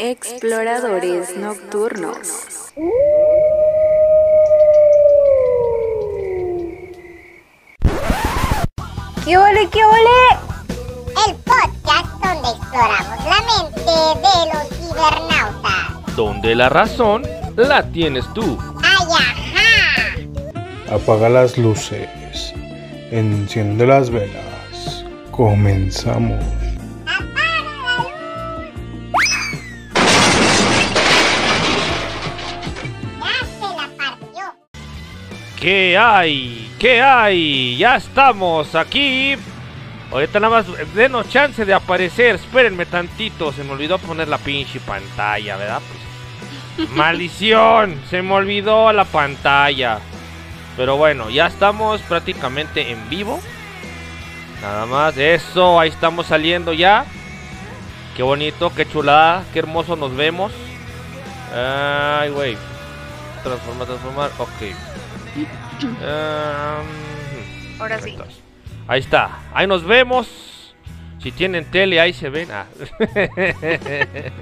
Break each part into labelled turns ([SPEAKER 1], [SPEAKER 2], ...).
[SPEAKER 1] Exploradores Nocturnos.
[SPEAKER 2] ¿Qué ole, qué ole? El podcast donde exploramos la mente de los cibernautas.
[SPEAKER 3] Donde la razón la tienes tú.
[SPEAKER 2] ¡Ay, ajá!
[SPEAKER 4] Apaga las luces. Enciende las velas. Comenzamos.
[SPEAKER 3] ¿Qué hay? ¿Qué hay? Ya estamos aquí. Ahorita nada más denos chance de aparecer. Espérenme tantito. Se me olvidó poner la pinche pantalla, ¿verdad? Pues, maldición. Se me olvidó la pantalla. Pero bueno, ya estamos prácticamente en vivo. Nada más. Eso, ahí estamos saliendo ya. Qué bonito, qué chulada, qué hermoso nos vemos. Ay, güey. Transformar, transformar. Ok. Ehm,
[SPEAKER 5] Ahora sí.
[SPEAKER 3] Ahí está. Ahí nos vemos. Si tienen tele, ahí se ven. Ah.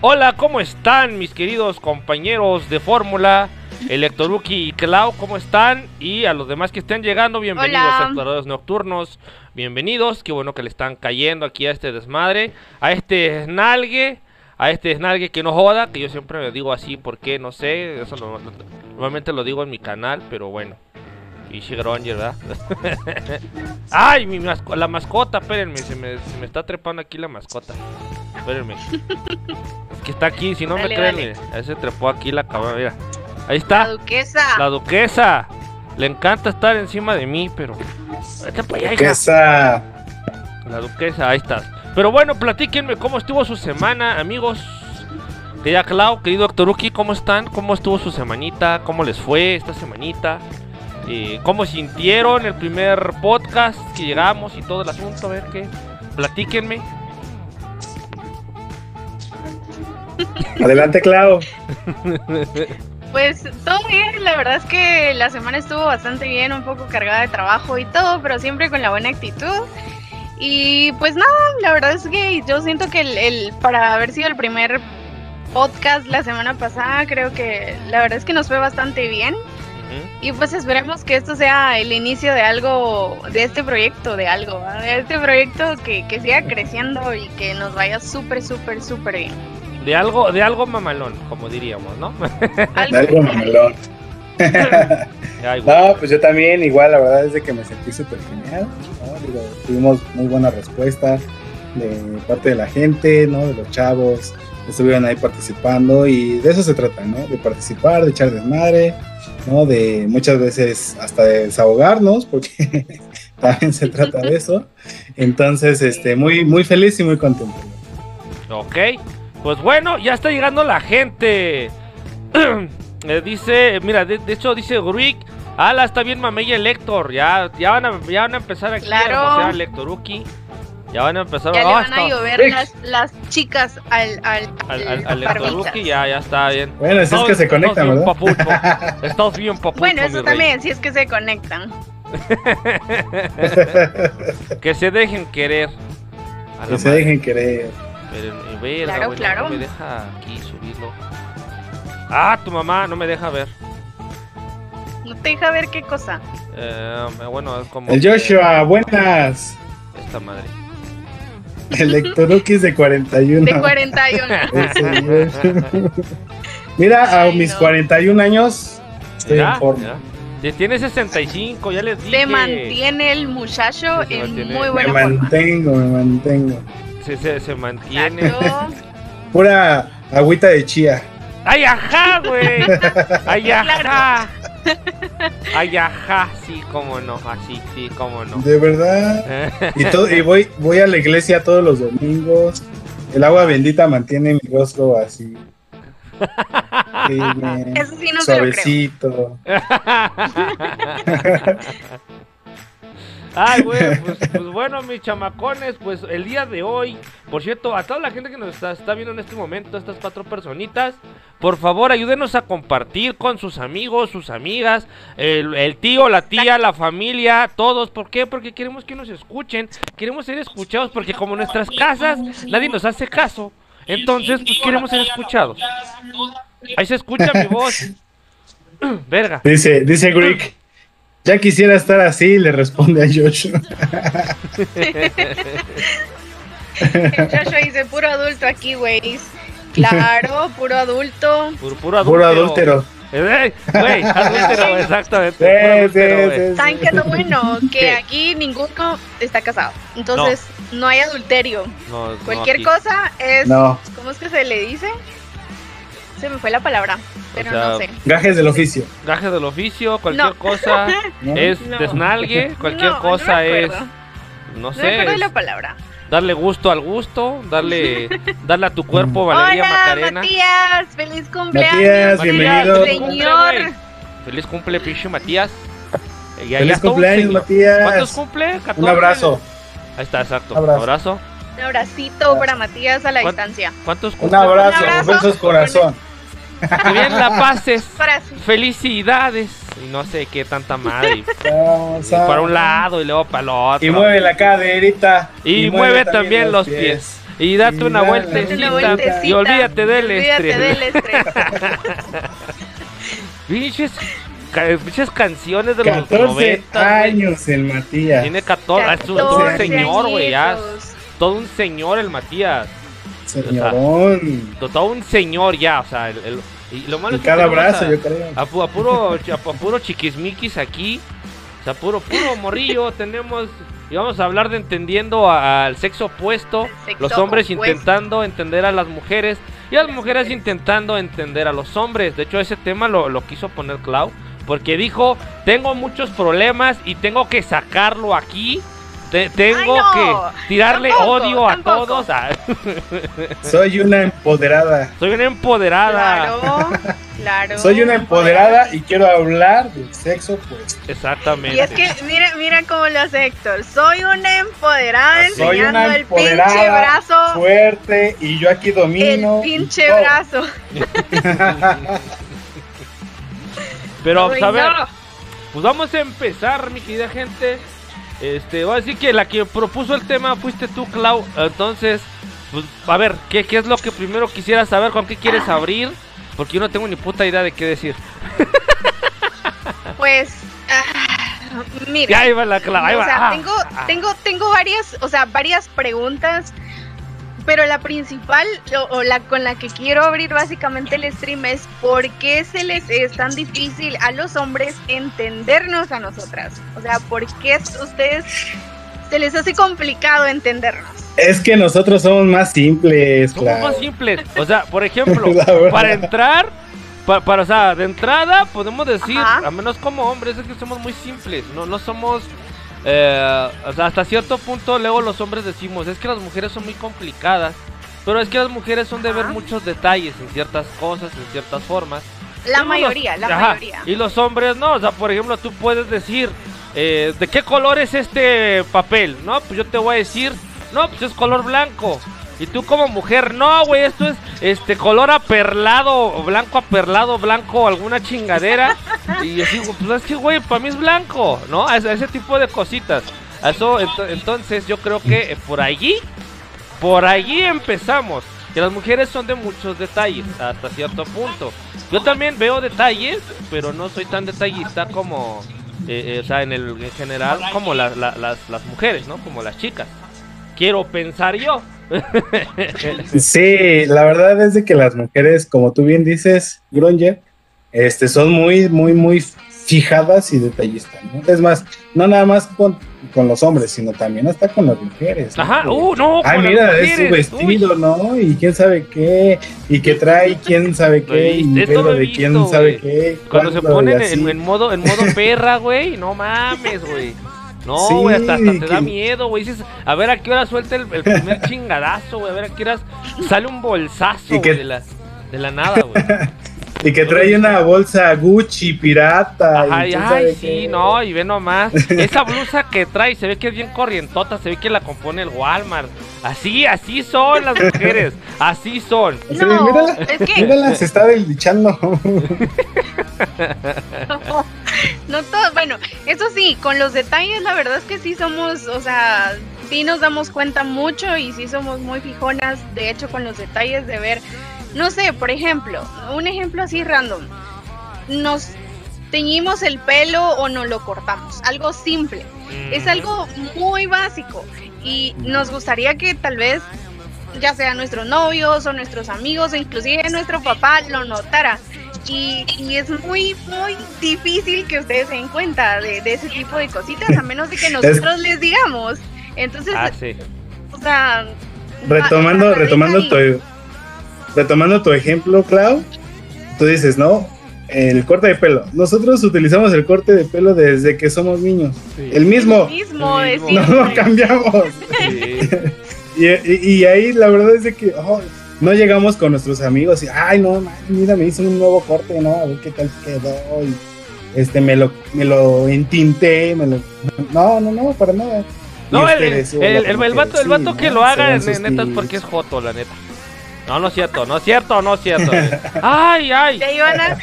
[SPEAKER 3] Hola, ¿cómo están mis queridos compañeros de Fórmula? Electoruki y Clau, ¿cómo están? Y a los demás que estén llegando, bienvenidos
[SPEAKER 5] Hola.
[SPEAKER 3] a Exploradores Nocturnos. Bienvenidos, qué bueno que le están cayendo aquí a este desmadre. A este snalgue, a este snalgue que no joda, que yo siempre me digo así, porque no sé, eso no- no- normalmente lo digo en mi canal, pero bueno. Y Granger, ¿verdad? ¡Ay! Mi masco- la mascota, espérenme, se me, se me está trepando aquí la mascota. Espérenme. Es que está aquí, si no me creen,
[SPEAKER 5] dale.
[SPEAKER 3] mire, ahí se trepó aquí la cabrona, mira. Ahí está.
[SPEAKER 5] La duquesa.
[SPEAKER 3] La duquesa. Le encanta estar encima de mí, pero. Vete pa' allá, hija.
[SPEAKER 4] ¿Qué esa?
[SPEAKER 3] La duquesa, ahí estás. Pero bueno, platíquenme cómo estuvo su semana, amigos. Querida Clau, querido Doctor Uki, ¿cómo están? ¿Cómo estuvo su semanita? ¿Cómo les fue esta semanita? Eh, ¿Cómo sintieron el primer podcast que llegamos y todo el asunto? A ver qué. Platíquenme.
[SPEAKER 4] Adelante, Clau.
[SPEAKER 5] Pues todo bien, la verdad es que la semana estuvo bastante bien, un poco cargada de trabajo y todo, pero siempre con la buena actitud. Y pues nada, la verdad es que yo siento que el, el- para haber sido el primer podcast la semana pasada, creo que la verdad es que nos fue bastante bien. Y pues esperemos que esto sea el inicio de algo, de este proyecto, de algo, ¿va? de este proyecto que, que siga creciendo y que nos vaya súper, súper, súper bien.
[SPEAKER 3] De algo, de algo mamalón, como diríamos, ¿no?
[SPEAKER 5] Algo
[SPEAKER 4] Algo mamalón.
[SPEAKER 3] Ay.
[SPEAKER 4] No, pues yo también, igual, la verdad es de que me sentí súper genial. ¿no? Digo, tuvimos muy buena respuesta de parte de la gente, ¿no? De los chavos, estuvieron ahí participando y de eso se trata, ¿no? De participar, de echar desmadre, ¿no? De muchas veces hasta de desahogarnos, porque también se trata de eso. Entonces, este, muy, muy feliz y muy contento.
[SPEAKER 3] Ok, pues bueno, ya está llegando la gente. Eh, dice, mira, de, de hecho dice Gruik, ala, está bien mamella el Héctor, ya, ya, van a, ya van a empezar aquí
[SPEAKER 5] Claro.
[SPEAKER 3] a hermosear al Héctoruki. Ya van a empezar
[SPEAKER 5] Ya
[SPEAKER 3] ah,
[SPEAKER 5] le van
[SPEAKER 3] está-
[SPEAKER 5] a llover las, las chicas al, al,
[SPEAKER 3] al, al, al. Héctoruki, ya, ya está bien.
[SPEAKER 4] Bueno, si es que se conectan,
[SPEAKER 3] bien
[SPEAKER 4] ¿verdad?
[SPEAKER 3] papucho, Estás bien papucho,
[SPEAKER 5] Bueno,
[SPEAKER 3] mi
[SPEAKER 5] eso
[SPEAKER 3] rey.
[SPEAKER 5] también, si es que se conectan.
[SPEAKER 3] Que se dejen querer.
[SPEAKER 4] Que se
[SPEAKER 3] madre.
[SPEAKER 4] dejen querer.
[SPEAKER 3] Espérenme, verga,
[SPEAKER 5] Claro,
[SPEAKER 3] güey, no-
[SPEAKER 5] claro.
[SPEAKER 3] No me deja aquí subirlo. Ah, tu mamá no me deja ver.
[SPEAKER 5] No te deja ver qué cosa.
[SPEAKER 3] Eh, bueno, es como.
[SPEAKER 4] El
[SPEAKER 3] que
[SPEAKER 4] Joshua, buenas.
[SPEAKER 3] Esta madre.
[SPEAKER 4] El Lectorukis de 41.
[SPEAKER 5] De 41.
[SPEAKER 4] Ese Joshua. Mira, a mis
[SPEAKER 5] no.
[SPEAKER 4] 41 años estoy en forma.
[SPEAKER 3] Tiene 65, ya les dije.
[SPEAKER 5] Se mantiene el muchacho
[SPEAKER 3] se
[SPEAKER 5] en
[SPEAKER 3] mantiene.
[SPEAKER 5] muy
[SPEAKER 4] Me
[SPEAKER 5] buena forma.
[SPEAKER 4] mantengo, me mantengo.
[SPEAKER 3] Se, se, se mantiene.
[SPEAKER 4] Pura agüita de chía.
[SPEAKER 3] ¡Ay, ajá, güey! ¡Ay, ajá! ¡Ay, ajá! Sí, cómo no, así, sí, cómo no.
[SPEAKER 4] De verdad. Y, todo, y voy, voy a la iglesia todos los domingos. El agua bendita mantiene mi rostro así.
[SPEAKER 5] Eso sí no se lo creo.
[SPEAKER 3] Ay, güey, pues, pues bueno, mis chamacones, pues el día de hoy, por cierto, a toda la gente que nos está, viendo en este momento, estas cuatro personitas, por favor ayúdenos a compartir con sus amigos, sus amigas, el, tío, la tía, la familia, todos. ¿Por qué? Porque queremos que nos escuchen, queremos ser escuchados, porque como nuestras casas nadie nos hace caso. Entonces, pues queremos ser escuchados. Ahí se escucha mi voz. Verga.
[SPEAKER 4] Dice, dice Greek. Ya quisiera estar así, le responde a Josh.
[SPEAKER 5] Joshua dice, puro adulto aquí, güey. Claro, puro adulto.
[SPEAKER 3] Puro, puro
[SPEAKER 4] Puro
[SPEAKER 3] adúltero.
[SPEAKER 4] adúltero.
[SPEAKER 3] Eh, Güey, adúltero, exactamente.
[SPEAKER 4] Sí,
[SPEAKER 3] adúltero,
[SPEAKER 4] sí,
[SPEAKER 3] güey.
[SPEAKER 4] sí.
[SPEAKER 5] ¿Saben qué es lo bueno? Que
[SPEAKER 3] ¿Qué?
[SPEAKER 5] aquí ninguno está casado. Entonces, no, hay adulterio.
[SPEAKER 3] No,
[SPEAKER 5] Cualquier cosa es...
[SPEAKER 4] No,
[SPEAKER 5] ¿Cómo es que se le dice? Se me fue la palabra, pero
[SPEAKER 3] sea,
[SPEAKER 5] no sé.
[SPEAKER 4] gajes del oficio.
[SPEAKER 3] Gajes del oficio, cualquier
[SPEAKER 5] No.
[SPEAKER 3] cosa
[SPEAKER 4] ¿no?
[SPEAKER 3] es
[SPEAKER 5] No.
[SPEAKER 3] desnalgue, cualquier
[SPEAKER 5] No,
[SPEAKER 3] cosa
[SPEAKER 5] no
[SPEAKER 3] es, no
[SPEAKER 5] No me
[SPEAKER 3] sé,
[SPEAKER 5] acuerdo de la
[SPEAKER 3] es
[SPEAKER 5] palabra.
[SPEAKER 3] darle gusto al gusto, darle, darle a tu cuerpo Valeria
[SPEAKER 5] Hola,
[SPEAKER 3] Macarena.
[SPEAKER 5] Matías, feliz cumpleaños.
[SPEAKER 4] Matías, bienvenido.
[SPEAKER 3] feliz cumple,
[SPEAKER 5] Señor.
[SPEAKER 3] Feliz cumple, pinche Matías. Y ahí
[SPEAKER 4] Feliz
[SPEAKER 3] un
[SPEAKER 4] cumpleaños. Matías.
[SPEAKER 3] ¿Cuántos cumple? 14.
[SPEAKER 4] Un abrazo.
[SPEAKER 3] Ahí está, exacto.
[SPEAKER 4] Un abrazo.
[SPEAKER 3] abrazo.
[SPEAKER 5] Un abracito para Matías a la
[SPEAKER 3] ¿Cuán-
[SPEAKER 5] distancia.
[SPEAKER 3] ¿Cuántos
[SPEAKER 4] Un
[SPEAKER 3] cumple?
[SPEAKER 4] abrazo,
[SPEAKER 5] Un abrazo.
[SPEAKER 4] besos corazón.
[SPEAKER 3] Que bien la pases.
[SPEAKER 5] Para
[SPEAKER 3] Felicidades. Y no sé qué tanta madre. Y
[SPEAKER 4] Vamos a-
[SPEAKER 3] para un lado y luego para el otro.
[SPEAKER 4] Y mueve la caderita.
[SPEAKER 3] Y, mueve también los pies. Y date
[SPEAKER 4] Y
[SPEAKER 3] una vueltecita. Y olvídate del
[SPEAKER 5] Olvídate
[SPEAKER 3] estrés.
[SPEAKER 5] del estrés.
[SPEAKER 3] Pinches, ca- pinches canciones de los
[SPEAKER 4] 14
[SPEAKER 3] 90. güey.
[SPEAKER 4] años el Matías.
[SPEAKER 3] Tiene 14. Es un,
[SPEAKER 5] 14
[SPEAKER 3] señor, güey. Ya. Todo un señor el Matías.
[SPEAKER 4] Señorón.
[SPEAKER 3] Todo un señor ya. O sea, el, el- y lo malo
[SPEAKER 4] Y
[SPEAKER 3] es que
[SPEAKER 4] cada brazo,
[SPEAKER 3] a-
[SPEAKER 4] yo creo.
[SPEAKER 3] A, pu- a puro, a, pu- a puro chiquismiquis aquí. O sea, puro, puro morrillo. tenemos. Y vamos a hablar de entendiendo a- al sexo opuesto.
[SPEAKER 5] Sexo
[SPEAKER 3] los hombres
[SPEAKER 5] opuesto.
[SPEAKER 3] intentando entender a las mujeres. Y las mujeres intentando entender a los hombres. De hecho, ese tema lo, lo quiso poner Clau. Porque dijo: Tengo muchos problemas y tengo que sacarlo aquí. Te- tengo
[SPEAKER 5] Ay, no.
[SPEAKER 3] que tirarle
[SPEAKER 5] Tampoco,
[SPEAKER 3] odio a
[SPEAKER 5] tampoco.
[SPEAKER 3] todos. Ah,
[SPEAKER 4] Soy una empoderada.
[SPEAKER 3] soy una empoderada.
[SPEAKER 5] Claro, claro.
[SPEAKER 4] Soy una empoderada y quiero hablar del sexo, pues.
[SPEAKER 3] Exactamente.
[SPEAKER 5] Y es que, mira, mira cómo lo hace Héctor. Soy una empoderada
[SPEAKER 4] Soy
[SPEAKER 5] enseñando
[SPEAKER 4] una
[SPEAKER 5] el pinche
[SPEAKER 4] empoderada
[SPEAKER 5] brazo.
[SPEAKER 4] fuerte y yo aquí
[SPEAKER 5] El
[SPEAKER 4] domino. y
[SPEAKER 5] pinche
[SPEAKER 4] todo.
[SPEAKER 5] brazo.
[SPEAKER 3] Pero, pues, a ver. Pues vamos a empezar, mi querida gente. Este, voy a decir que la que propuso el tema fuiste tú, Clau. Entonces, pues, a ver, ¿qué, qué es lo que primero quisiera saber? ¿Con qué quieres abrir? Porque yo no tengo ni puta idea de qué decir.
[SPEAKER 5] Pues, ah, mira.
[SPEAKER 3] Ya ahí va la Clau, ahí
[SPEAKER 5] o sea,
[SPEAKER 3] Ah,
[SPEAKER 5] tengo,
[SPEAKER 3] ah.
[SPEAKER 5] tengo, tengo varias, o sea, varias preguntas, pero la principal o, o la con la que quiero abrir básicamente el stream es ¿por qué se les es tan difícil a los hombres entendernos a nosotras? O sea, ¿por qué a ustedes se les hace complicado entendernos?
[SPEAKER 4] Es que nosotros somos más simples, claro.
[SPEAKER 3] más simples. O sea, por ejemplo, para entrar, pa- para, o sea, de entrada podemos decir,
[SPEAKER 5] Ajá.
[SPEAKER 3] a menos como hombres, es que somos muy simples. No, no somos. Eh, o sea, hasta cierto punto, luego los hombres decimos, es que las mujeres son muy complicadas. Pero es que las mujeres son de ver
[SPEAKER 5] Ajá.
[SPEAKER 3] muchos detalles en ciertas cosas, en ciertas formas.
[SPEAKER 5] La
[SPEAKER 3] Y los-
[SPEAKER 5] mayoría, la
[SPEAKER 3] ajá,
[SPEAKER 5] mayoría.
[SPEAKER 3] Y los hombres no, o sea, por ejemplo, tú puedes decir, eh, ¿de qué color es este papel? No, pues yo te voy a decir, no, pues es color blanco. Y tú como mujer, no, güey, esto es este color aperlado, blanco aperlado, blanco, alguna chingadera. y así, pues es que, güey, para mí es blanco, ¿no? Ese, ese tipo de cositas. Eso, ento- entonces yo creo que eh, por allí, por allí empezamos. Que las mujeres son de muchos detalles, hasta cierto punto. Yo también veo detalles, pero no soy tan detallista como, eh, eh, o sea, en el en general, como la- la- las, las mujeres, ¿no? Como las chicas. Quiero pensar yo.
[SPEAKER 4] Sí, la verdad es de que las mujeres, como tú bien dices, Grunger, este, son muy, muy, muy fijadas y detallistas, ¿no? Es más, no nada más con, con los hombres, sino también hasta con las mujeres.
[SPEAKER 3] Ajá, uh, no,
[SPEAKER 4] Ay,
[SPEAKER 3] las
[SPEAKER 4] mira, es su vestido, ¿no? Y quién sabe qué, y que trae quién sabe qué, y velo de quién sabe qué.
[SPEAKER 3] Cuando se ponen en, en modo en modo perra, güey, no mames, güey. No,
[SPEAKER 4] Sí,
[SPEAKER 3] güey, hasta, hasta te da miedo, güey. Dices, a ver a qué hora suelta el, el primer chingadazo, güey. A ver a qué hora sale un bolsazo,
[SPEAKER 4] que-
[SPEAKER 3] de la, de la nada, güey.
[SPEAKER 4] Y que trae una bolsa Gucci pirata. y
[SPEAKER 3] Ay, sí,
[SPEAKER 4] qué.
[SPEAKER 3] no, y ve nomás. Esa blusa que trae se ve que es bien corrientota, se ve que la compone el Walmart. Así, así son las mujeres, así son.
[SPEAKER 5] No,
[SPEAKER 4] mírala,
[SPEAKER 5] es que-
[SPEAKER 4] mírala, se está desdichando.
[SPEAKER 5] No todo, bueno, eso sí, con los detalles la verdad es que sí somos, o sea, sí nos damos cuenta mucho y sí somos muy fijonas, de hecho, con los detalles de ver, no sé, por ejemplo, un ejemplo así random. Nos teñimos el pelo o no lo cortamos, algo simple. Es algo muy básico y nos gustaría que tal vez ya sea nuestros novios o nuestros amigos o inclusive nuestro papá lo notara. Y, es muy, muy difícil que ustedes se den cuenta de, ese tipo de cositas, a menos de que nosotros les digamos. Entonces,
[SPEAKER 3] ah,
[SPEAKER 5] o sea...
[SPEAKER 4] Retomando, retomando, tu, retomando tu ejemplo, Clau, tú dices, ¿no? El corte de pelo. Nosotros utilizamos el corte de pelo desde que somos niños. El mismo.
[SPEAKER 5] El mismo,
[SPEAKER 4] No lo cambiamos. y, ahí la verdad es de que oh, no llegamos con nuestros amigos y, ay, no, mira, me hice un nuevo corte, ¿no? A ver qué tal quedó. este, me lo, me lo entinté, me lo... No, no, no, para nada.
[SPEAKER 3] No, el, el, el, vato, el vato que lo haga, neta, es porque es joto, la neta. No, no es cierto, no es cierto, no es cierto. ay, ay.
[SPEAKER 5] Te iban a...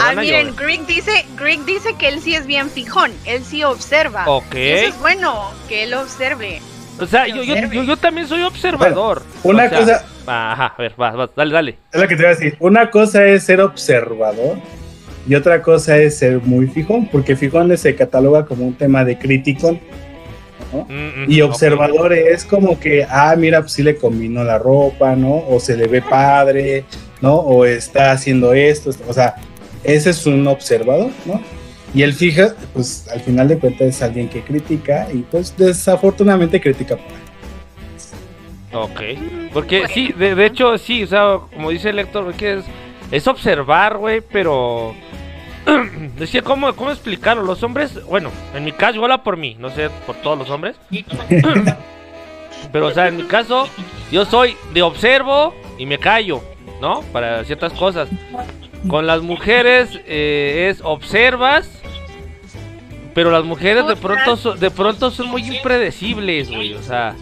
[SPEAKER 5] Ah, miren, Greg dice, Greg dice que él sí es bien fijón, él sí observa.
[SPEAKER 3] Ok.
[SPEAKER 5] eso es bueno, que él observe.
[SPEAKER 3] O sea, yo, yo, yo, también soy observador.
[SPEAKER 4] una cosa...
[SPEAKER 3] Ajá, a ver, va, dale, dale.
[SPEAKER 4] Es lo que te iba a decir. Una cosa es ser observador y otra cosa es ser muy fijón, porque fijón se cataloga como un tema de crítico Mm, mm, y observador es como que, ah, mira, pues sí le combinó la ropa, ¿no? O se le ve padre, ¿no? O está haciendo esto, o sea, ese es un observador, ¿no? Y el fija, pues al final de cuentas es alguien que critica y pues desafortunadamente critica.
[SPEAKER 3] Ok, porque sí, de, hecho sí, o sea, como dice el lector, que es, es observar, güey, pero Decía, ¿cómo, ¿cómo explicarlo? Los hombres, bueno, en mi caso, igual por mí, no sé, por todos los hombres. Pero, o sea, en mi caso, yo soy de observo y me callo, ¿no? Para ciertas cosas. Con las mujeres eh, es observas, pero las mujeres de pronto, son, de pronto son muy impredecibles, güey. O sea,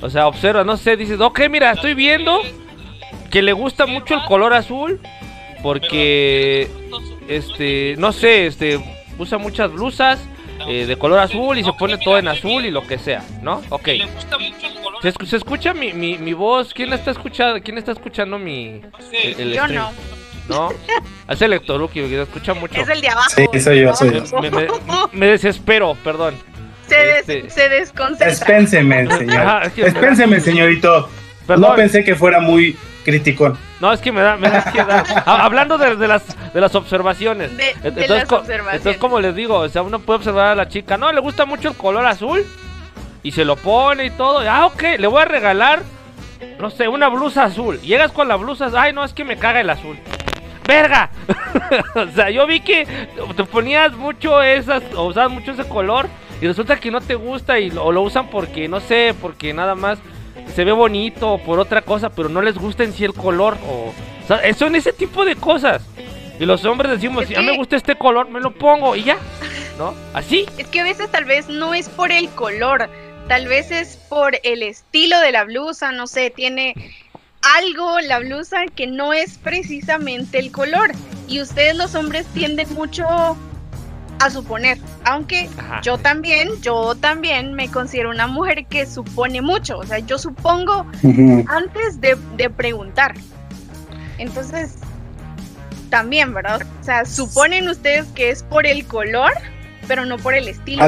[SPEAKER 3] o sea, observa, no sé, dices, ok, mira, estoy viendo que le gusta mucho el color azul porque este, no sé, este, usa muchas blusas eh, de color azul y se pone todo en azul y lo que sea, ¿no? Ok. ¿Se, escucha mi, mi, voz? ¿Quién está escuchando, quién está escuchando mi
[SPEAKER 5] el, Yo no.
[SPEAKER 3] ¿No? Es el Lectoruki, que escucha mucho.
[SPEAKER 5] Es el de abajo.
[SPEAKER 4] Sí, soy yo, soy
[SPEAKER 3] yo. Me, desespero, perdón.
[SPEAKER 5] Se, este... se desconcentra.
[SPEAKER 4] Espénseme, señor. Espénseme, señorito. No pensé que fuera muy criticón.
[SPEAKER 3] No, es que me da, me da ah, Hablando de, de, las, de las observaciones.
[SPEAKER 5] entonces,
[SPEAKER 3] Entonces, como les digo, o sea, uno puede observar a la chica, no, le gusta mucho el color azul. Y se lo pone y todo. Ah, ok, le voy a regalar, no sé, una blusa azul. Llegas con la blusa, ay, no, es que me caga el azul. ¡Verga! o sea, yo vi que te ponías mucho esas, o usabas mucho ese color. Y resulta que no te gusta y o lo usan porque, no sé, porque nada más se ve bonito por otra cosa, pero no les gusta en sí el color. O, o son ese tipo de cosas. Y los hombres decimos, si a mí me gusta este color, me lo pongo y ya. ¿No? Así.
[SPEAKER 5] Es que a veces tal vez no es por el color, tal vez es por el estilo de la blusa, no sé, tiene algo la blusa que no es precisamente el color. Y ustedes los hombres tienden mucho a suponer, aunque yo también, yo también me considero una mujer que supone mucho, o sea, yo supongo antes de, preguntar. Entonces, también, ¿verdad? O sea, suponen ustedes que es por el color, pero no por el estilo.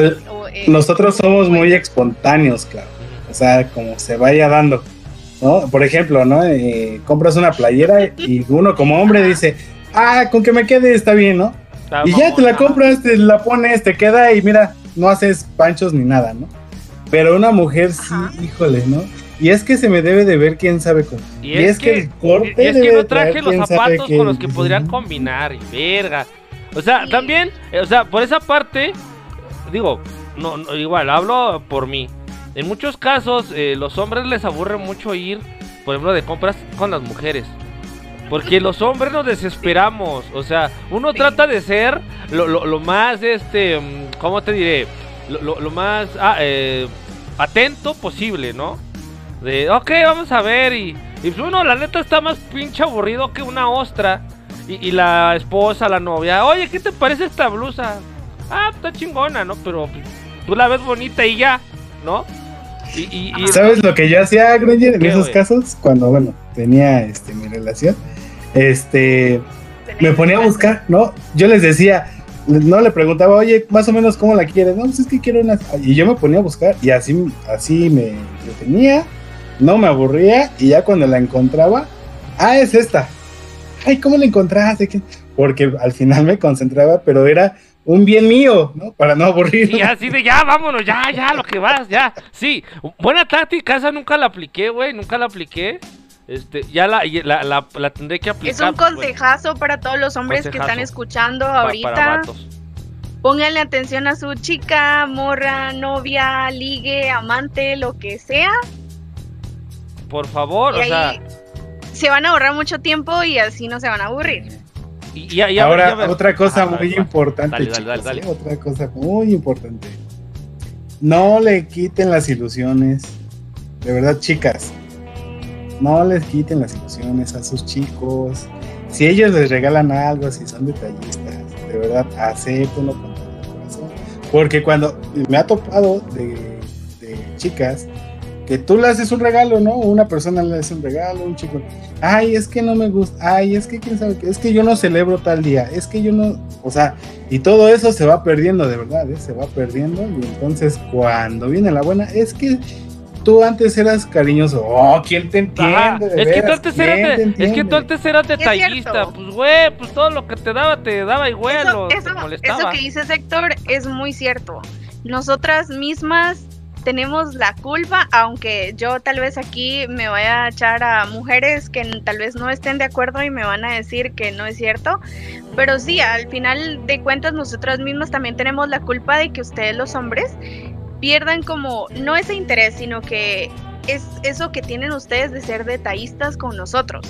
[SPEAKER 4] Eh, nosotros somos muy espontáneos, claro. O sea, como se vaya dando. ¿no? Por ejemplo, ¿no? Eh, compras una playera y uno como hombre dice, ah, con que me quede está bien, ¿no? Y ya te la compras, te la pones, te queda y mira, no haces panchos ni nada, ¿no? Pero una mujer sí, híjole, ¿no? Y es que se me debe de ver quién sabe cómo.
[SPEAKER 3] Y, es, que, el corte. Y es que no traje los zapatos con los que podrían combinar, y verga. O sea, también, eh, o sea, por esa parte, digo, no, igual, hablo por mí. En muchos casos, eh, los hombres les aburre mucho ir, por ejemplo, de compras con las mujeres. Porque los hombres nos desesperamos. O sea, uno trata de ser lo, más, este, mm, ¿cómo te diré? Lo, más ah, eh, atento posible, ¿no? De, ok, vamos a ver. Y, y pues uno, la neta, está más pinche aburrido que una ostra. Y, la esposa, la novia, oye, ¿qué te parece esta blusa? Ah, está chingona, ¿no? Pero tú la ves bonita y ya, ¿no? Y, y- y-
[SPEAKER 4] ¿Sabes lo que yo hacía, Granger, en
[SPEAKER 3] ¿Qué,
[SPEAKER 4] esos casos? Cuando, bueno, tenía este, mi relación, este, me ponía a buscar, ¿no? Yo les decía, no le preguntaba, oye, más o menos cómo la quieres, no, pues es que quiero una. Y yo me ponía a buscar y así, así me detenía, no me aburría y ya cuando la encontraba, ah, es esta. Ay, ¿cómo la encontraste? Porque al final me concentraba, pero era un bien mío, ¿no? Para no aburrir.
[SPEAKER 3] Y así de ya, vámonos, ya, ya, lo que vas, ya. Sí, buena táctica, esa nunca la apliqué, güey, nunca la apliqué. Este, ya la, y la, la, la tendré que aplicar.
[SPEAKER 5] Es un
[SPEAKER 3] pues,
[SPEAKER 5] consejazo para todos los hombres que están escuchando ahorita.
[SPEAKER 3] vatos.
[SPEAKER 5] Pónganle atención a su chica, morra, novia, ligue, amante, lo que sea.
[SPEAKER 3] Por favor,
[SPEAKER 5] Y
[SPEAKER 3] o
[SPEAKER 5] ahí
[SPEAKER 3] sea,
[SPEAKER 5] se van a ahorrar mucho tiempo y así no se van a aburrir.
[SPEAKER 3] y, y- y-
[SPEAKER 4] Ahora, otra cosa
[SPEAKER 3] Ajá,
[SPEAKER 4] muy
[SPEAKER 3] va.
[SPEAKER 4] importante,
[SPEAKER 3] Dale, dale,
[SPEAKER 4] chicos,
[SPEAKER 3] dale,
[SPEAKER 4] ¿eh? otra cosa muy importante. No le quiten las ilusiones. De verdad, chicas. No les quiten las ilusiones a sus chicos. Si ellos les regalan algo, si son detallistas, de verdad, acéptenlo con todo el corazón. Porque cuando me ha topado de, chicas que tú le haces un regalo, ¿no? Una persona le hace un regalo, un chico. Ay, es que no me gusta. Ay, es que quién sabe qué. Es que yo no celebro tal día. Es que yo no. O sea, y todo eso se va perdiendo, de verdad, ¿eh? Se va perdiendo. Y entonces, cuando viene la buena, es que tú antes eras cariñoso. Oh, ¿quién te entiende?
[SPEAKER 3] Es, que tú antes
[SPEAKER 4] ¿Quién
[SPEAKER 3] eras
[SPEAKER 4] te
[SPEAKER 3] de- es que
[SPEAKER 4] entiende?
[SPEAKER 3] tú antes eras detallista, pues güey, pues todo lo que te daba te daba igual,
[SPEAKER 5] Eso, eso, eso que dice Héctor es muy cierto. Nosotras mismas tenemos la culpa, aunque yo tal vez aquí me vaya a echar a mujeres que tal vez no estén de acuerdo y me van a decir que no es cierto, pero sí, al final de cuentas nosotras mismas también tenemos la culpa de que ustedes los hombres pierdan como no ese interés, sino que es eso que tienen ustedes de ser detallistas con nosotros.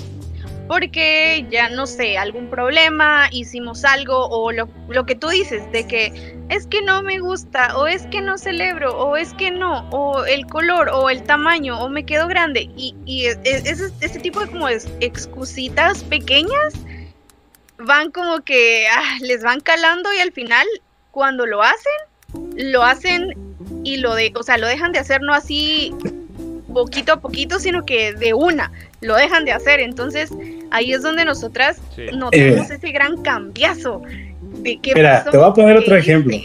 [SPEAKER 5] Porque ya no sé, algún problema, hicimos algo o lo, lo que tú dices de que es que no me gusta o es que no celebro o es que no o el color o el tamaño o me quedo grande. Y, y e- e- ese, tipo de como excusitas pequeñas van como que ah, les van calando y al final cuando lo hacen lo hacen y lo de, o sea, lo dejan de hacer no así poquito a poquito, sino que de una lo dejan de hacer. Entonces, ahí es donde nosotras
[SPEAKER 3] Sí.
[SPEAKER 5] notamos ese gran cambiazo. De qué
[SPEAKER 4] Mira,
[SPEAKER 5] pasó,
[SPEAKER 4] te voy a poner otro ejemplo.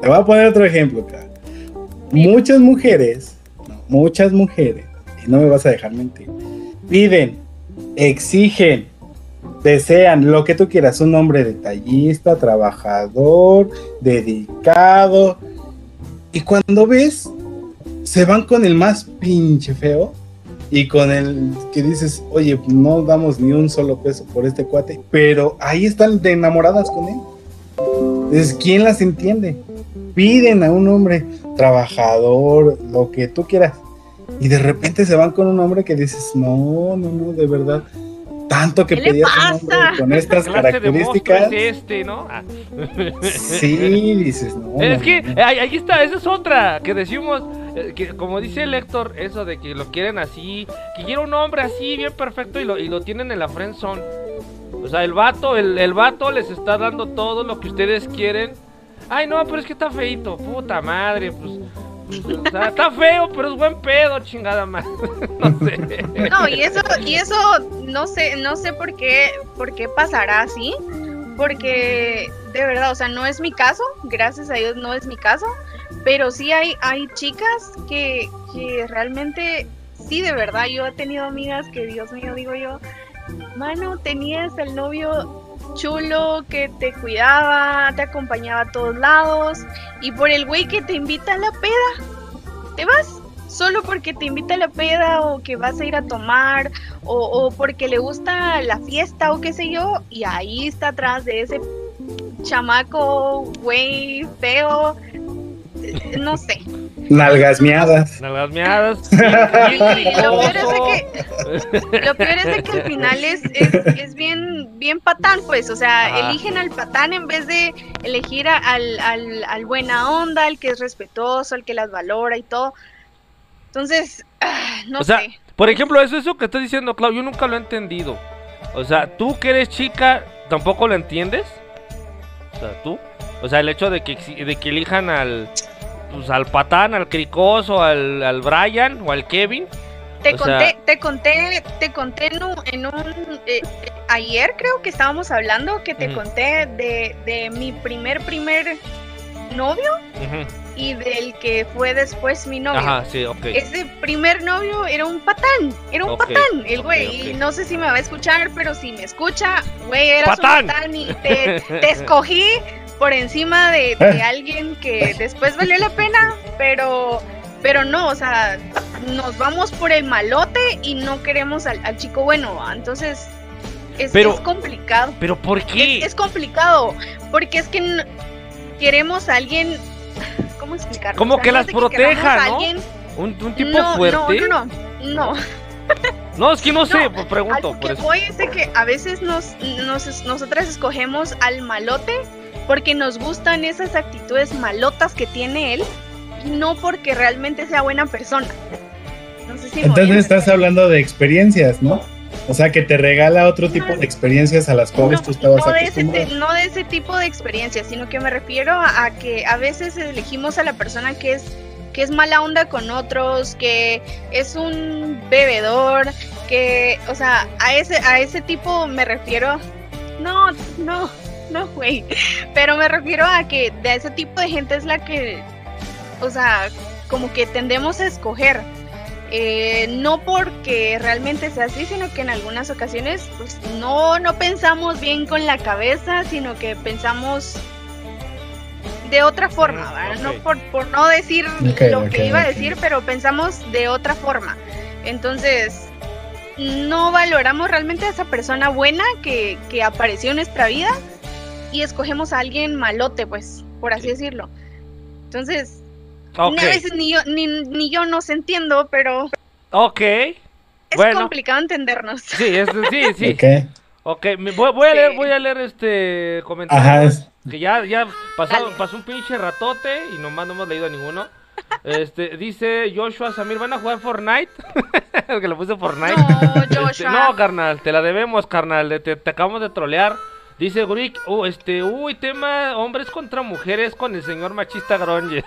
[SPEAKER 4] Te voy a poner otro ejemplo, cara. Muchas mujeres, muchas mujeres, y no me vas a dejar mentir, piden, exigen, desean lo que tú quieras, un hombre detallista, trabajador, dedicado, y cuando ves, se van con el más pinche feo y con el que dices, oye, no damos ni un solo peso por este cuate, pero ahí están de enamoradas con él. Entonces, ¿quién las entiende? Piden a un hombre trabajador, lo que tú quieras, y de repente se van con un hombre que dices, no, no, no, de verdad, tanto que
[SPEAKER 5] ¿Qué le
[SPEAKER 4] pedías un hombre
[SPEAKER 5] pasa?
[SPEAKER 4] con estas
[SPEAKER 3] ¿Qué clase de monstruo
[SPEAKER 4] características.
[SPEAKER 3] es este, ¿no? Ah.
[SPEAKER 4] Sí, dices, no.
[SPEAKER 3] Es
[SPEAKER 4] no,
[SPEAKER 3] que
[SPEAKER 4] no.
[SPEAKER 3] ahí, está, esa es otra que decimos, eh, que como dice el Héctor, eso de que lo quieren así, que quiere un hombre así, bien perfecto, y lo, y lo tienen en la friendzone. O sea, el vato, el, el vato les está dando todo lo que ustedes quieren. Ay, no, pero es que está feito, puta madre, pues. Está feo, pero es buen pedo, chingada madre. no sé.
[SPEAKER 5] No, y eso, y eso no sé, no sé por qué, por qué pasará así. Porque de verdad, o sea, no es mi caso, gracias a Dios no es mi caso. Pero sí hay, hay chicas que, que realmente, sí, de verdad, yo he tenido amigas que, Dios mío, digo yo, mano, tenías el novio chulo que te cuidaba, te acompañaba a todos lados, y por el güey que te invita a la peda, te vas. Solo porque te invita a la peda o que vas a ir a tomar o, porque le gusta la fiesta o qué sé yo, y ahí está atrás de ese chamaco, güey, feo, no sé.
[SPEAKER 4] Nalgas miadas.
[SPEAKER 3] Nalgas meadas.
[SPEAKER 5] Y lo peor es de que, lo peor es de que al final es, es, es bien, bien patán, pues, o sea, eligen al patán en vez de elegir a- al, al, al buena onda, al que es respetuoso, al que las valora y todo. Entonces, ah, no
[SPEAKER 3] O sea,
[SPEAKER 5] sé.
[SPEAKER 3] Por ejemplo, eso, eso que estás diciendo, Clau, yo nunca lo he entendido. O sea, tú que eres chica, ¿tampoco lo entiendes? O sea, tú. O sea, el hecho de que, de que elijan al. Pues, al patán, al cricoso, al, al Brian o al Kevin.
[SPEAKER 5] Te
[SPEAKER 3] O
[SPEAKER 5] conté,
[SPEAKER 3] sea-
[SPEAKER 5] te conté, te conté en un, en un, eh, ayer creo que estábamos hablando que te conté de, de mi primer primer novio y del que fue después mi novio.
[SPEAKER 3] Ajá, sí, ok.
[SPEAKER 5] Ese primer novio era un patán, era un patán, el güey. Y no sé si me va a escuchar, pero si me escucha, güey, eras
[SPEAKER 3] ¡Patán!
[SPEAKER 5] un patán y te, te escogí por encima de, de alguien que después valió la pena, pero, pero no, o sea, nos vamos por el malote y no queremos al, al chico bueno. Entonces, es,
[SPEAKER 3] Pero-
[SPEAKER 5] es complicado.
[SPEAKER 3] Pero ¿por qué?
[SPEAKER 5] Es, es complicado, porque es que queremos a alguien. ¿Cómo explicarlo?
[SPEAKER 3] Como
[SPEAKER 5] O sea,
[SPEAKER 3] que
[SPEAKER 5] no
[SPEAKER 3] las proteja,
[SPEAKER 5] a
[SPEAKER 3] ¿no?
[SPEAKER 5] alguien-
[SPEAKER 3] ¿Un, un tipo
[SPEAKER 5] no,
[SPEAKER 3] fuerte?
[SPEAKER 5] No, no, no. no.
[SPEAKER 3] No, es que no sé,
[SPEAKER 5] No,
[SPEAKER 3] pues pregunto.
[SPEAKER 5] lo
[SPEAKER 3] Por
[SPEAKER 5] que
[SPEAKER 3] eso.
[SPEAKER 5] voy es de que a veces nos, nos- nosotras escogemos al malote porque nos gustan esas actitudes malotas que tiene él y no porque realmente sea buena persona. No sé si
[SPEAKER 4] Entonces estás hablando de experiencias, ¿no? O sea, que te regala otro tipo de experiencias a las cuales
[SPEAKER 5] No,
[SPEAKER 4] tú estabas
[SPEAKER 5] no de, ese, no de ese tipo de experiencias, sino que me refiero a, a que a veces elegimos a la persona que es que es mala onda con otros, que es un bebedor, que, o sea, a ese a ese tipo me refiero. No, no, no, güey. Pero me refiero a que de ese tipo de gente es la que, o sea, como que tendemos a escoger. Eh, no porque realmente sea así, sino que en algunas ocasiones pues no, no pensamos bien con la cabeza, sino que pensamos de otra forma. No por, por no decir lo que iba a decir, pero pensamos de otra forma. Entonces, no valoramos realmente a esa persona buena que, que apareció en nuestra vida y escogemos a alguien malote, pues, por así
[SPEAKER 3] Sí.
[SPEAKER 5] decirlo. Entonces,
[SPEAKER 3] Ok,
[SPEAKER 5] a veces ni yo, ni, ni yo nos entiendo, pero
[SPEAKER 3] ok.
[SPEAKER 5] es
[SPEAKER 3] Bueno.
[SPEAKER 5] complicado entendernos.
[SPEAKER 3] Sí, es, sí, sí.
[SPEAKER 4] Ok.
[SPEAKER 3] Ok, me- voy, voy a
[SPEAKER 5] Sí.
[SPEAKER 3] leer, voy a leer este comentario.
[SPEAKER 4] Ajá, es-
[SPEAKER 3] Que ya, ya pasó,
[SPEAKER 5] Dale.
[SPEAKER 3] pasó un pinche ratote y nomás no hemos leído a ninguno. Este, dice Joshua Samir, ¿van a jugar Fortnite? que le puse Fortnite.
[SPEAKER 5] No,
[SPEAKER 3] Este,
[SPEAKER 5] Joshua.
[SPEAKER 3] no, carnal, te la debemos, carnal. Te, te acabamos de trolear. Dice Gurik, uh, este, uy, tema hombres contra mujeres con el señor machista Gronje.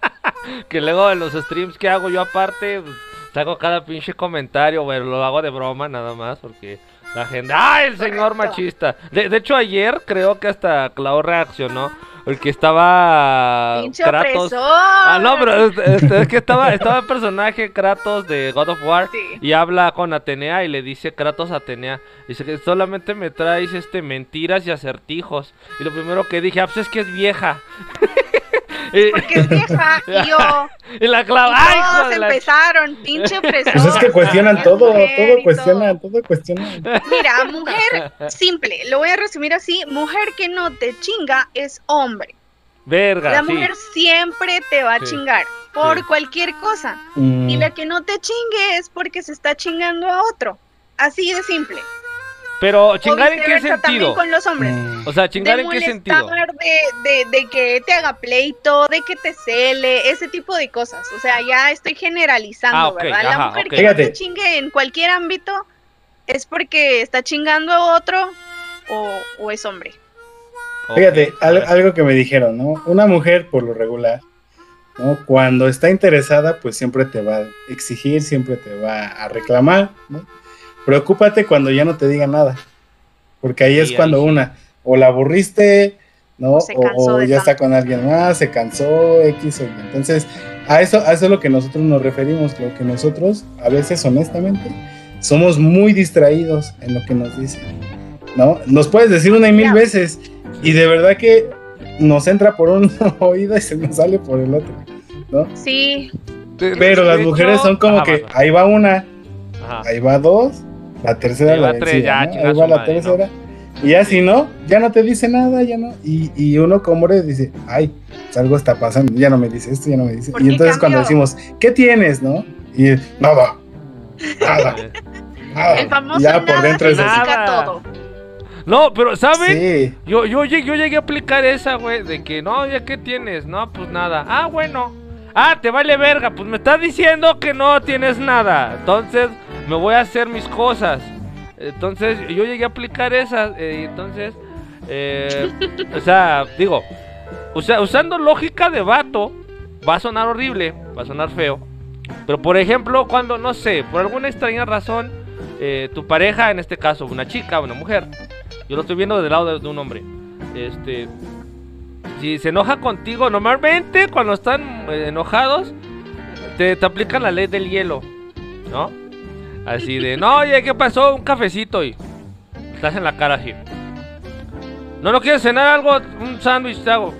[SPEAKER 3] que luego en los streams que hago yo aparte, pues, saco cada pinche comentario, güey, lo hago de broma nada más, porque la gente, ¡ay, el señor machista! De, de hecho, ayer creo que hasta Clau reaccionó, porque estaba
[SPEAKER 5] Pinche
[SPEAKER 3] Kratos.
[SPEAKER 5] opresor.
[SPEAKER 3] Ah, no, pero este, es que estaba, estaba el personaje Kratos de God of War
[SPEAKER 5] Sí.
[SPEAKER 3] y habla con Atenea y le dice Kratos Atenea. Dice que solamente me traes este mentiras y acertijos. Y lo primero que dije, ah, pues es que es vieja. y,
[SPEAKER 5] Porque es vieja y yo.
[SPEAKER 3] y la
[SPEAKER 5] Y
[SPEAKER 3] clava, ¡ay, hijo
[SPEAKER 5] todos
[SPEAKER 3] de la
[SPEAKER 5] empezaron, pinche opresor.
[SPEAKER 4] Pues es que cuestionan
[SPEAKER 5] Es
[SPEAKER 4] todo, todo cuestionan, todo cuestionan.
[SPEAKER 5] Mira, mujer simple, lo voy a resumir así, mujer que no te chinga es hombre.
[SPEAKER 3] Verga,
[SPEAKER 5] La
[SPEAKER 3] sí.
[SPEAKER 5] mujer siempre te va a
[SPEAKER 3] Sí.
[SPEAKER 5] chingar por
[SPEAKER 3] Sí.
[SPEAKER 5] cualquier cosa.
[SPEAKER 4] Mm,
[SPEAKER 5] Y la que no te chingue es porque se está chingando a otro. Así de simple.
[SPEAKER 3] Pero
[SPEAKER 5] O
[SPEAKER 3] chingar en qué sentido.
[SPEAKER 5] con los hombres.
[SPEAKER 4] mm,
[SPEAKER 3] O sea, chingar
[SPEAKER 5] de
[SPEAKER 3] en qué sentido.
[SPEAKER 5] De, de, de que te haga pleito, de que te cele, ese tipo de cosas. O sea, ya estoy generalizando,
[SPEAKER 3] Ah,
[SPEAKER 5] ¿verdad? La
[SPEAKER 3] ajá,
[SPEAKER 5] mujer que no
[SPEAKER 4] Fíjate.
[SPEAKER 5] te chingue en cualquier ámbito es porque está chingando a otro o, o es hombre.
[SPEAKER 4] Fíjate, al- algo que me dijeron, ¿no? Una mujer, por lo regular, ¿no? Cuando está interesada, pues siempre te va a exigir, siempre te va a reclamar, ¿no? Preocúpate cuando ya no te diga nada, porque ahí
[SPEAKER 3] Sí,
[SPEAKER 4] es cuando
[SPEAKER 3] ahí
[SPEAKER 4] una, o la aburriste, ¿no?
[SPEAKER 5] O
[SPEAKER 4] O, ya está
[SPEAKER 5] tanto.
[SPEAKER 4] con alguien más, se cansó, X o Y. Entonces, a eso, a eso es lo que nosotros nos referimos, lo que nosotros, a veces honestamente, somos muy distraídos en lo que nos dicen, ¿no? Nos puedes decir una y mil veces, y de verdad que nos entra por un oído y se nos sale por el otro, ¿no?
[SPEAKER 5] Sí,
[SPEAKER 4] Pero las mujeres son como
[SPEAKER 3] Ajá,
[SPEAKER 4] que ahí va una,
[SPEAKER 3] ajá.
[SPEAKER 4] ahí va dos, la tercera la
[SPEAKER 3] tres, ya,
[SPEAKER 4] ¿no?
[SPEAKER 3] chinga
[SPEAKER 4] Ahí
[SPEAKER 3] su
[SPEAKER 4] va la
[SPEAKER 3] madre, ¿no?
[SPEAKER 4] tercera. Y ya
[SPEAKER 3] Sí.
[SPEAKER 4] si no, ya no te dice nada, ya no. Y, y uno como hombre dice, ay, pues algo está pasando, ya no me dice esto, ya no me dice.
[SPEAKER 5] ¿Por
[SPEAKER 4] Y entonces cuando decimos, ¿qué tienes, no? Y nada, nada, nada.
[SPEAKER 5] el famoso
[SPEAKER 4] Y ya por dentro es
[SPEAKER 5] todo.
[SPEAKER 3] No, pero ¿saben?
[SPEAKER 4] Sí,
[SPEAKER 3] Yo, yo, llegué, yo llegué a aplicar esa, güey, de que no, ya qué tienes, no, pues nada. Ah, bueno. Ah, te vale verga, pues me estás diciendo que no tienes nada. Entonces, me voy a hacer mis cosas. Entonces, yo llegué a aplicar esa, eh, entonces, eh, o sea, digo, o sea, usando lógica de vato, va a sonar horrible, va a sonar feo. Pero por ejemplo, cuando, no sé, por alguna extraña razón, eh, tu pareja, en este caso una chica, una mujer, yo lo estoy viendo del lado de, de un hombre, este, si se enoja contigo, normalmente cuando están eh, enojados, te, te aplican la ley del hielo, ¿no? Así de, no, oye, ¿qué pasó? Un cafecito y estás en la cara así. ¿No lo quieres cenar algo? Un sándwich te hago.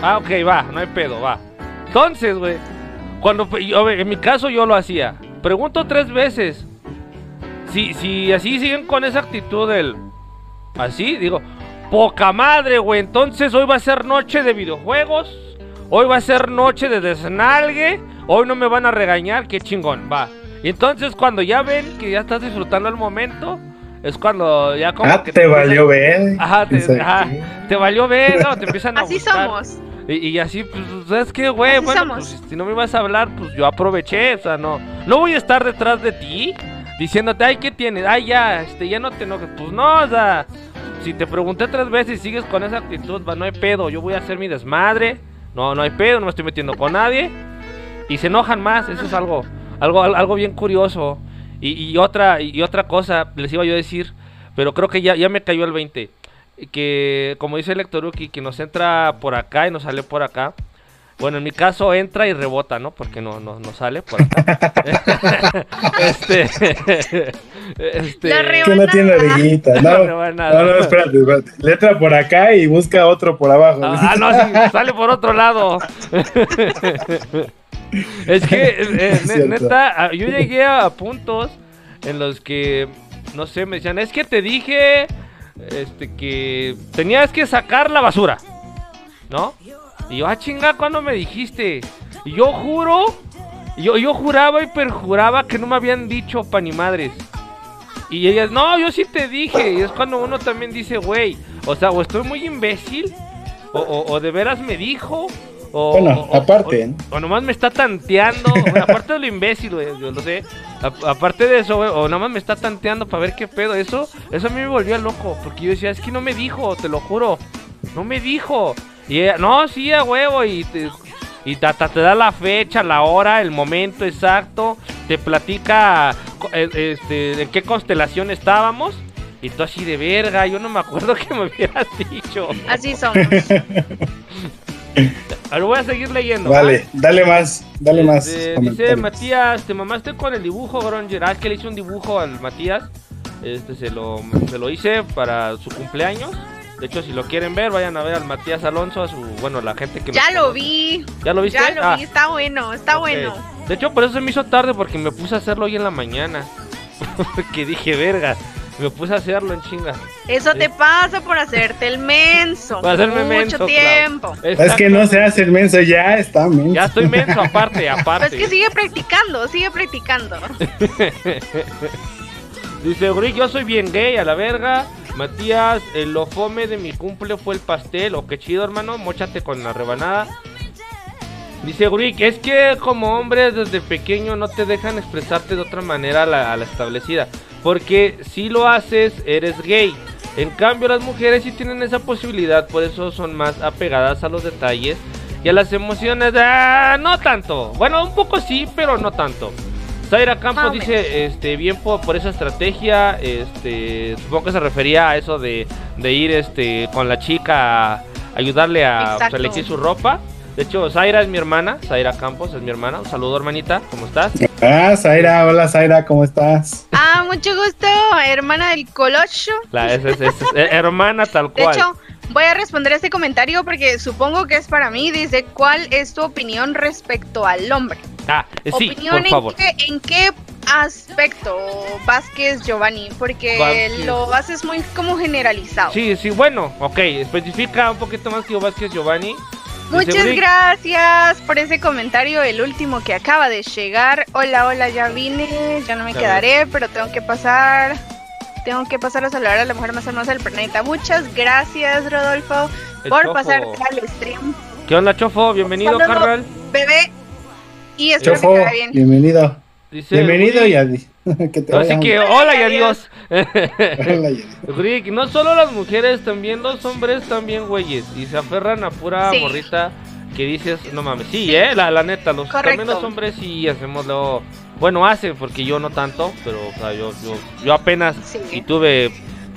[SPEAKER 3] Ah, ok, va, no hay pedo, va. Entonces, güey, cuando yo- en mi caso yo lo hacía. Pregunto tres veces. Si, si así siguen con esa actitud del. Así, digo, poca madre, güey. Entonces hoy va a ser noche de videojuegos. Hoy va a ser noche de desnalgue. Hoy no me van a regañar, qué chingón, va. Y entonces cuando ya ven que ya estás disfrutando el momento, es cuando ya como
[SPEAKER 4] Ah,
[SPEAKER 3] que
[SPEAKER 4] te
[SPEAKER 3] empiezan-
[SPEAKER 4] valió ver.
[SPEAKER 3] Ajá, te, te valió ver, ¿no? Te empiezan a
[SPEAKER 5] Así
[SPEAKER 3] buscar.
[SPEAKER 5] somos.
[SPEAKER 3] Y, y así, pues, ¿sabes qué, güey?
[SPEAKER 5] Así
[SPEAKER 3] Bueno,
[SPEAKER 5] somos.
[SPEAKER 3] pues si no me vas a hablar, pues yo aproveché, o sea, no. No voy a estar detrás de ti diciéndote, ay, ¿qué tienes? Ay, ya, este, ya no te enojes. Pues no, o sea, si te pregunté tres veces y sigues con esa actitud, va, no hay pedo, yo voy a hacer mi desmadre. No, no hay pedo, no me estoy metiendo con nadie. Y se enojan más, eso es algo, algo, al- algo bien curioso. Y, y otra, y otra cosa, les iba yo a decir, pero creo que ya, ya me cayó el 20. Que, como dice el Lectoruki, que nos entra por acá y nos sale por acá. Bueno, en mi caso entra y rebota, ¿no? Porque no, no, no sale por acá. este. este.
[SPEAKER 5] La
[SPEAKER 4] Que no tiene No,
[SPEAKER 3] rebanada.
[SPEAKER 4] no, no, espérate, espérate. Letra por acá y busca otro por abajo.
[SPEAKER 3] Ah, no, sí, sale por otro lado. Es que, eh, eh, neta, yo llegué a puntos en los que, no sé, me decían, es que te dije este, que tenías que sacar la basura, ¿no? Y yo, ah, chinga, ¿cuándo me dijiste? Y yo juro, yo, yo juraba y perjuraba que no me habían dicho pa' ni madres. Y ellas, no, yo sí te dije. Y es cuando uno también dice, güey, o sea, o estoy muy imbécil, o, o- o de veras me dijo, o,
[SPEAKER 4] Bueno,
[SPEAKER 3] o-
[SPEAKER 4] aparte,
[SPEAKER 3] o, o nomás me está tanteando, aparte de lo imbécil, güey, yo lo sé. A- aparte de eso, güey, o nomás me está tanteando para ver qué pedo. Eso, eso a mí me volvía loco, porque yo decía, es que no me dijo, te lo juro, no me dijo. Y ella, no, sí, a huevo, y te, y te, hasta te da la fecha, la hora, el momento exacto, te platica eh, este, en qué constelación estábamos. Y tú así de verga, yo no me acuerdo que me hubieras dicho.
[SPEAKER 5] Así somos.
[SPEAKER 3] Ahora voy a seguir leyendo. ¿va?
[SPEAKER 4] Vale, dale más, dale más.
[SPEAKER 3] Este, dice
[SPEAKER 4] comentarios.
[SPEAKER 3] Matías, te mamaste con el dibujo, Gronger. Ah, es que le hice un dibujo al Matías. Este se lo, se lo hice para su cumpleaños. De hecho, si lo quieren ver, vayan a ver al Matías Alonso, a su, bueno, la gente que
[SPEAKER 5] Ya lo
[SPEAKER 3] conoce.
[SPEAKER 5] vi.
[SPEAKER 3] ¿Ya lo viste?
[SPEAKER 5] Ya lo
[SPEAKER 3] Ah,
[SPEAKER 5] vi. Está bueno, está bueno.
[SPEAKER 3] De hecho, por eso se me hizo tarde, porque me puse a hacerlo hoy en la mañana. porque dije, verga, me puse a hacerlo en chinga.
[SPEAKER 5] Eso te pasa por hacerte el menso.
[SPEAKER 3] Para hacerme
[SPEAKER 5] Mucho
[SPEAKER 3] menso, claro.
[SPEAKER 5] tiempo.
[SPEAKER 4] Es que no se hace el menso, ya está menso.
[SPEAKER 3] Ya estoy menso, aparte, aparte.
[SPEAKER 5] es que sigue practicando, sigue practicando.
[SPEAKER 3] Dice Uric, yo soy bien gay, a la verga. Matías, el lo fome de mi cumple fue el pastel. O qué chido, hermano, mochate con la rebanada. Dice Uric, es que como hombre desde pequeño no te dejan expresarte de otra manera a la, a la establecida. Porque si lo haces, eres gay. En cambio, las mujeres sí tienen esa posibilidad, por eso son más apegadas a los detalles y a las emociones. Ah, no tanto. Bueno, un poco sí, pero no tanto. Zaira Campos dice, este, bien por, por esa estrategia, este, supongo que se refería a eso de, de ir, este, con la chica a ayudarle a pues, elegir su ropa. De hecho, Zaira es mi hermana, Zaira Campos es mi hermana. Un saludo, hermanita, ¿cómo estás?
[SPEAKER 4] Ah, Zaira, hola Zaira, ¿cómo estás?
[SPEAKER 5] Ah, mucho gusto, hermana del Colocho.
[SPEAKER 3] La, es, es- es- es hermana tal
[SPEAKER 5] De
[SPEAKER 3] cual.
[SPEAKER 5] hecho, voy a responder este comentario porque supongo que es para mí. Dice, ¿cuál es tu opinión respecto al hombre?
[SPEAKER 3] ah, eh, sí,
[SPEAKER 5] opinión
[SPEAKER 3] por favor.
[SPEAKER 5] En, qué, en qué aspecto, Vázquez Giovanni, porque
[SPEAKER 3] Vázquez.
[SPEAKER 5] lo haces muy como generalizado.
[SPEAKER 3] Sí, sí, bueno, ok, especifica un poquito más que Vázquez Giovanni.
[SPEAKER 5] Muchas gracias por ese comentario, el último que acaba de llegar. Hola, hola, ya vine, ya no me
[SPEAKER 3] Ya
[SPEAKER 5] quedaré, pero tengo que pasar. Tengo que pasar a saludar a la mujer más hermosa del planeta. Muchas gracias, Rodolfo,
[SPEAKER 3] El
[SPEAKER 5] por
[SPEAKER 3] Chofo.
[SPEAKER 5] pasarte al stream.
[SPEAKER 3] ¿Qué onda, Chofo? Bienvenido, carnal.
[SPEAKER 5] Bebé, y espero
[SPEAKER 4] Chofo,
[SPEAKER 5] que te vaya bien.
[SPEAKER 4] bienvenido.
[SPEAKER 3] Dice,
[SPEAKER 4] Bienvenido
[SPEAKER 3] Uric,
[SPEAKER 4] y adi- que te
[SPEAKER 3] Así que, hola y adiós.
[SPEAKER 4] Hola,
[SPEAKER 3] Rick, no solo las mujeres, también los hombres también güeyes. Y se aferran a pura
[SPEAKER 5] Sí.
[SPEAKER 3] morrita que dices, no mames, sí, eh, la, la neta, los, también los hombres sí hacemos lo, bueno, hacen, porque yo no tanto, pero o sea, yo, yo, yo apenas y tuve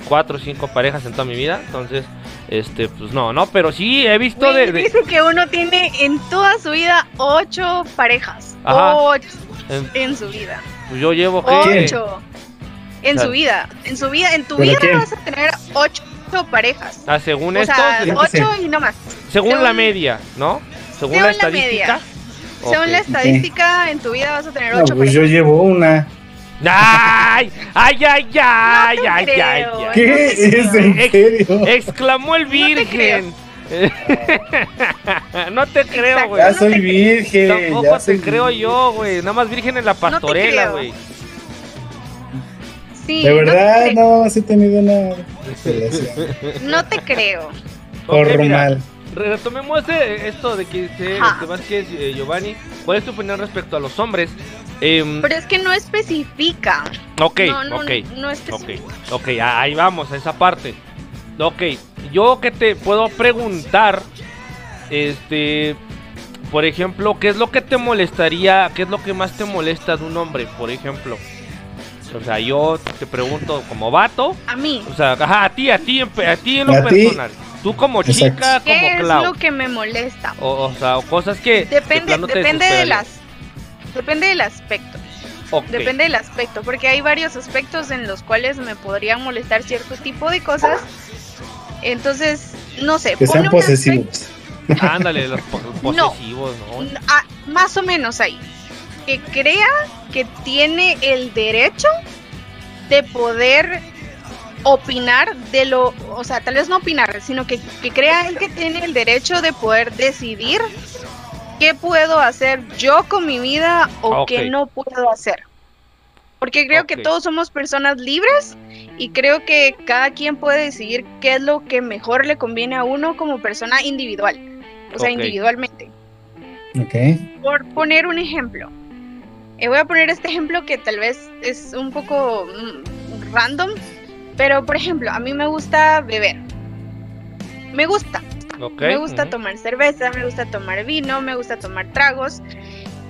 [SPEAKER 3] cuatro o cinco parejas en toda mi vida, entonces, este, pues no, no, pero sí he visto de,
[SPEAKER 5] Dice que uno tiene en toda su vida ocho parejas, ocho en, su vida.
[SPEAKER 3] Pues yo llevo
[SPEAKER 5] ocho. En su vida, en su vida, en tu vida vas a tener ocho parejas.
[SPEAKER 3] Ah, según
[SPEAKER 5] o
[SPEAKER 3] esto.
[SPEAKER 5] Sea, ocho y no más.
[SPEAKER 3] Según, la media, ¿no? Según, la estadística.
[SPEAKER 5] Según la estadística, en tu vida vas a tener ocho.
[SPEAKER 4] pues yo llevo una.
[SPEAKER 3] ¡Ay! ¡Ay, ay, ay! ay, ay, ay,
[SPEAKER 4] ¿Qué es en serio?
[SPEAKER 3] Exclamó el virgen. no te creo, güey.
[SPEAKER 4] ya soy virgen.
[SPEAKER 3] Tampoco te creo yo, güey. Nada más virgen en la pastorela, güey.
[SPEAKER 4] de verdad, no, sí he tenido una
[SPEAKER 5] No te creo.
[SPEAKER 4] Por mal.
[SPEAKER 3] Retomemos esto de que dice Vázquez eh, Giovanni. ¿Cuál es tu opinión respecto a los hombres?
[SPEAKER 5] Em, Pero es que no especifica.
[SPEAKER 3] Ok, ok.
[SPEAKER 5] No especifica.
[SPEAKER 3] Ok, ahí vamos, a esa parte. Ok, yo que te puedo preguntar, este, por ejemplo, ¿qué es lo que te molestaría, qué es lo que más te molesta de un hombre, por ejemplo? O sea, yo te pregunto como vato.
[SPEAKER 5] A mí.
[SPEAKER 3] O sea, ajá, a ti, a ti, a ti en lo personal. Tú como chica, como
[SPEAKER 5] ¿Qué
[SPEAKER 3] es
[SPEAKER 5] lo que me molesta?
[SPEAKER 3] O, sea, cosas que
[SPEAKER 5] depende, depende de las, depende del aspecto. Depende del aspecto, porque hay varios aspectos en los cuales me podrían molestar cierto tipo de cosas. Entonces, no sé.
[SPEAKER 4] Que sean posesivos.
[SPEAKER 3] Ándale, los posesivos, ¿no?
[SPEAKER 5] Ah, más o menos ahí. Que crea que tiene el derecho de poder opinar de lo, o sea, tal vez no opinar, sino que, que crea él que tiene el derecho de poder decidir qué puedo hacer yo con mi vida o qué no puedo hacer. Porque creo que todos somos personas libres y creo que cada quien puede decidir qué es lo que mejor le conviene a uno como persona individual, o sea, individualmente. Por poner un ejemplo, eh, voy a poner este ejemplo que tal vez es un poco mm, random, pero por ejemplo, a mí me gusta beber. Me gusta. Me gusta tomar cerveza, me gusta tomar vino, me gusta tomar tragos.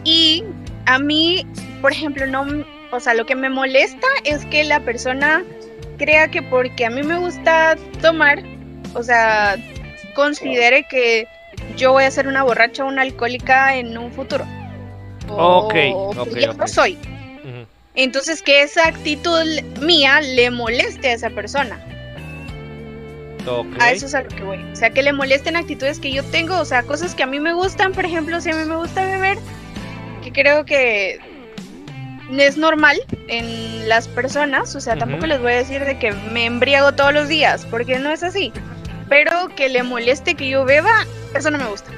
[SPEAKER 5] Y a mí, por ejemplo, no, o sea, lo que me molesta es que la persona crea que porque a mí me gusta tomar, o sea, considere que yo voy a ser una borracha o una alcohólica en un futuro.
[SPEAKER 3] ok,
[SPEAKER 5] yo no soy. Entonces, que esa actitud mía le moleste a esa persona. A eso es a lo que voy. O sea, que le molesten actitudes que yo tengo, o sea, cosas que a mí me gustan, por ejemplo, si a mí me gusta beber, que creo que es normal en las personas, o sea, tampoco les voy a decir de que me embriago todos los días, porque no es así. Pero que le moleste que yo beba, eso no me gusta.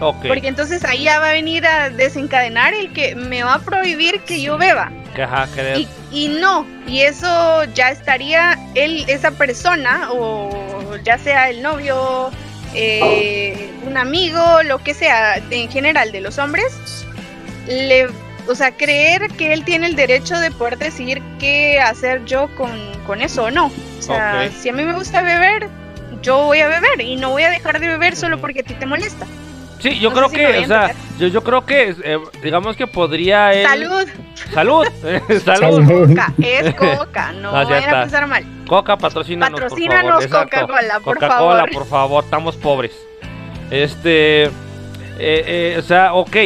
[SPEAKER 5] Porque entonces ahí ya va a venir a desencadenar el que me va a prohibir que yo beba. y, y, no, y eso ya estaría él, esa persona, o ya sea el novio, eh, un amigo, lo que sea, en general de los hombres, le, o sea, creer que él tiene el derecho de poder decidir qué hacer yo con, con eso o no. O sea, si a mí me gusta beber, yo voy a beber y no voy a dejar de beber solo porque a ti te molesta.
[SPEAKER 3] Sí, yo creo que, o sea, yo, yo creo que, eh, digamos que podría
[SPEAKER 5] Salud.
[SPEAKER 3] Salud.
[SPEAKER 5] Salud. Coca, es Coca, no ah, vayan a pensar mal.
[SPEAKER 3] Coca, patrocínanos,
[SPEAKER 5] patrocínanos Coca-Cola, por
[SPEAKER 3] Coca
[SPEAKER 5] cola
[SPEAKER 3] por favor, estamos pobres. Este, eh, eh, o sea, ok.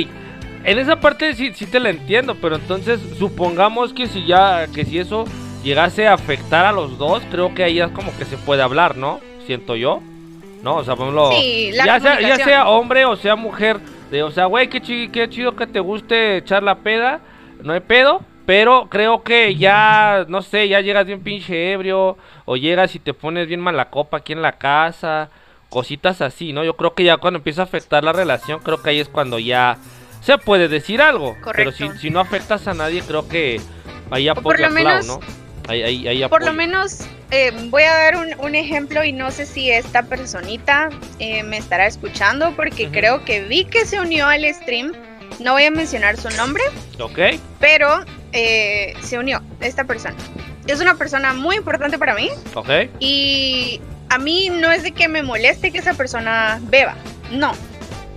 [SPEAKER 3] En esa parte sí, sí te la entiendo, pero entonces supongamos que si ya, que si eso llegase a afectar a los dos, creo que ahí es como que se puede hablar, ¿no? Siento yo. ¿no? O sea, por ejemplo, ya, sea, ya sea hombre o sea mujer, de, o sea, güey, qué, qué chido que te guste echar la peda, no hay pedo, pero creo que ya, no sé, ya llegas bien pinche ebrio, o llegas y te pones bien mala copa aquí en la casa, cositas así, ¿no? Yo creo que ya cuando empieza a afectar la relación, creo que ahí es cuando ya se puede decir algo. Pero si, si no afectas a nadie, creo que ahí apoya ¿no?
[SPEAKER 5] Por lo menos eh, voy a dar un, ejemplo y no sé si esta personita eh, me estará escuchando porque creo que vi que se unió al stream. No voy a mencionar su nombre.
[SPEAKER 3] Ok.
[SPEAKER 5] Pero eh, se unió esta persona. Es una persona muy importante para mí.
[SPEAKER 3] Ok.
[SPEAKER 5] Y a mí no es de que me moleste que esa persona beba. No.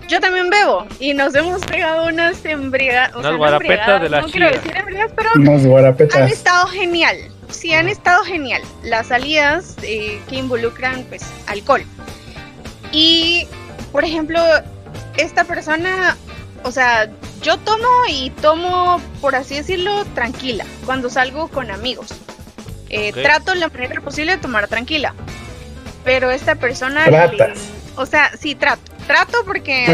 [SPEAKER 5] Yo también bebo y nos hemos pegado unas embriagadas.
[SPEAKER 3] Unas guarapetas de la
[SPEAKER 5] No quiero decir embriagadas, pero
[SPEAKER 4] Unas
[SPEAKER 5] han estado genial. Sí, han estado genial. Las salidas eh, que involucran, pues, alcohol. Y, por ejemplo, esta persona, o sea, yo tomo y tomo, por así decirlo, tranquila, cuando salgo con amigos. Eh. Trato la manera posible de tomar tranquila. Pero esta persona...
[SPEAKER 4] Tratas.
[SPEAKER 5] le- o sea, sí, trato. Trato porque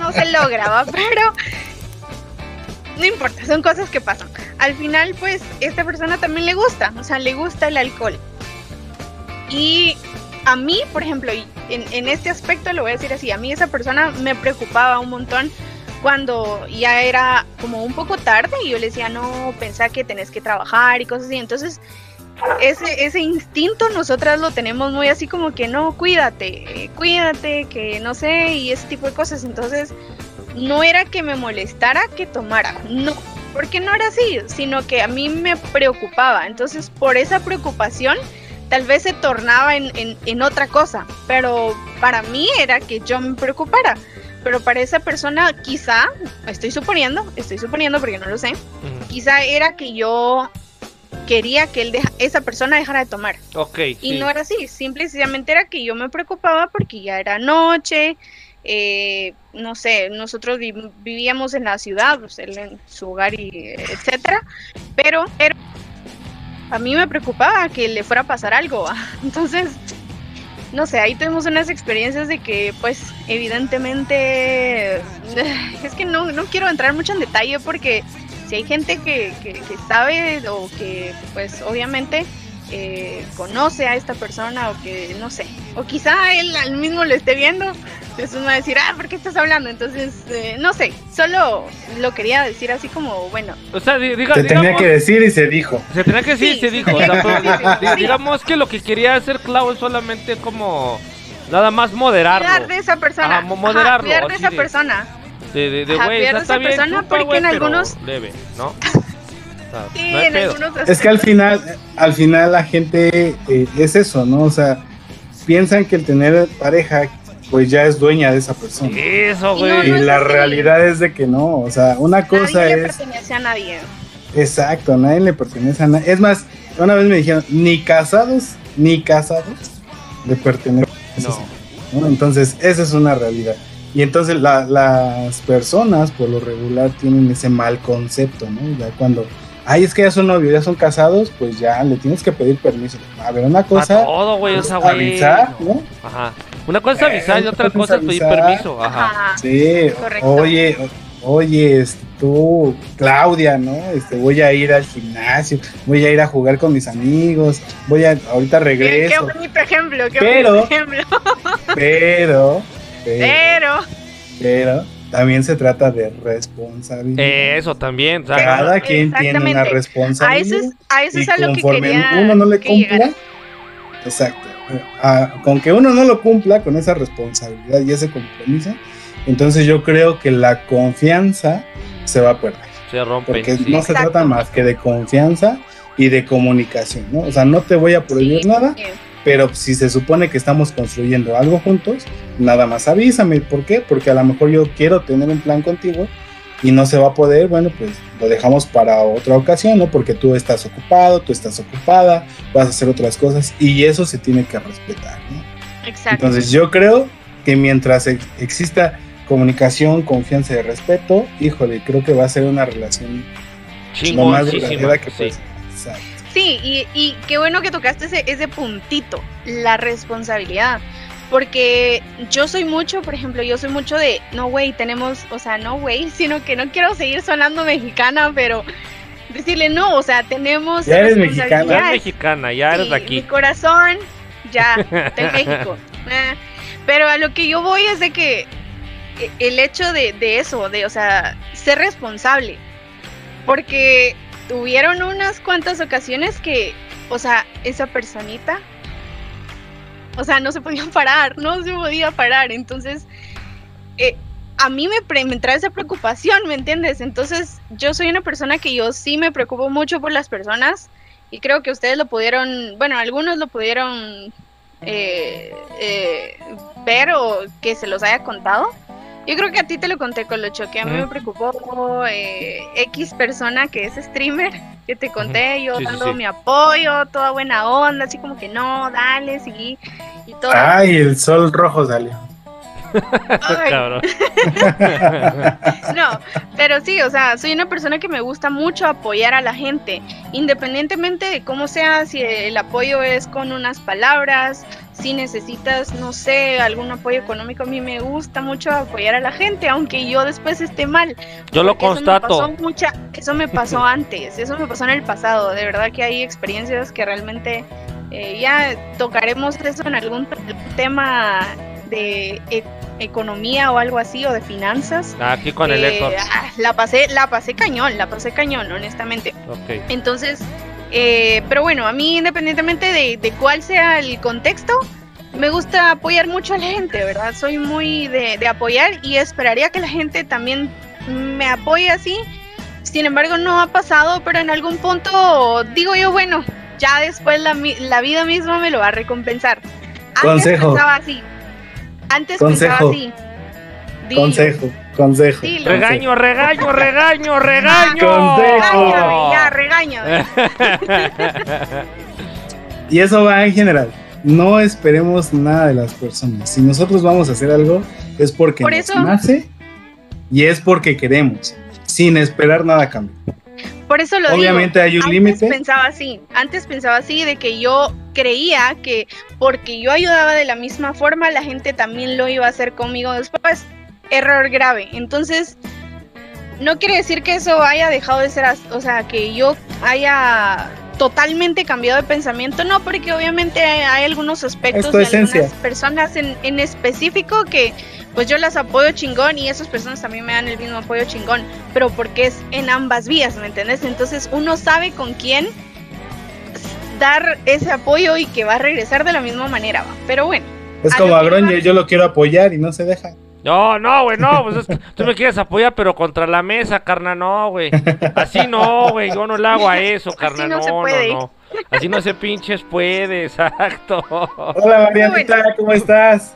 [SPEAKER 5] no se logra, ¿va? Pero no importa, son cosas que pasan. Al final, pues, esta persona también le gusta, o sea, le gusta el alcohol. Y a mí, por ejemplo, y en, en este aspecto lo voy a decir así, a mí esa persona me preocupaba un montón cuando ya era como un poco tarde y yo le decía, no, pensá que tenés que trabajar y cosas así. Entonces, ese, ese instinto nosotras lo tenemos muy así como que no, cuídate, eh, cuídate, que no sé, y ese tipo de cosas. Entonces, no era que me molestara que tomara, no, porque no era así, sino que a mí me preocupaba. Entonces, por esa preocupación, tal vez se tornaba en, en, en otra cosa, pero para mí era que yo me preocupara. Pero para esa persona, quizá, estoy suponiendo, estoy suponiendo porque no lo sé, quizá era que yo quería que él deja- esa persona dejara de tomar.
[SPEAKER 3] Ok,
[SPEAKER 5] Y
[SPEAKER 3] sí.
[SPEAKER 5] no era así, simple y sencillamente era que yo me preocupaba porque ya era noche, eh, no sé, nosotros vi- vivíamos en la ciudad, pues él en su hogar y etcétera, pero, pero a mí me preocupaba que le fuera a pasar algo, entonces, no sé, ahí tuvimos unas experiencias de que, pues, evidentemente, es que no, no quiero entrar mucho en detalle porque si hay gente que, que, que sabe o que, pues, obviamente eh, conoce a esta persona o que no sé, o quizá él al mismo lo esté viendo, entonces uno va a decir, ah, ¿por qué estás hablando? Entonces, eh, no sé, solo lo quería decir así como, bueno,
[SPEAKER 3] O sea, di- diga,
[SPEAKER 4] Se tenía que decir y se dijo.
[SPEAKER 3] se tenía que decir,
[SPEAKER 5] Sí,
[SPEAKER 3] se dijo. o sea,
[SPEAKER 5] sí, sí,
[SPEAKER 3] digamos que lo que quería hacer Clau es solamente como nada más moderarlo.
[SPEAKER 5] cuidar de esa persona,
[SPEAKER 3] Ajá,
[SPEAKER 5] cuidar de esa
[SPEAKER 3] de-
[SPEAKER 5] persona,
[SPEAKER 3] De, de, de güey, está bien,
[SPEAKER 5] persona
[SPEAKER 3] chupa,
[SPEAKER 5] porque en
[SPEAKER 3] pero
[SPEAKER 5] algunos-
[SPEAKER 3] leve, ¿no? O sea,
[SPEAKER 5] sí,
[SPEAKER 3] no hay
[SPEAKER 5] en
[SPEAKER 3] pedo.
[SPEAKER 5] algunos
[SPEAKER 4] Es que al final, al final la gente eh, es eso, ¿no? O sea, piensan que el tener pareja, pues ya es dueña de esa persona.
[SPEAKER 3] Eso,
[SPEAKER 5] Y
[SPEAKER 3] güey.
[SPEAKER 5] no,
[SPEAKER 4] Y la
[SPEAKER 5] así.
[SPEAKER 4] realidad es de que no, o sea, una cosa
[SPEAKER 5] nadie le
[SPEAKER 4] es,
[SPEAKER 5] pertenece a nadie.
[SPEAKER 4] exacto, nadie le pertenece a nadie. Es más, una vez me dijeron, ni casados, ni casados le pertenecen.
[SPEAKER 3] No.
[SPEAKER 4] ¿no? Entonces, esa es una realidad. Y entonces la- las personas, por lo regular, tienen ese mal concepto, ¿no? Ya cuando, ay, es que ya son novios, ya son casados, pues ya le tienes que pedir permiso. A ver, una
[SPEAKER 3] A
[SPEAKER 4] cosa,
[SPEAKER 3] todo, güey,
[SPEAKER 4] es
[SPEAKER 3] esa güey.
[SPEAKER 4] avisar, ¿no?
[SPEAKER 3] Ajá. Una cosa es avisar y
[SPEAKER 4] Eh,
[SPEAKER 3] otra
[SPEAKER 4] otra
[SPEAKER 3] cosa es pedir permiso. Ajá.
[SPEAKER 4] Sí,
[SPEAKER 5] Correcto.
[SPEAKER 4] oye, oye, tú, Claudia, ¿no? Este, voy a ir al gimnasio, voy a ir a jugar con mis amigos, voy a, ahorita
[SPEAKER 5] Qué, qué
[SPEAKER 4] regreso,
[SPEAKER 5] bonito ejemplo, qué
[SPEAKER 4] Pero-
[SPEAKER 5] bonito ejemplo.
[SPEAKER 4] pero, pero,
[SPEAKER 5] Pero,
[SPEAKER 4] pero, también se trata de responsabilidad.
[SPEAKER 3] Eh, Eso también. o sea,
[SPEAKER 4] Cada quien tiene una
[SPEAKER 5] Exactamente. a
[SPEAKER 4] responsabilidad.
[SPEAKER 5] eso es, a eso
[SPEAKER 4] y
[SPEAKER 5] es a lo que
[SPEAKER 4] conforme
[SPEAKER 5] quería
[SPEAKER 4] uno no le
[SPEAKER 5] que
[SPEAKER 4] cumpla,
[SPEAKER 5] llegara.
[SPEAKER 4] exacto, ah, con que uno no lo cumpla con esa responsabilidad y ese compromiso, entonces yo creo que la confianza se va a perder,
[SPEAKER 3] se rompe.
[SPEAKER 4] porque
[SPEAKER 3] sí.
[SPEAKER 4] no se
[SPEAKER 5] Exacto.
[SPEAKER 4] trata más que de confianza y de comunicación, ¿no? O sea, no te voy a prohibir
[SPEAKER 5] Sí,
[SPEAKER 4] nada,
[SPEAKER 5] sí.
[SPEAKER 4] Pero si se supone que estamos construyendo algo juntos, nada más avísame, ¿por qué? Porque a lo mejor yo quiero tener un plan contigo y no se va a poder, bueno, pues lo dejamos para otra ocasión, ¿no? Porque tú estás ocupado, tú estás ocupada, vas a hacer otras cosas y eso se tiene que respetar, ¿no?
[SPEAKER 5] Exacto.
[SPEAKER 4] Entonces yo creo que mientras ex- exista comunicación, confianza y respeto, híjole, creo que va a ser una relación lo más verdadera que
[SPEAKER 3] sí.
[SPEAKER 4] puede ser. Exacto.
[SPEAKER 5] Sí, y, y qué bueno que tocaste ese, ese puntito, la responsabilidad. Porque yo soy mucho, por ejemplo, yo soy mucho de, no, güey, tenemos, o sea, no, güey, sino que no quiero seguir sonando mexicana, pero decirle, no, o sea, tenemos
[SPEAKER 4] Ya eres
[SPEAKER 3] Ya
[SPEAKER 5] responsabilidades.
[SPEAKER 3] eres mexicana, ya eres de
[SPEAKER 5] Sí, Mi
[SPEAKER 3] aquí.
[SPEAKER 5] corazón, ya, está en México. Eh, Pero a lo que yo voy es de que e- el hecho de, de eso, de, o sea, ser responsable. Porque tuvieron unas cuantas ocasiones que, o sea, esa personita, o sea, no se podía parar, no se podía parar. Entonces, eh, a mí me, pre- me trae esa preocupación, ¿me entiendes? Entonces, yo soy una persona que yo sí me preocupo mucho por las personas y creo que ustedes lo pudieron, bueno, algunos lo pudieron eh, eh, ver o que se los haya contado, Yo creo que a ti te lo conté, Colocho, que a mí me preocupó eh, X persona que es streamer, que te conté, yo dando mi apoyo, toda buena onda, así como que no, dale, sí, y todo.
[SPEAKER 4] Ay, el sol rojo salió.
[SPEAKER 5] no, pero sí, o sea, soy una persona que me gusta mucho apoyar a la gente, independientemente de cómo sea, si el apoyo es con unas palabras, si necesitas, no sé, algún apoyo económico, a mí me gusta mucho apoyar a la gente, aunque yo después esté mal.
[SPEAKER 3] Yo lo constato.
[SPEAKER 5] Eso me pasó, mucha, eso me pasó antes, eso me pasó en el pasado. De verdad que hay experiencias que realmente eh, ya tocaremos eso en algún tema de e, economía o algo así o de finanzas.
[SPEAKER 3] Aquí con el eco.
[SPEAKER 5] Ah, la pasé, la pasé cañón, la pasé cañón, honestamente. Entonces, eh, pero bueno, a mí independientemente de, cuál sea el contexto, me gusta apoyar mucho a la gente, ¿verdad? Soy muy de, apoyar y esperaría que la gente también me apoye así. Sin embargo, no ha pasado, pero en algún punto digo yo, bueno, ya después la, la vida misma me lo va a recompensar. Antes
[SPEAKER 4] Consejo.
[SPEAKER 5] pensaba así. Antes pensaba así.
[SPEAKER 4] Consejo. Consejo.
[SPEAKER 3] regaño, regaño, regaño, regaño.
[SPEAKER 5] Regaño, ya, regaño.
[SPEAKER 4] y eso va en general. No esperemos nada de las personas. Si nosotros vamos a hacer algo, es porque
[SPEAKER 5] Por
[SPEAKER 4] nos nace y es porque queremos, sin esperar nada a cambio.
[SPEAKER 5] Por eso lo
[SPEAKER 4] Obviamente hay un límite.
[SPEAKER 5] Antes pensaba así, antes pensaba así de que yo creía que porque yo ayudaba de la misma forma, la gente también lo iba a hacer conmigo después error grave. Entonces, no quiere decir que eso haya dejado de ser, o sea, que yo haya totalmente cambiado de pensamiento, no, porque obviamente hay, algunos aspectos de algunas personas en, en específico que pues yo las apoyo chingón y esas personas también me dan el mismo apoyo chingón, pero porque es en ambas vías, ¿me entiendes? Entonces uno sabe con quién dar ese apoyo y que va a regresar de la misma manera, pero bueno.
[SPEAKER 4] Es como a yo lo quiero apoyar y no se deja.
[SPEAKER 3] No, no, güey, no, pues tú me quieres apoyar, pero contra la mesa, carna, no, güey. Así no, güey, yo no le hago a eso, carna, no, no, no, Así no se pinches puede, exacto.
[SPEAKER 4] Hola, Marianita, ¿cómo estás?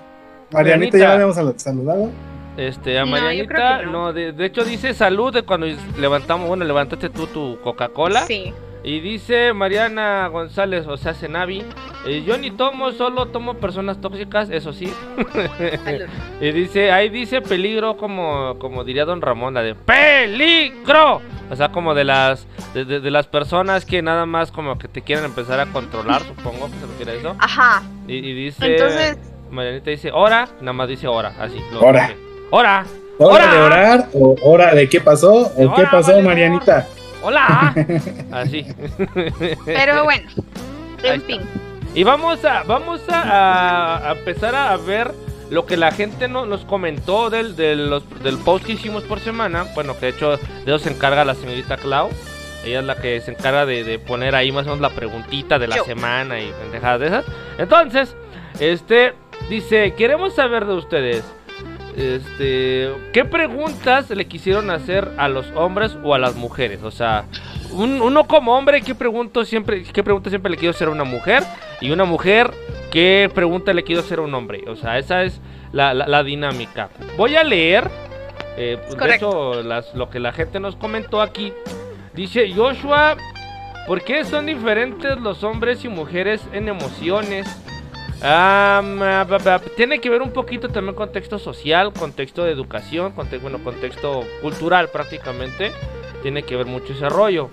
[SPEAKER 4] Marianita, ¿ya la habíamos saludado?
[SPEAKER 3] Este, a Marianita, no, de, de, hecho dice salud de cuando levantamos, bueno, levantaste tú tu Coca-Cola.
[SPEAKER 5] Sí.
[SPEAKER 3] Y dice Mariana González, o sea, Cenavi, eh, yo ni tomo, solo tomo personas tóxicas, eso sí. y dice, ahí dice peligro como, como diría don Ramón, la de peligro. O sea, como de las, de, las personas que nada más como que te quieren empezar a controlar, supongo que se refiere a eso.
[SPEAKER 5] Ajá.
[SPEAKER 3] Y, dice, Entonces... Marianita dice, hora, nada más dice hora, así.
[SPEAKER 4] hora.
[SPEAKER 3] Hora.
[SPEAKER 4] ¿Hora de orar o hora de qué pasó? ¿O qué pasó, Marianita?
[SPEAKER 3] Hola. Así.
[SPEAKER 5] Pero bueno, en fin.
[SPEAKER 3] Y vamos a, vamos a, empezar a ver lo que la gente no, nos comentó del, del, del post que hicimos por semana. Bueno, que de hecho de eso se encarga la señorita Clau. Ella es la que se encarga de, poner ahí más o menos la preguntita de la semana y pendejadas de esas. Entonces, este dice, queremos saber de ustedes. Este, ¿qué preguntas le quisieron hacer a los hombres o a las mujeres? O sea, uno como hombre, ¿qué pregunta siempre, qué pregunta siempre le quiero hacer a una mujer? Y una mujer, ¿qué pregunta le quiero hacer a un hombre? O sea, esa es la, dinámica. Voy a leer, eh, de hecho, lo que la gente nos comentó aquí. Dice Joshua, ¿por qué son diferentes los hombres y mujeres en emociones? Tiene que ver un poquito también contexto social, contexto de educación, contexto, bueno, contexto cultural prácticamente. Tiene que ver mucho ese rollo.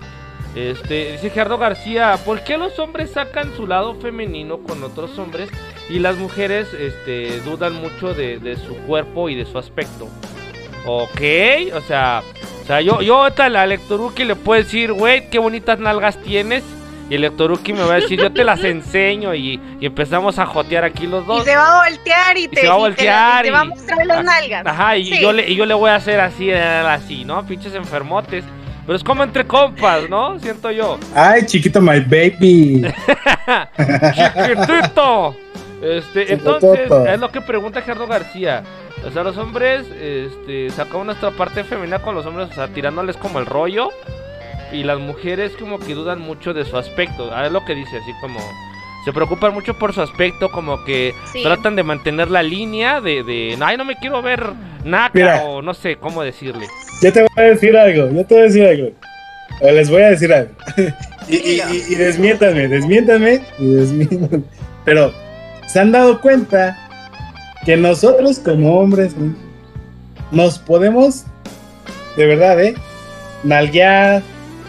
[SPEAKER 3] Este, dice Gerardo García, ¿por qué los hombres sacan su lado femenino con otros hombres y las mujeres este, dudan mucho de, su cuerpo y de su aspecto? Ok, o sea, o sea yo, yo a la Lectoruki le puedo decir, güey, qué bonitas nalgas tienes. Y el Lectoruki me va a decir, yo te las enseño y, empezamos a jotear aquí los dos.
[SPEAKER 5] Y se va a voltear y, te,
[SPEAKER 3] va a voltear
[SPEAKER 5] te, va a mostrar las nalgas.
[SPEAKER 3] Ajá, y, yo le, y yo le voy a hacer así, así, ¿no? Pinches enfermotes. Pero es como entre compas, ¿no? Siento yo.
[SPEAKER 4] Ay, chiquito, my baby.
[SPEAKER 3] Chiquitito. Este, entonces, es lo que pregunta Gerardo García. O sea, los hombres, este, sacan nuestra parte femenina con los hombres, o sea, tirándoles como el rollo y las mujeres como que dudan mucho de su aspecto. A ver lo que dice, así como... se preocupan mucho por su aspecto, como que
[SPEAKER 5] Sí.
[SPEAKER 3] tratan de mantener la línea de, de, ay, no me quiero ver naca
[SPEAKER 4] Mira.
[SPEAKER 3] o no sé cómo decirle.
[SPEAKER 4] Yo te voy a decir algo, yo te voy a decir algo. O les voy a decir algo. y, y, y, y desmiéntanme, desmiéntanme y desmiéntanme. Pero, ¿se han dado cuenta que nosotros como hombres nos podemos, de verdad, eh, nalguear?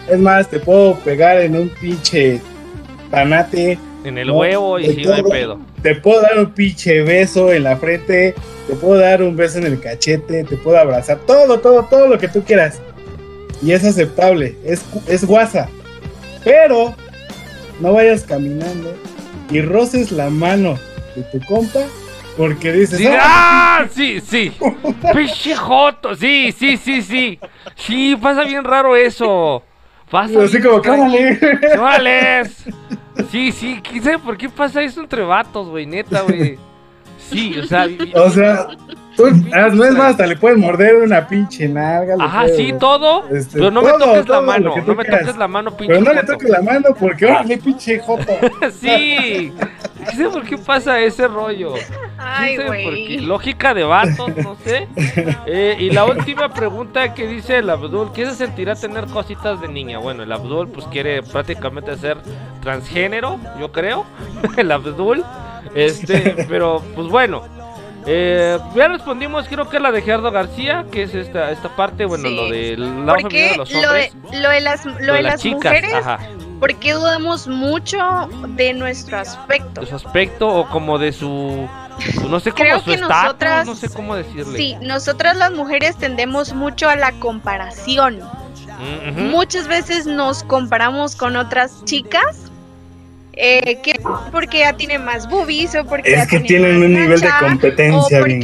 [SPEAKER 4] Es más, te puedo pegar en un pinche panate,
[SPEAKER 3] En el
[SPEAKER 4] No,
[SPEAKER 3] huevo y sí, no hay pedo.
[SPEAKER 4] te puedo dar un pinche beso en la frente, te puedo dar un beso en el cachete, te puedo abrazar, todo, todo, todo lo que tú quieras. Y es aceptable, es, es guasa. Pero no vayas caminando y roces la mano de tu compa porque dices,
[SPEAKER 3] Sí,
[SPEAKER 4] "Ah,
[SPEAKER 3] ¡ah! Sí, sí. Pinche joto. Sí, sí, sí, sí. Sí, pasa bien raro eso. Pasa
[SPEAKER 4] así como. "Córrele".
[SPEAKER 3] ¡Chavales! Sí, sí, quién sabe por qué pasa eso entre vatos, güey, neta, güey. Sí, o sea,
[SPEAKER 4] O sea, tú, ah, no es más, hasta le puedes morder una pinche nalga.
[SPEAKER 3] ajá,
[SPEAKER 4] puedes-
[SPEAKER 3] sí, todo,
[SPEAKER 4] este,
[SPEAKER 3] pero no me toques la mano, no me toques la mano, pinche
[SPEAKER 4] Pero no le toques la mano porque, órale, pinche joto.
[SPEAKER 3] Sí, no sé por qué pasa ese rollo.
[SPEAKER 5] Ay,
[SPEAKER 3] No sé por qué.
[SPEAKER 5] güey.
[SPEAKER 3] Lógica de vatos, no sé. Eh, y la última pregunta que dice el Abdul, ¿qué se sentirá tener cositas de niña? Bueno, el Abdul pues quiere prácticamente ser transgénero, yo creo. el Abdul. Este, pero pues bueno. Eh, ya respondimos, creo que la de Gerardo García, que es esta, esta parte, bueno,
[SPEAKER 5] Sí.
[SPEAKER 3] lo lado femenino
[SPEAKER 5] Porque
[SPEAKER 3] de los
[SPEAKER 5] lo de,
[SPEAKER 3] hombres.
[SPEAKER 5] lo de las, lo de las
[SPEAKER 3] chicas,
[SPEAKER 5] mujeres,
[SPEAKER 3] ajá,
[SPEAKER 5] ¿por qué dudamos mucho de nuestro aspecto?
[SPEAKER 3] de su aspecto o como de su, no sé,
[SPEAKER 5] Creo
[SPEAKER 3] su
[SPEAKER 5] que
[SPEAKER 3] estatus,
[SPEAKER 5] nosotras-
[SPEAKER 3] no sé cómo decirle.
[SPEAKER 5] Sí, nosotras las mujeres tendemos mucho a la comparación.
[SPEAKER 3] Mm.
[SPEAKER 5] Muchas veces nos comparamos con otras chicas. Eh, que porque ya tiene más boobies o porque ya
[SPEAKER 4] Es que
[SPEAKER 5] tiene
[SPEAKER 4] tienen
[SPEAKER 5] más
[SPEAKER 4] un nivel de
[SPEAKER 5] nacha, o
[SPEAKER 4] competencia. bien.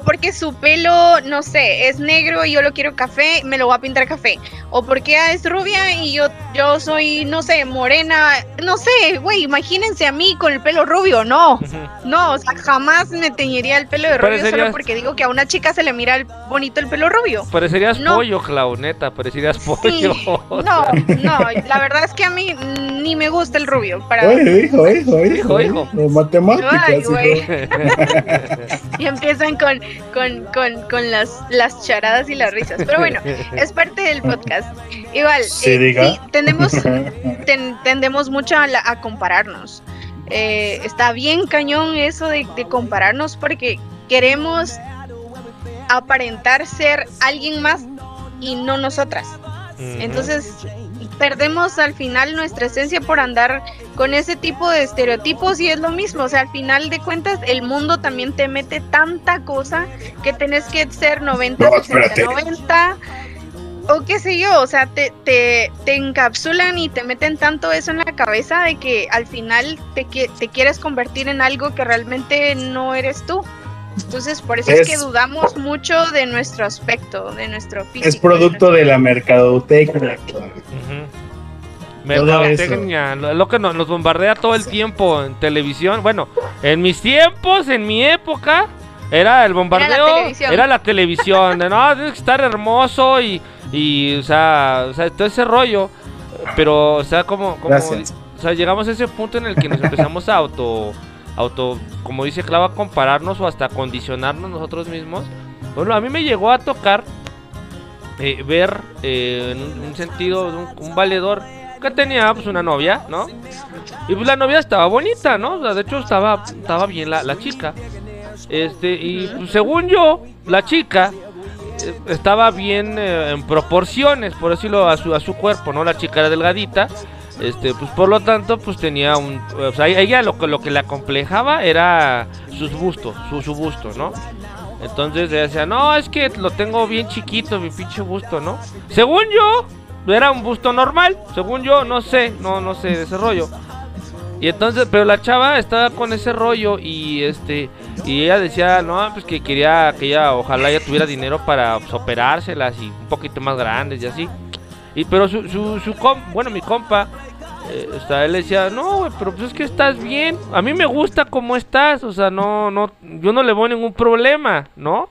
[SPEAKER 5] Porque o porque su pelo no sé es negro y yo lo quiero café me lo voy a pintar café o porque ah, es rubia y yo yo soy no sé morena no sé güey imagínense a mí con el pelo rubio no no o sea jamás me teñiría el pelo de rubio
[SPEAKER 3] Parecerías-
[SPEAKER 5] solo porque digo que a una chica se le mira el- bonito el pelo rubio
[SPEAKER 3] Parecerías
[SPEAKER 5] No.
[SPEAKER 3] pollo, Clau, neta, parecerías
[SPEAKER 5] Sí,
[SPEAKER 3] pollo.
[SPEAKER 5] no, no, la verdad es que a mí ni me gusta el rubio. Para
[SPEAKER 4] Oye, hijo, hijo, hijo,
[SPEAKER 3] Hijo, hijo.
[SPEAKER 4] Matemáticas,
[SPEAKER 5] Ay,
[SPEAKER 4] hijo.
[SPEAKER 5] güey. y empiezan con, con, con, con las, las charadas y las risas. Pero bueno, es parte del podcast. Igual,
[SPEAKER 4] Sí,
[SPEAKER 5] eh,
[SPEAKER 4] diga.
[SPEAKER 5] sí, tendemos, ten- tendemos mucho a, la- a compararnos. Eh, está bien cañón eso de, de compararnos porque queremos aparentar ser alguien más y no nosotras. Entonces perdemos al final nuestra esencia por andar con ese tipo de estereotipos y es lo mismo, o sea, al final de cuentas el mundo también te mete tanta cosa que tenés que ser 90,
[SPEAKER 4] No,
[SPEAKER 5] 60,
[SPEAKER 4] espérate.
[SPEAKER 5] 90 o qué sé yo, o sea, te, te, te encapsulan y te meten tanto eso en la cabeza de que al final te, te quieres convertir en algo que realmente no eres tú. Entonces, por eso es,
[SPEAKER 4] Es-
[SPEAKER 5] que dudamos mucho de nuestro aspecto, de nuestro físico.
[SPEAKER 4] Es
[SPEAKER 5] de
[SPEAKER 4] producto
[SPEAKER 5] nuestro-
[SPEAKER 4] de la mercadotecnia. Todo
[SPEAKER 3] Mercadotecnia, lo, lo que no- nos bombardea todo el tiempo en televisión. Bueno, en mis tiempos, en mi época, era el bombardeo,
[SPEAKER 5] televisión.
[SPEAKER 3] era la televisión, de no, tienes que estar hermoso y, y o, sea, o sea, todo ese rollo. Pero, o sea, como, como
[SPEAKER 4] Gracias.
[SPEAKER 3] o sea, llegamos a ese punto en el que nos empezamos a auto, auto, como dice Clava, compararnos o hasta condicionarnos nosotros mismos. Bueno, a mí me llegó a tocar eh, ver eh, en un, sentido un, valedor que tenía pues una novia, ¿no? Y pues la novia estaba bonita, ¿no? De hecho estaba, estaba bien la, la chica. Este, y pues, según yo, la chica eh, estaba bien eh, en proporciones, por decirlo, a su, a su cuerpo, ¿no? La chica era delgadita. Este, pues por lo tanto, pues tenía un. O sea, ella lo lo que la complejaba era sus bustos, su, su busto, ¿no? Entonces ella decía, no, es que lo tengo bien chiquito, mi pinche busto, ¿no? Según yo, era un busto normal. Según yo, no sé, no, no sé de ese rollo. Y entonces, pero la chava estaba con ese rollo y este, y ella decía, no, pues que quería, que ella, ojalá ella tuviera dinero para pues, operárselas y un poquito más grandes y así. Y pero su, su, su com- bueno, mi compa, eh, o sea, él decía, no, güey, pero pues es que estás bien. A mí me gusta cómo estás, o sea, no, no, yo no le veo ningún problema, ¿no?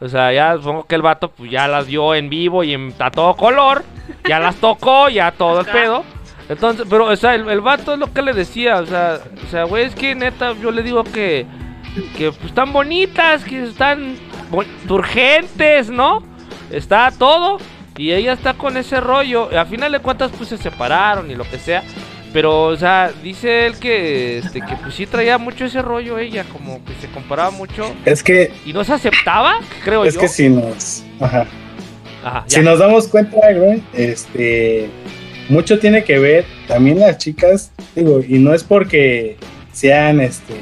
[SPEAKER 3] O sea, ya supongo que el vato pues ya las dio en vivo y en, a todo color, ya las tocó, ya todo el pedo. Entonces, pero, o sea, el, el vato es lo que le decía, o sea, o sea, güey, es que neta, yo le digo que, que pues, están bonitas, que están urgentes, ¿no? Está todo, y ella está con ese rollo, y a final de cuentas, pues se separaron y lo que sea. Pero, o sea, dice él que, este, que pues sí traía mucho ese rollo ella, como que se comparaba mucho
[SPEAKER 4] Es que,
[SPEAKER 3] y no se aceptaba, creo
[SPEAKER 4] es
[SPEAKER 3] yo.
[SPEAKER 4] que si nos, ajá,
[SPEAKER 3] Ajá,
[SPEAKER 4] si nos damos cuenta, güey, este, mucho tiene que ver también las chicas, digo, y no es porque sean, este,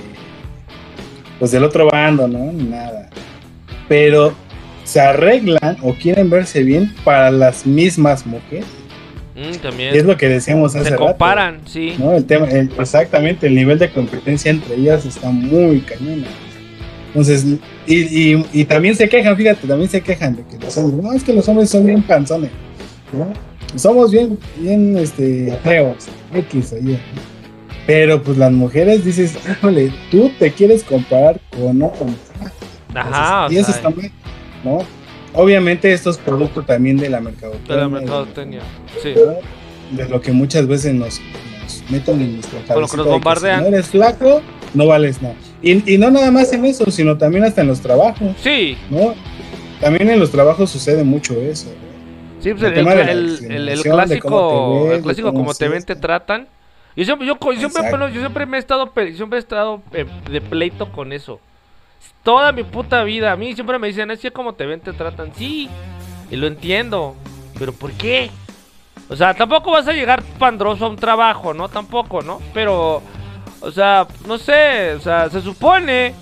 [SPEAKER 4] pues del otro bando, ¿no? Ni nada. Pero se arreglan o quieren verse bien para las mismas mujeres.
[SPEAKER 3] Mm,
[SPEAKER 4] Y es
[SPEAKER 3] también
[SPEAKER 4] lo que decíamos hace
[SPEAKER 3] se
[SPEAKER 4] rato,
[SPEAKER 3] comparan, sí.
[SPEAKER 4] ¿no? El tema, el- exactamente, el nivel de competencia entre ellas está muy cañona. Entonces, y, y, y también se quejan, fíjate, también se quejan de que los hombres, no, es que los hombres son bien panzones, ¿no? Somos bien, bien, este, feos, X, oye. Pero pues las mujeres dices, híjole, tú te quieres comparar con otro.
[SPEAKER 3] Ajá, o
[SPEAKER 4] y eso
[SPEAKER 3] sea,
[SPEAKER 4] está mal, ¿no? Obviamente esto es producto también de la mercadotecnia.
[SPEAKER 3] de la mercadotecnia. Sí.
[SPEAKER 4] de lo que muchas veces nos, nos meten en nuestra
[SPEAKER 3] lo que nos
[SPEAKER 4] de
[SPEAKER 3] bombardean.
[SPEAKER 4] si no eres flaco, no vales nada. Y, y no nada más en eso, sino también hasta en los trabajos,
[SPEAKER 3] Sí,
[SPEAKER 4] ¿no? También en los trabajos sucede mucho eso. ¿no?
[SPEAKER 3] sí, pues
[SPEAKER 4] El
[SPEAKER 3] el, el- el- clásico,
[SPEAKER 4] ves,
[SPEAKER 3] el clásico como te ven te tratan. Yo siempre, yo, co- siempre, bueno, yo siempre me he estado, siempre he estado eh, de pleito con eso. Toda mi puta vida, a mí siempre me dicen, es que como te ven te tratan. Sí, y lo entiendo, pero ¿por qué? O sea, tampoco vas a llegar pandroso a un trabajo, ¿no? Tampoco, ¿no? Pero, o sea, no sé, o sea, se supone,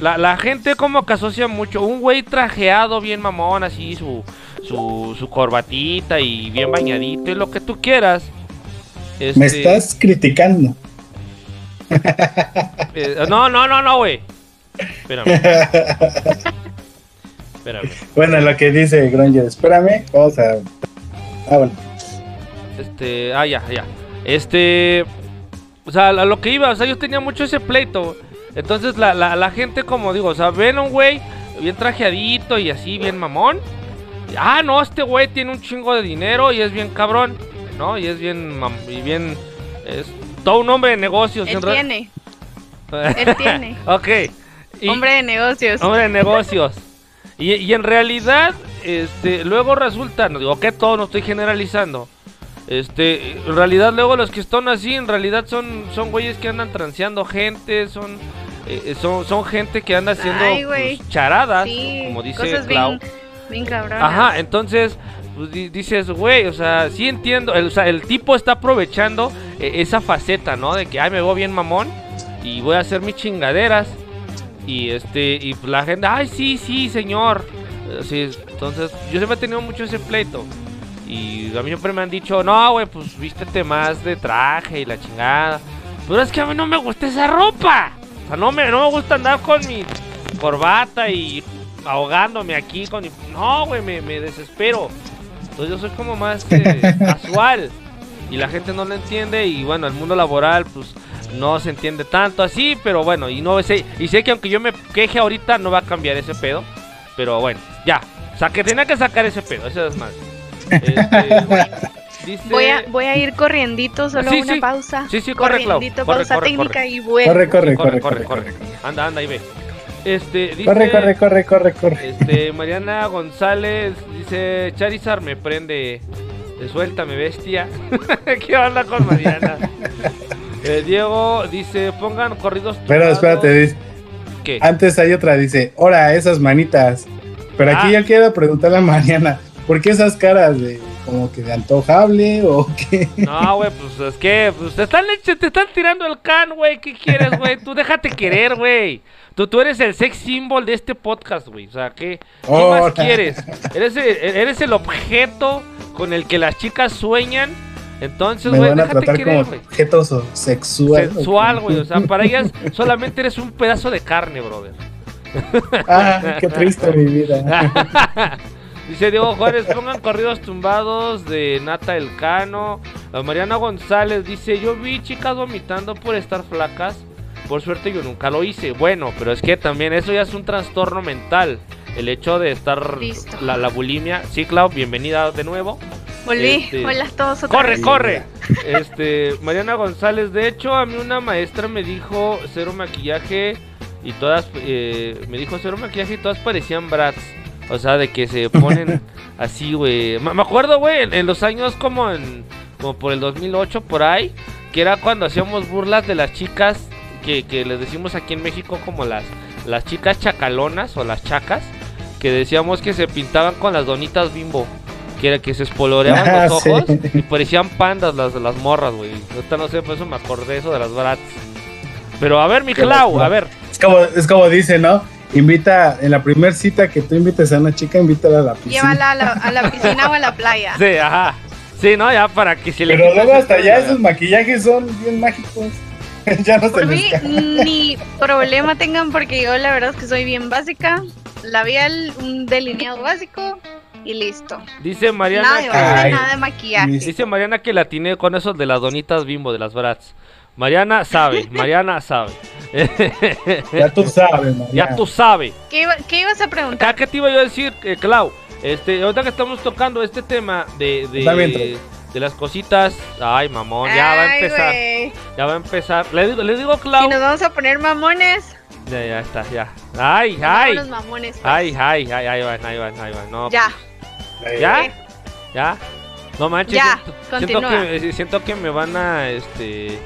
[SPEAKER 3] la, la gente como que asocia mucho, un güey trajeado bien mamón, así, su, su, su corbatita y bien bañadito y lo que tú quieras.
[SPEAKER 4] Me
[SPEAKER 3] Este,
[SPEAKER 4] estás criticando.
[SPEAKER 3] eh, no, no, no, no, güey. Espérame, espérame.
[SPEAKER 4] bueno, lo que dice Granger, espérame, vamos a... Ah, bueno.
[SPEAKER 3] Este, ah, ya, ya. Este, o sea, a lo que iba, o sea, yo tenía mucho ese pleito. Entonces, la, la, la gente, como digo, o sea, ven a un güey bien trajeadito y así, bien mamón. Y, Ah, no, este güey tiene un chingo de dinero y es bien cabrón, ¿no? Y es bien, mam- y bien, es todo un hombre de negocios.
[SPEAKER 5] Él tiene, él tiene.
[SPEAKER 3] ok. Y-
[SPEAKER 5] Hombre de negocios.
[SPEAKER 3] Hombre de negocios. Y, y en realidad, este, luego resulta, no digo que todo, no estoy generalizando. Este, en realidad luego los que están así, en realidad son, son güeyes que andan transeando gente, son, eh, son, son gente que anda haciendo
[SPEAKER 5] Ay,
[SPEAKER 3] pues, charadas,
[SPEAKER 5] Sí,
[SPEAKER 3] como dice
[SPEAKER 5] cosas
[SPEAKER 3] Clau.
[SPEAKER 5] bien, bien cabronas.
[SPEAKER 3] Ajá, entonces pues, di- dices, güey, o sea, sí entiendo, el, o sea, el tipo está aprovechando eh, esa faceta, ¿no? De que, ay, me veo bien mamón y voy a hacer mis chingaderas. Y este, y pues, la gente, ay, sí, sí, señor. Así, entonces, yo siempre he tenido mucho ese pleito. Y a mí siempre me han dicho, no, güey, pues vístete más de traje y la chingada. Pero es que a mí no me gusta esa ropa. O sea, no me, no me gusta andar con mi corbata y ahogándome aquí con mi... No, güey, me, me desespero. Entonces yo soy como más eh, casual. Y la gente no lo entiende y bueno, el mundo laboral pues no se entiende tanto así, pero bueno, y no sé, y sé que aunque yo me queje ahorita no va a cambiar ese pedo, pero bueno, ya, o sea, que tenía que sacar ese pedo, eso es más. Este, dice,
[SPEAKER 5] Voy a, voy a ir corriendito, solo
[SPEAKER 3] Sí,
[SPEAKER 5] una
[SPEAKER 3] sí.
[SPEAKER 5] pausa.
[SPEAKER 3] Sí, sí, corre, Clau.
[SPEAKER 5] Corriendito,
[SPEAKER 3] Corre,
[SPEAKER 5] pausa
[SPEAKER 3] corre,
[SPEAKER 5] técnica
[SPEAKER 3] corre.
[SPEAKER 5] y vuelvo.
[SPEAKER 4] Corre, corre,
[SPEAKER 3] corre,
[SPEAKER 4] corre,
[SPEAKER 3] corre, corre, anda, anda y ve. Este, dice,
[SPEAKER 4] Corre, corre, corre, corre, corre.
[SPEAKER 3] Este, Mariana González dice, Charizard me prende, de suéltame bestia. ¿Qué onda con Mariana? Eh, Diego dice, pongan corridos
[SPEAKER 4] Pero
[SPEAKER 3] tumbados".
[SPEAKER 4] espérate, antes hay otra, dice, ahora esas manitas. Pero aquí
[SPEAKER 3] Ah.
[SPEAKER 4] yo quiero preguntarle a Mariana, ¿por qué esas caras de como que de antojable o qué?
[SPEAKER 3] No, güey, pues es que pues, te, están, te están tirando el can, güey. ¿Qué quieres, güey? Tú déjate querer, güey. Tú, tú eres el sex symbol de este podcast, güey. O sea, ¿qué, ¿qué más quieres? Eres el, eres el objeto con el que las chicas sueñan. Entonces,
[SPEAKER 4] Me
[SPEAKER 3] güey,
[SPEAKER 4] van a
[SPEAKER 3] déjate
[SPEAKER 4] tratar
[SPEAKER 3] querer,
[SPEAKER 4] como
[SPEAKER 3] güey.
[SPEAKER 4] objeto sexual.
[SPEAKER 3] Sensual, güey. O sea, para ellas solamente eres un pedazo de carne, brother.
[SPEAKER 4] Ah, qué triste mi vida.
[SPEAKER 3] Dice Diego Juárez, pongan corridos tumbados de Nata Elcano. La Mariana González dice, yo vi chicas vomitando por estar flacas. Por suerte yo nunca lo hice. Bueno, pero es que también eso ya es un trastorno mental. El hecho de estar
[SPEAKER 5] Listo.
[SPEAKER 3] la, la bulimia. Sí, Clau, bienvenida de nuevo.
[SPEAKER 5] Volví,
[SPEAKER 3] Este,
[SPEAKER 5] hola a todos otra
[SPEAKER 3] Corre,
[SPEAKER 5] vez.
[SPEAKER 3] corre. Este, Mariana González, de hecho, a mí una maestra me dijo cero maquillaje y todas, eh, me dijo cero maquillaje y todas parecían brats. O sea, de que se ponen así, güey. Me acuerdo, güey, en, en los años como en, como por el 2008, por ahí, que era cuando hacíamos burlas de las chicas que, que les decimos aquí en México como las, las chicas chacalonas o las chacas, que decíamos que se pintaban con las donitas bimbo. Que era que se espoloreaban
[SPEAKER 4] Ah,
[SPEAKER 3] los
[SPEAKER 4] sí.
[SPEAKER 3] ojos y parecían pandas las, las morras, güey. Ahorita no sé, por eso me acordé eso de las brats. Pero a ver, mi Clau, a ver.
[SPEAKER 4] Es como, es como dice, ¿no? Invita, en la primera cita que tú invites a una chica, invítala a la piscina.
[SPEAKER 5] Llévala a la, a la piscina o a la playa.
[SPEAKER 3] Sí, ajá. Sí, no, ya para que se le
[SPEAKER 4] Pero luego hasta allá
[SPEAKER 3] ya.
[SPEAKER 4] esos maquillajes son bien mágicos. ya no se
[SPEAKER 5] Por
[SPEAKER 4] les
[SPEAKER 5] mí, ni problema tengan porque yo la verdad es que soy bien básica. Labial, un delineado básico y listo.
[SPEAKER 3] Dice Mariana
[SPEAKER 5] Nada de
[SPEAKER 3] que...
[SPEAKER 5] base,
[SPEAKER 4] Ay,
[SPEAKER 5] nada de maquillaje.
[SPEAKER 3] Dice Mariana que la tiene con esos de las donitas bimbo de las brats. Mariana sabe, Mariana sabe.
[SPEAKER 4] Ya tú sabes, María.
[SPEAKER 3] ya tú sabes.
[SPEAKER 5] ¿Qué, iba- qué ibas a preguntar?
[SPEAKER 3] Acá que te iba yo a decir, eh, Clau, este, ahorita que estamos tocando este tema de, de, de las cositas, ay mamón, ya va a
[SPEAKER 5] Ay,
[SPEAKER 3] empezar, ya va a empezar. Le digo, le digo Clau,
[SPEAKER 5] Si nos vamos a poner mamones,
[SPEAKER 3] ya, ya está, ya. Ay, ay,
[SPEAKER 5] los mamones. pues.
[SPEAKER 3] ay, ay, ay, ahí van, ahí van, ahí van, no,
[SPEAKER 5] Ya,
[SPEAKER 3] ya,
[SPEAKER 5] ¿Qué?
[SPEAKER 3] ya, no manches,
[SPEAKER 5] ya,
[SPEAKER 3] siento, que, siento que me van a, este,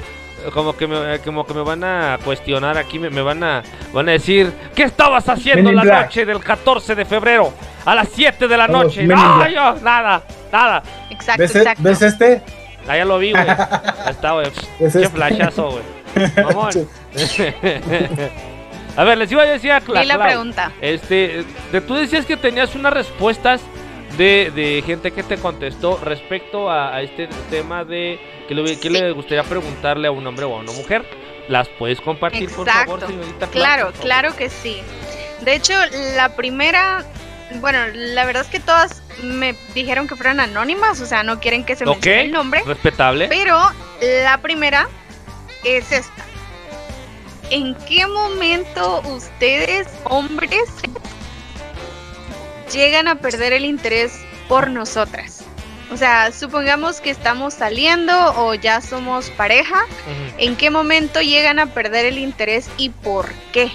[SPEAKER 3] como que me, como que me van a cuestionar aquí, me, me van a, van a decir, ¿qué estabas haciendo
[SPEAKER 4] Men
[SPEAKER 3] la
[SPEAKER 4] Black.
[SPEAKER 3] noche del 14 de febrero a las 7 de la
[SPEAKER 4] Todos
[SPEAKER 3] noche? No,
[SPEAKER 4] Black.
[SPEAKER 3] yo, nada, nada.
[SPEAKER 5] Exacto,
[SPEAKER 4] ¿Ves, e-
[SPEAKER 5] exacto.
[SPEAKER 4] ¿Ves este?
[SPEAKER 3] Ah, ya lo vi, güey. Ya está, güey.
[SPEAKER 4] ¿Ves
[SPEAKER 3] Qué
[SPEAKER 4] este?
[SPEAKER 3] flashazo, güey. A ver, les iba a decir a Cla-
[SPEAKER 5] Y la pregunta.
[SPEAKER 3] Este, de, tú decías que tenías unas respuestas de, de gente que te contestó respecto a, a este tema de que le, que
[SPEAKER 5] Sí.
[SPEAKER 3] le gustaría preguntarle a un hombre o a una mujer. ¿Las puedes compartir, por favor, señorita
[SPEAKER 5] Claro,
[SPEAKER 3] por favor?
[SPEAKER 5] claro que sí. De hecho, la primera, bueno, la verdad es que todas me dijeron que fueran anónimas, o sea, no quieren que se
[SPEAKER 3] Ok.
[SPEAKER 5] mencione el nombre,
[SPEAKER 3] Respetable.
[SPEAKER 5] pero la primera es esta. ¿En qué momento ustedes, hombres, llegan a perder el interés por nosotras? O sea, supongamos que estamos saliendo o ya somos pareja. ¿En qué momento llegan a perder el interés y por qué?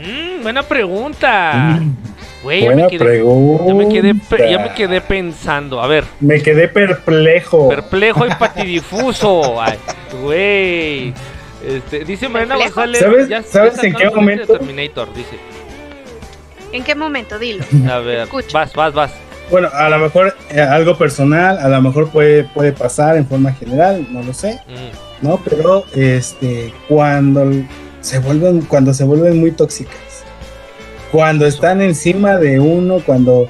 [SPEAKER 3] Mm, buena pregunta. Güey, ya
[SPEAKER 4] Buena
[SPEAKER 3] me quedé,
[SPEAKER 4] pregunta.
[SPEAKER 3] ya me quedé pe- ya me quedé pensando. A ver,
[SPEAKER 4] Me quedé perplejo.
[SPEAKER 3] perplejo y patidifuso. Güey. Este, dice Mariana. González.
[SPEAKER 4] ¿Sabes-
[SPEAKER 3] ya-
[SPEAKER 4] sabes
[SPEAKER 3] ya
[SPEAKER 4] en qué momento?
[SPEAKER 3] Terminator, dice.
[SPEAKER 5] ¿En qué momento? Dilo.
[SPEAKER 3] A ver,
[SPEAKER 5] Escucho.
[SPEAKER 3] vas, vas, vas.
[SPEAKER 4] Bueno, a lo mejor eh, algo personal, a lo mejor puede, puede pasar en forma general, no lo sé,
[SPEAKER 3] Mm,
[SPEAKER 4] ¿no? Pero este, cuando se vuelven, cuando se vuelven muy tóxicas, cuando están encima de uno, cuando,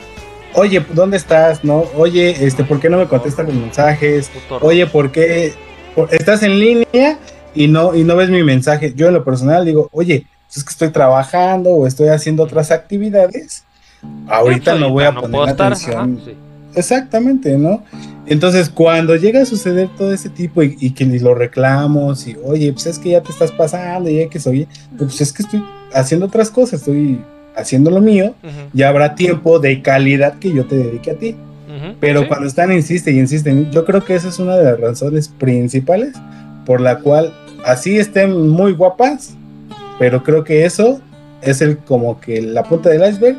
[SPEAKER 4] oye, ¿dónde estás? ¿No? Oye, este, ¿por qué no me contestan los mensajes? Oye, ¿por qué por- estás en línea y no, y no ves mi mensaje? Yo en lo personal digo, oye, es que estoy trabajando o estoy haciendo otras actividades. Ahorita no voy a
[SPEAKER 3] puedo
[SPEAKER 4] poner atención.
[SPEAKER 3] ajá, sí.
[SPEAKER 4] Exactamente, ¿no? Entonces, cuando llega a suceder todo ese tipo y, y que ni lo reclamos y, oye, pues es que ya te estás pasando y ya que soy, pues es que estoy haciendo otras cosas, estoy haciendo lo mío, ya habrá tiempo de calidad que yo te dedique a ti. Pero
[SPEAKER 3] sí.
[SPEAKER 4] cuando están, insiste y insisten, yo creo que esa es una de las razones principales por la cual así estén muy guapas, pero creo que eso es el como que la punta del iceberg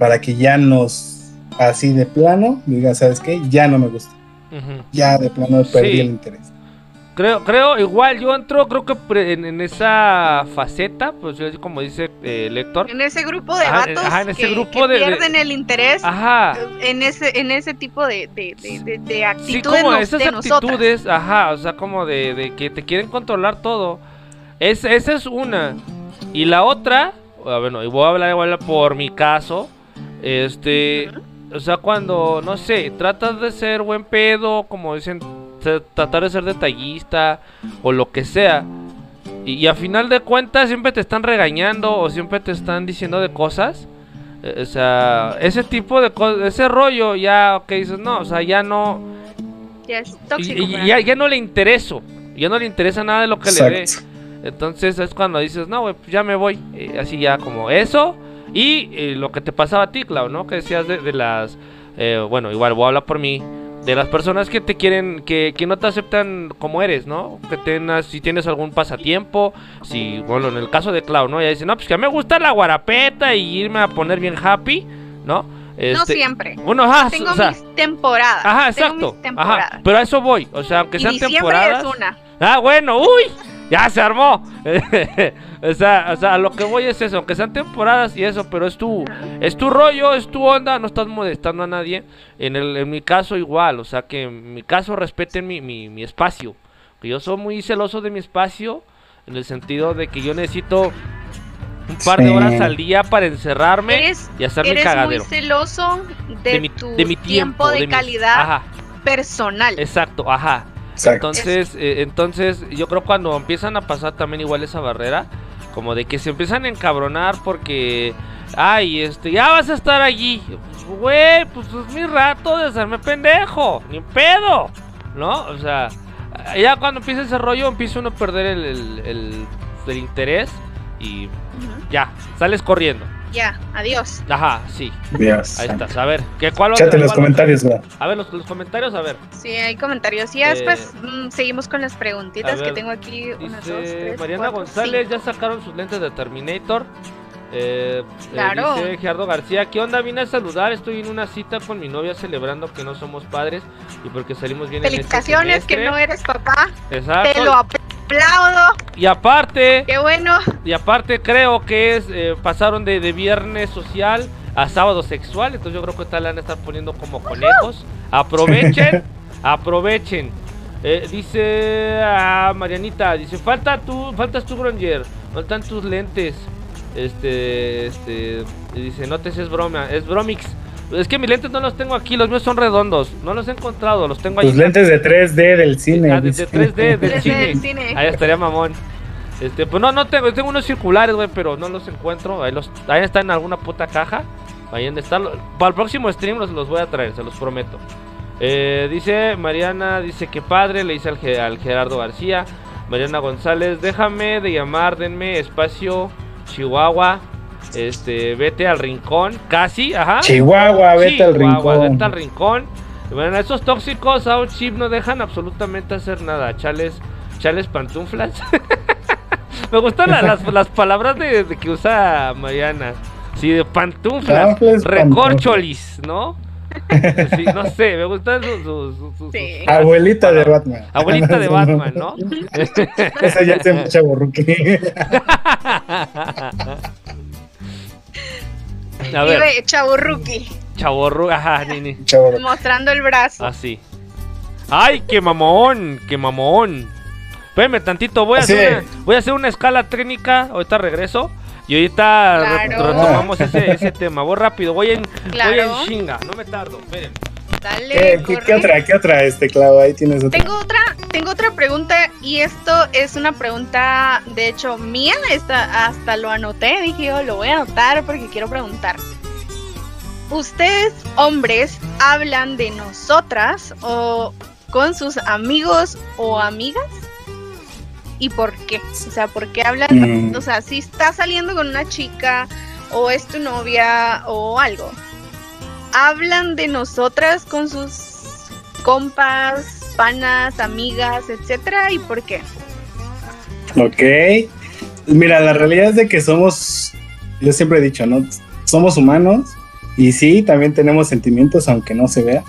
[SPEAKER 4] para que ya nos así de plano digan, ¿sabes qué? Ya no me gusta. Ya de plano perdí
[SPEAKER 3] Sí.
[SPEAKER 4] el interés.
[SPEAKER 3] Creo, creo, igual yo entro, creo que en, en esa faceta, pues yo como dice eh, Lector.
[SPEAKER 5] En ese grupo de
[SPEAKER 3] Ajá,
[SPEAKER 5] vatos
[SPEAKER 3] ajá, en ese
[SPEAKER 5] que,
[SPEAKER 3] grupo
[SPEAKER 5] que
[SPEAKER 3] de- de-
[SPEAKER 5] pierden el interés
[SPEAKER 3] Ajá.
[SPEAKER 5] en ese en ese tipo de, de, de, de- de
[SPEAKER 3] Sí,
[SPEAKER 5] actitudes
[SPEAKER 3] como esas
[SPEAKER 5] de nosotras.
[SPEAKER 3] actitudes, ajá, o sea, como de, de que te quieren controlar todo. Es, esa es una. Y la otra, bueno, y voy a hablar igual por mi caso, este, o sea, cuando, no sé, tratas de ser buen pedo, como dicen, se- tratar de ser detallista o lo que sea. Y, y a final de cuentas siempre te están regañando o siempre te están diciendo de cosas. eh, O sea, ese tipo de cosas, ese rollo ya, ok, dices, no, o sea, ya no,
[SPEAKER 5] Ya es
[SPEAKER 3] y-
[SPEAKER 5] tóxico.
[SPEAKER 3] y,
[SPEAKER 5] para
[SPEAKER 3] ya, no le intereso. Ya no le interesa nada de lo que le dé. Entonces es cuando dices, no, güey, pues ya me voy. Eh, así ya como eso. Y eh, lo que te pasaba a ti, Clau, ¿no? Que decías de, de las eh, bueno, igual voy a hablar por mí, de las personas que te quieren, que, que no te aceptan como eres, ¿no? Que tengas, si tienes algún pasatiempo, si, bueno, en el caso de Clau, ¿no? Ella dice, no, pues que me gusta la guarapeta y irme a poner bien happy, ¿no?
[SPEAKER 5] no
[SPEAKER 3] Este,
[SPEAKER 5] siempre.
[SPEAKER 3] Bueno, ajá,
[SPEAKER 5] Tengo
[SPEAKER 3] o sea,
[SPEAKER 5] mis temporadas.
[SPEAKER 3] ajá,
[SPEAKER 5] Tengo
[SPEAKER 3] exacto.
[SPEAKER 5] mis temporadas.
[SPEAKER 3] Ajá, pero a eso voy, o sea, aunque sean temporadas.
[SPEAKER 5] es una.
[SPEAKER 3] Ah, bueno, uy, ya se armó. o, sea, o sea, a lo que voy es eso, aunque sean temporadas y eso, pero es tu, es tu rollo, es tu onda, no estás molestando a nadie. En, el, en mi caso igual, o sea, que en mi caso respeten mi, mi, mi espacio. Que yo soy muy celoso de mi espacio, en el sentido de que yo necesito un par de horas al día para encerrarme
[SPEAKER 5] Eres,
[SPEAKER 3] y hacerme
[SPEAKER 5] eres
[SPEAKER 3] cagadero.
[SPEAKER 5] muy celoso de,
[SPEAKER 3] de mi,
[SPEAKER 5] tu
[SPEAKER 3] de mi
[SPEAKER 5] tiempo, de
[SPEAKER 3] mi-
[SPEAKER 5] calidad
[SPEAKER 3] Ajá,
[SPEAKER 5] personal.
[SPEAKER 3] exacto, ajá.
[SPEAKER 4] Exacto.
[SPEAKER 3] Entonces, eh, entonces yo creo cuando empiezan a pasar también igual esa barrera, como de que se empiezan a encabronar porque, ay, este, ya vas a estar allí, Pues, güey, pues es mi rato de hacerme pendejo, ni pedo, ¿no? O sea, ya cuando empieza ese rollo empieza uno a perder el, el, el- el interés y ya, sales corriendo.
[SPEAKER 5] Ya, adiós.
[SPEAKER 3] Ajá, sí,
[SPEAKER 4] Dios.
[SPEAKER 3] ahí estás. A ver, ¿qué, ¿cuál
[SPEAKER 4] Chate en los
[SPEAKER 3] cuál-
[SPEAKER 4] comentarios.
[SPEAKER 3] A ver, los, los comentarios, a ver.
[SPEAKER 5] Sí, hay comentarios. Y ya
[SPEAKER 3] Eh,
[SPEAKER 5] después mm, seguimos con las preguntitas
[SPEAKER 3] ver,
[SPEAKER 5] que tengo aquí. Unas, dos, tres,
[SPEAKER 3] Mariana
[SPEAKER 5] cuatro,
[SPEAKER 3] González,
[SPEAKER 5] cinco.
[SPEAKER 3] ya sacaron sus lentes de Terminator. Eh, eh,
[SPEAKER 5] Claro.
[SPEAKER 3] dice Gerardo García, ¿qué onda? Vine a saludar, estoy en una cita con mi novia celebrando que no somos padres y porque salimos bien
[SPEAKER 5] Felicitaciones
[SPEAKER 3] en este
[SPEAKER 5] que
[SPEAKER 3] semestre".
[SPEAKER 5] no eres papá.
[SPEAKER 3] Exacto.
[SPEAKER 5] Te lo aplaudo.
[SPEAKER 3] Y aparte,
[SPEAKER 5] Qué bueno.
[SPEAKER 3] y aparte creo que es eh, pasaron de, de viernes social a sábado sexual, entonces yo creo que esta la van a estar poniendo como conejos. Aprovechen, aprovechen. Eh, dice a Marianita, dice, falta tú, faltas tú, Granger, faltan tus lentes. Este, este, dice, no te es broma, es bromix. Es que mis lentes no los tengo aquí, los míos son redondos, no los he encontrado, los tengo ahí.
[SPEAKER 4] Tus lentes de 3D del cine.
[SPEAKER 3] Ah, de-
[SPEAKER 4] dice.
[SPEAKER 3] de 3D, del cine. Ahí estaría mamón. Este, pues no, no tengo, tengo unos circulares, güey, pero no los encuentro. Ahí los, ahí están en alguna puta caja. Ahí donde están. Para el próximo stream los, los voy a traer, se los prometo. Eh, dice Mariana, dice que padre, le dice al, al Gerardo García. Mariana González, déjame de llamar, denme espacio, Chihuahua. Este, vete al rincón, casi, ajá.
[SPEAKER 4] Chihuahua, vete al
[SPEAKER 3] Chihuahua,
[SPEAKER 4] rincón.
[SPEAKER 3] Vete al rincón. Y Bueno, esos tóxicos out chip no dejan absolutamente hacer nada. Chales, chales pantuflas. Me gustan la- las, las palabras de, de que usa Mariana. Sí, de pantuflas. Recorcholis, ¿no? Sí, no sé, me gustan sus. sus- sus- sus-
[SPEAKER 5] Sí.
[SPEAKER 4] Abuelita de Batman.
[SPEAKER 3] Abuelita de Batman, ¿no?
[SPEAKER 4] Esa ya se me chaburruque.
[SPEAKER 3] A ver,
[SPEAKER 5] chaburruki,
[SPEAKER 3] chaborru, ajá, ni, ni.
[SPEAKER 4] Chaburruque.
[SPEAKER 5] mostrando el brazo.
[SPEAKER 3] Así. ¡Ay, qué mamón! ¡Qué mamón! Espérame tantito, voy a,
[SPEAKER 4] Así
[SPEAKER 3] hacer una, voy a hacer una escala técnica. Ahorita regreso. Y ahorita re-
[SPEAKER 5] Claro.
[SPEAKER 3] retomamos ese, ese tema. Voy rápido, voy en, voy en chinga. No me tardo, esperen.
[SPEAKER 5] Dale,
[SPEAKER 4] ¿Qué, qué- qué otra? ¿Qué otra, este, Clau? Ahí tienes otra.
[SPEAKER 5] Tengo otra, tengo otra pregunta y esto es una pregunta, de hecho, mía. Esta, hasta lo anoté, dije yo lo voy a anotar porque quiero preguntar. ¿Ustedes, hombres, hablan de nosotras o con sus amigos o amigas? ¿Y por qué? O sea, ¿por qué hablan?
[SPEAKER 4] Mm.
[SPEAKER 5] O sea, si estás saliendo con una chica o es tu novia o algo, hablan de nosotras con sus compas, panas, amigas, etcétera, ¿y por qué?
[SPEAKER 4] Ok. Mira, la realidad es de que somos, yo siempre he dicho, ¿no? Somos humanos y sí, también tenemos sentimientos, aunque no se vea.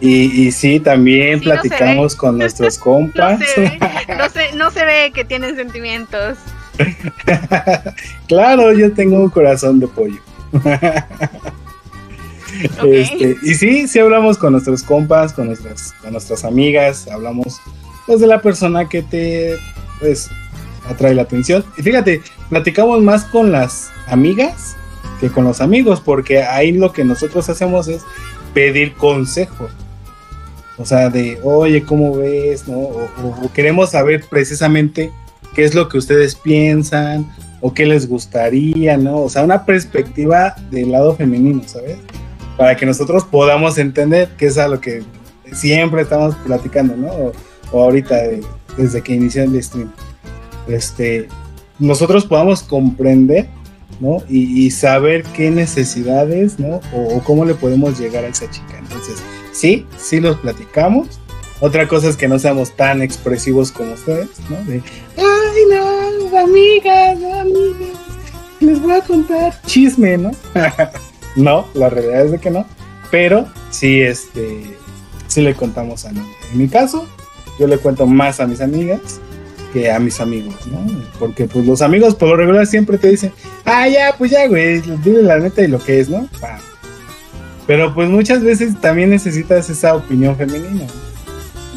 [SPEAKER 4] Y, y sí, también
[SPEAKER 5] Sí, no se
[SPEAKER 4] platicamos con nuestros
[SPEAKER 5] No
[SPEAKER 4] compas.
[SPEAKER 5] se ve, no se, no se ve que tienen sentimientos.
[SPEAKER 4] claro, yo tengo un corazón de pollo. Este, y sí, sí hablamos con nuestros compas, con nuestras, con nuestras amigas, hablamos pues de la persona que te pues atrae la atención. Y fíjate, platicamos más con las amigas que con los amigos, porque ahí lo que nosotros hacemos es pedir consejo. O sea, de, oye, ¿cómo ves? ¿No? O queremos saber precisamente qué es lo que ustedes piensan o qué les gustaría, ¿no? O sea, una perspectiva del lado femenino, ¿sabes? Para que nosotros podamos entender qué es a lo que siempre estamos platicando, ¿no? O, o ahorita, de- desde que inició el stream. Este, nosotros podamos comprender, ¿no? Y, y saber qué necesidades, ¿no? O, o cómo le podemos llegar a esa chica. Entonces, sí, sí los platicamos. Otra cosa es que no seamos tan expresivos como ustedes, ¿no? De, ay, no, amigas, amigas, les voy a contar chisme, ¿no? no, la realidad es de que no. Pero sí, este, sí le contamos a nadie. En mi caso, yo le cuento más a mis amigas que a mis amigos, ¿no? Porque pues los amigos por lo regular siempre te dicen, ah, ya, pues ya, güey, dile la neta y lo que es, ¿no? Pero pues muchas veces también necesitas esa opinión femenina,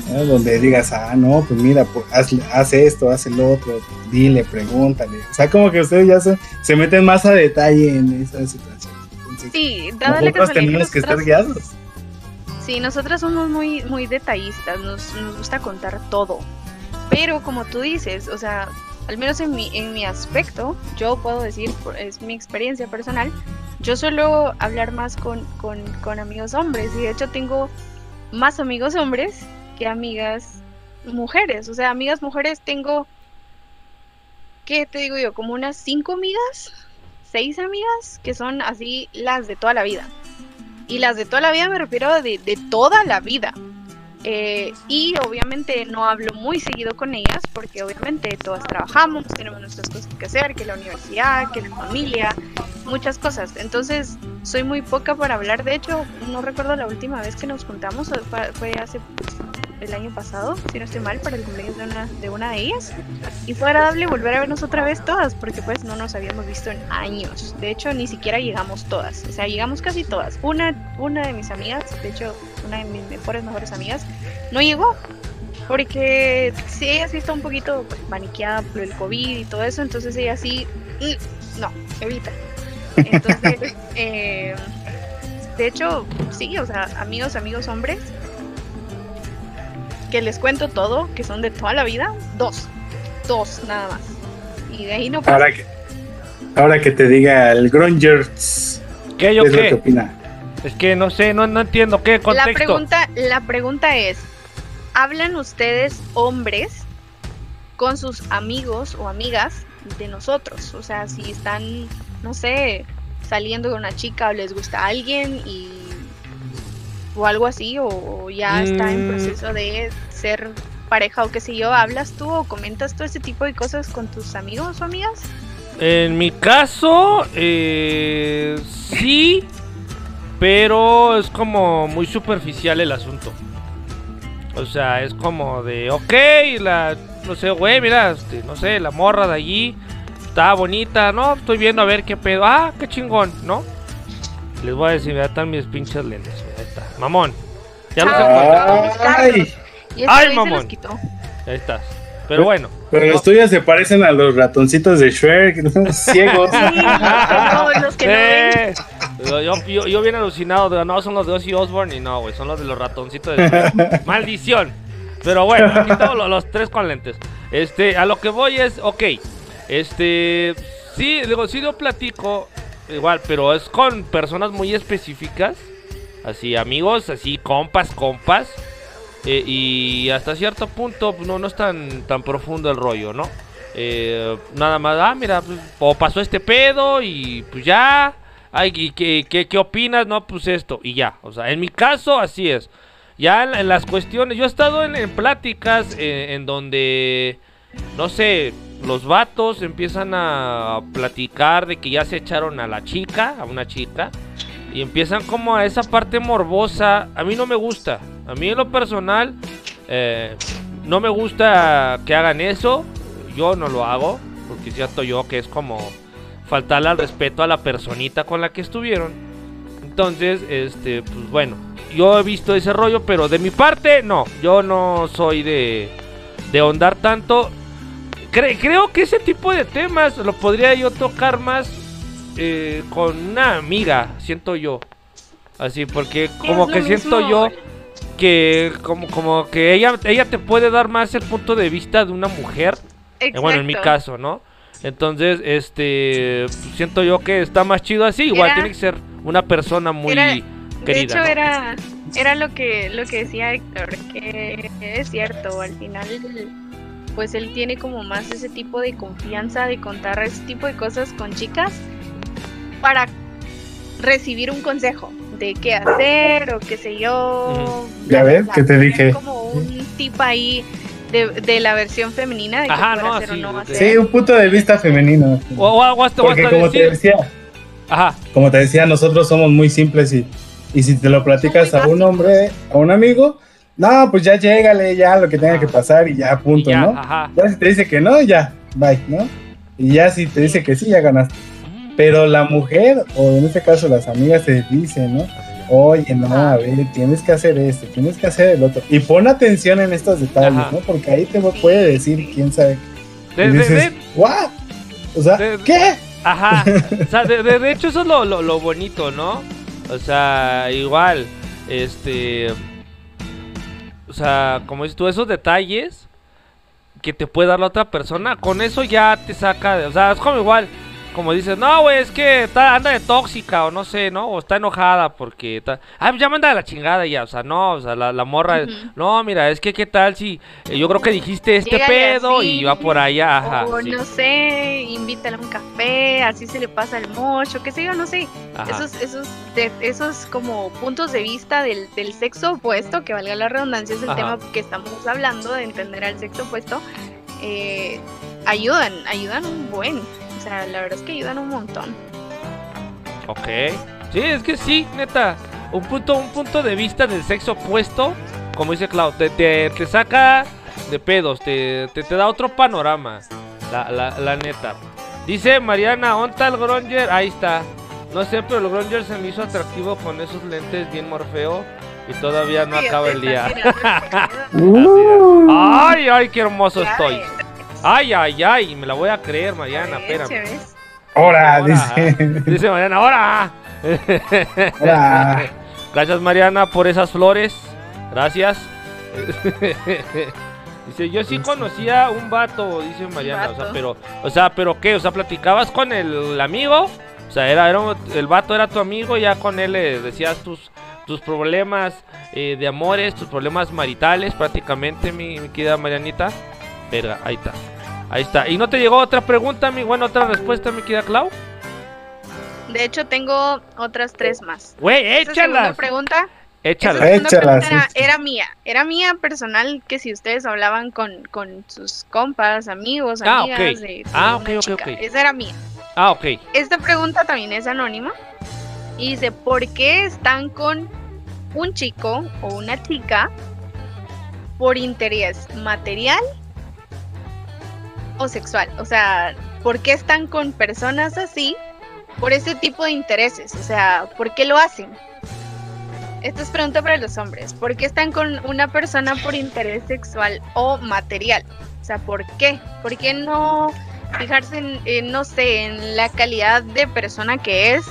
[SPEAKER 4] ¿no? Donde digas, ah, no, pues mira, pues, haz, esto, haz el otro, dile, pregúntale. O sea, como que ustedes ya se, meten más a detalle en esa situación.
[SPEAKER 5] Sí, dale
[SPEAKER 4] nosotros tenemos que estar guiados.
[SPEAKER 5] Sí, nosotras somos muy, muy detallistas, nos, nos gusta contar todo. Pero como tú dices, o sea, al menos en mi, en mi aspecto, yo puedo decir, es mi experiencia personal, yo suelo hablar más con, con, con amigos hombres y de hecho tengo más amigos hombres que amigas mujeres. O sea, amigas mujeres tengo, ¿qué te digo yo? Como unas cinco amigas, seis amigas, que son así las de toda la vida. Y las de toda la vida me refiero de, de toda la vida. Eh, y obviamente no hablo muy seguido con ellas porque obviamente todas trabajamos, tenemos nuestras cosas que hacer, que la universidad, que la familia, muchas cosas. Entonces soy muy poca para hablar. De hecho, no recuerdo la última vez que nos juntamos, fue hace el año pasado, si no estoy mal, para el cumpleaños de una, de una de ellas. Y fue agradable volver a vernos otra vez todas, porque pues no nos habíamos visto en años. De hecho, ni siquiera llegamos todas. O sea, llegamos casi todas. Una, una de mis amigas, de hecho, una de mis mejores, mejores amigas, no llegó. Porque sí, ella sí está un poquito pues, maniqueada por el COVID y todo eso, entonces ella sí, mm, no, evita. Entonces, eh, de hecho, sí, o sea, amigos, amigos hombres, que les cuento todo, que son de toda la vida, dos. Dos nada más. Y de ahí no pasa.
[SPEAKER 4] Ahora que, ahora que te diga el Grungers.
[SPEAKER 3] ¿Qué yo qué? opina? Es que no sé, no, no entiendo qué contexto.
[SPEAKER 5] La pregunta, la pregunta es, ¿hablan ustedes hombres con sus amigos o amigas de nosotros? O sea, si están, no sé, saliendo con una chica o les gusta a alguien y o algo así, o, ya está en mm. proceso de ser pareja o qué sé yo, ¿hablas tú o comentas todo ese tipo de cosas con tus amigos o amigas?
[SPEAKER 3] En mi caso, eh, sí, pero es como muy superficial el asunto. O sea, es como de, ok, la, no sé, güey, mira, este, no sé, la morra de allí está bonita, ¿no? Estoy viendo a ver qué pedo, ah, qué chingón, ¿no? Les voy a decir, ya están mis pinches lentes. Ahí está. Mamón. Ya los
[SPEAKER 4] encontré. Ay,
[SPEAKER 3] Ay mamón. Ahí estás. Pero bueno.
[SPEAKER 4] Pero los tuyos se parecen a los ratoncitos de Shrek, ¿no? ciegos.
[SPEAKER 5] Sí, los que no ven.
[SPEAKER 3] Yo, yo, yo, bien alucinado, no, son los de Ozzy Osbourne y no, güey, son los de los ratoncitos de. Maldición. Pero bueno, aquí los, tres con lentes. Este, a lo que voy es, ok, este, sí, digo, sí lo platico, igual, pero es con personas muy específicas. Así, amigos, así, compas, compas. Eh, y hasta cierto punto pues, no, no es tan, tan profundo el rollo, ¿no? Eh, nada más, ah, mira, pues, o pasó este pedo y pues ya. Ay, ¿qué, qué, opinas? No, pues esto, y ya. O sea, en mi caso, así es. Ya en, las cuestiones, yo he estado en, pláticas eh, en donde, no sé, los vatos empiezan a platicar de que ya se echaron a la chica, a una chica, y empiezan como a esa parte morbosa. A mí no me gusta. A mí en lo personal, eh, no me gusta que hagan eso. Yo no lo hago, porque siento yo que es como faltarle al respeto a la personita con la que estuvieron. Entonces, este, pues bueno, yo he visto ese rollo, pero de mi parte, no. Yo no soy de, de ondar tanto creo que ese tipo de temas lo podría yo tocar más eh, con una amiga, siento yo. Así, porque como que siento yo que como, como que ella, ella te puede dar más el punto de vista de una mujer. Eh, bueno, en mi caso, ¿no? Entonces, este, siento yo que está más chido así. Igual tiene que ser una persona muy querida.
[SPEAKER 5] De hecho, era, era lo que, lo que decía Héctor, que es cierto, al final pues él tiene como más ese tipo de confianza de contar ese tipo de cosas con chicas para recibir un consejo. de qué hacer o qué sé yo.
[SPEAKER 4] Ya ves, que te dije.
[SPEAKER 5] Como un tip ahí de, de la versión femenina de qué
[SPEAKER 3] Ajá, no,
[SPEAKER 5] hacer o
[SPEAKER 3] sí,
[SPEAKER 5] no
[SPEAKER 3] de-
[SPEAKER 5] hacer.
[SPEAKER 4] Sí, un punto de vista femenino.
[SPEAKER 3] O, o, o hasta, o
[SPEAKER 4] Porque
[SPEAKER 3] hasta
[SPEAKER 4] como te
[SPEAKER 3] decir-
[SPEAKER 4] decía,
[SPEAKER 3] Ajá,
[SPEAKER 4] como te decía, nosotros somos muy simples y, y si te lo platicas a un hombre, a un amigo, no, pues ya llégale, ya lo que tenga
[SPEAKER 3] Ah.
[SPEAKER 4] que pasar y ya, punto,
[SPEAKER 3] y ya,
[SPEAKER 4] ¿no?
[SPEAKER 3] ajá.
[SPEAKER 4] Ya si te dice que no, ya, bye, ¿no? Y ya si te dice que sí, ya ganaste. Pero la mujer, o en este caso las amigas, te dicen, ¿no? Oye, no, a ver, tienes que hacer esto, tienes que hacer el otro. Y pon atención en estos detalles,
[SPEAKER 3] Ajá.
[SPEAKER 4] ¿no? Porque ahí te puede decir quién sabe.
[SPEAKER 3] De-
[SPEAKER 4] y
[SPEAKER 3] de-
[SPEAKER 4] dices,
[SPEAKER 3] de-
[SPEAKER 4] ¿what? O sea, ¿qué?
[SPEAKER 3] Ajá, o sea, de, hecho eso es lo, lo, lo bonito, ¿no? O sea, igual, este, o sea, como dices tú, esos detalles que te puede dar la otra persona, con eso ya te saca, o sea, es como igual, como dices, no, güey, es que está, anda de tóxica o no sé, ¿no? O está enojada porque, está, ah, ya manda de la chingada ya, o sea, no, o sea, la, la morra, no, mira, es que qué tal si, eh, yo creo que dijiste este pedo
[SPEAKER 5] así,
[SPEAKER 3] y va por allá, ajá.
[SPEAKER 5] o
[SPEAKER 3] sí,
[SPEAKER 5] no sé, invítala a un café, así se le pasa el mocho, qué sé yo, no sé.
[SPEAKER 3] ajá.
[SPEAKER 5] Esos, esos, de- esos como puntos de vista del, del sexo opuesto, que valga la redundancia, es el
[SPEAKER 3] Ajá.
[SPEAKER 5] tema que estamos hablando, de entender al sexo opuesto, eh, ayudan, ayudan un buen. O sea, la verdad es que ayudan un montón.
[SPEAKER 3] Ok. Sí, es que sí, neta. Un punto, un punto de vista del sexo opuesto, como dice Clau, te, te, te saca de pedos, te, te, te da otro panorama. La, la, la neta. Dice Mariana, ¿onta el Gronger? Ahí está. No sé, pero el Gronger se me hizo atractivo con esos lentes bien morfeo. Y todavía no
[SPEAKER 5] Sí,
[SPEAKER 3] acaba el día. Ay, ay, qué hermoso estoy. Ay, ay, ay, me la voy a creer, Mariana, espérame.
[SPEAKER 5] ya ves.
[SPEAKER 4] Ahora,
[SPEAKER 3] Ahora,
[SPEAKER 4] dice.
[SPEAKER 3] Dice Mariana, ahora.
[SPEAKER 4] Ahora.
[SPEAKER 3] Gracias Mariana por esas flores. Gracias. Dice, yo sí conocía un vato, dice Mariana, o sea, pero, o sea, pero qué, o sea, platicabas con el, amigo, o sea, era, era un- el vato era tu amigo, ya con él le decías tus, tus problemas eh, de amores, tus problemas maritales, prácticamente, mi, mi querida Marianita. Verga, ahí está, ahí está. ¿Y no te llegó otra pregunta, mi, bueno, otra respuesta, mi querida Clau?
[SPEAKER 5] De hecho, tengo otras tres más.
[SPEAKER 3] Güey,
[SPEAKER 5] Esa
[SPEAKER 3] échalas,
[SPEAKER 5] pregunta Esa
[SPEAKER 3] échalas.
[SPEAKER 5] segunda
[SPEAKER 4] Échalas,
[SPEAKER 5] pregunta era,
[SPEAKER 4] échalas.
[SPEAKER 5] era mía, era mía personal que si ustedes hablaban con, con sus compas, amigos,
[SPEAKER 3] Ah,
[SPEAKER 5] amigas
[SPEAKER 3] ok.
[SPEAKER 5] de, de
[SPEAKER 3] Ah, ok, ok,
[SPEAKER 5] chica.
[SPEAKER 3] ok.
[SPEAKER 5] Esa era mía.
[SPEAKER 3] Ah, ok.
[SPEAKER 5] Esta pregunta también es anónima y dice, ¿por qué están con un chico o una chica por interés material o sexual? O sea, ¿por qué están con personas así por ese tipo de intereses? O sea, ¿por qué lo hacen? Esta es pregunta para los hombres. ¿Por qué están con una persona por interés sexual o material? O sea, ¿por qué? ¿Por qué no fijarse en, en, no sé, en la calidad de persona que es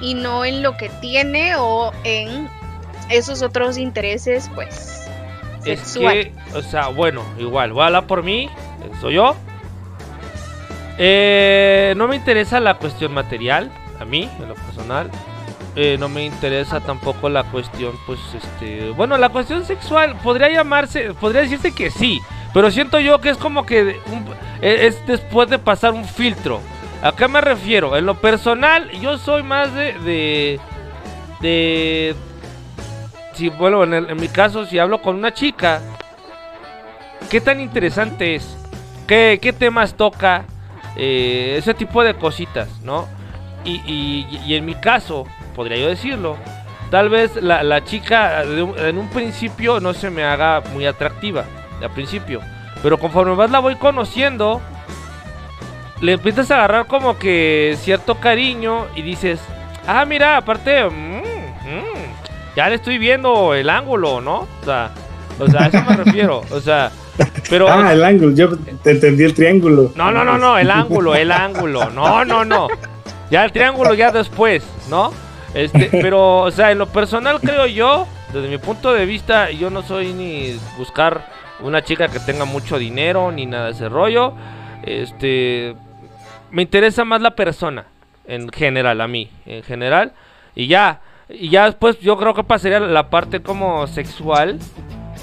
[SPEAKER 5] y no en lo que tiene o en esos otros intereses, pues,
[SPEAKER 3] Es
[SPEAKER 5] sexuales?
[SPEAKER 3] que, o sea, bueno, igual, voy a hablar por mí, soy yo. Eh, no me interesa la cuestión material, a mí, en lo personal. Eh, no me interesa tampoco la cuestión, pues, este, bueno, la cuestión sexual podría llamarse, podría decirse que sí, pero siento yo que es como que e- es después de pasar un filtro. ¿A qué me refiero? En lo personal, yo soy más de, de, de, si bueno, en, en mi caso, si hablo con una chica, ¿qué tan interesante es? ¿Qué, qué temas toca? Eh, ese tipo de cositas, ¿no? Y, y- y en mi caso, podría yo decirlo, tal vez la, la chica en un principio no se me haga muy atractiva, al principio, pero conforme más la voy conociendo, le empiezas a agarrar como que cierto cariño y dices, ah, mira, aparte, mm, mm, ya le estoy viendo el ángulo, ¿no? O sea, o sea, a eso me refiero, o sea, pero...
[SPEAKER 4] Ah, el ángulo, yo te entendí el triángulo.
[SPEAKER 3] No, no, no, no, el ángulo, el ángulo. No, no, no. Ya el triángulo ya después, ¿no? Este, pero, o sea, en lo personal creo yo, desde mi punto de vista, yo no soy ni buscar una chica que tenga mucho dinero ni nada de ese rollo. Este, me interesa más la persona en general a mí, en general. Y ya, y ya después yo creo que pasaría la parte como sexual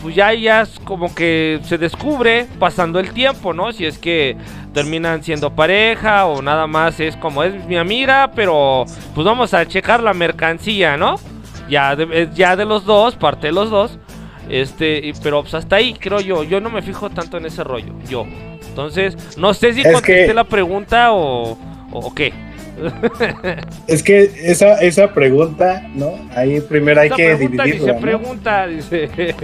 [SPEAKER 3] pues ya ya es como que se descubre pasando el tiempo, ¿no? Si es que terminan siendo pareja o nada más es como es mi amiga, pero pues vamos a checar la mercancía, ¿no? ya de, ya de los dos, parte de los dos. Este, pero pues hasta ahí creo yo, yo no me fijo tanto en ese rollo, yo. Entonces, no sé si contesté la pregunta o, o, qué.
[SPEAKER 4] es que esa, esa pregunta, ¿no? Ahí primero hay que dividirla.
[SPEAKER 3] pregunta, dice.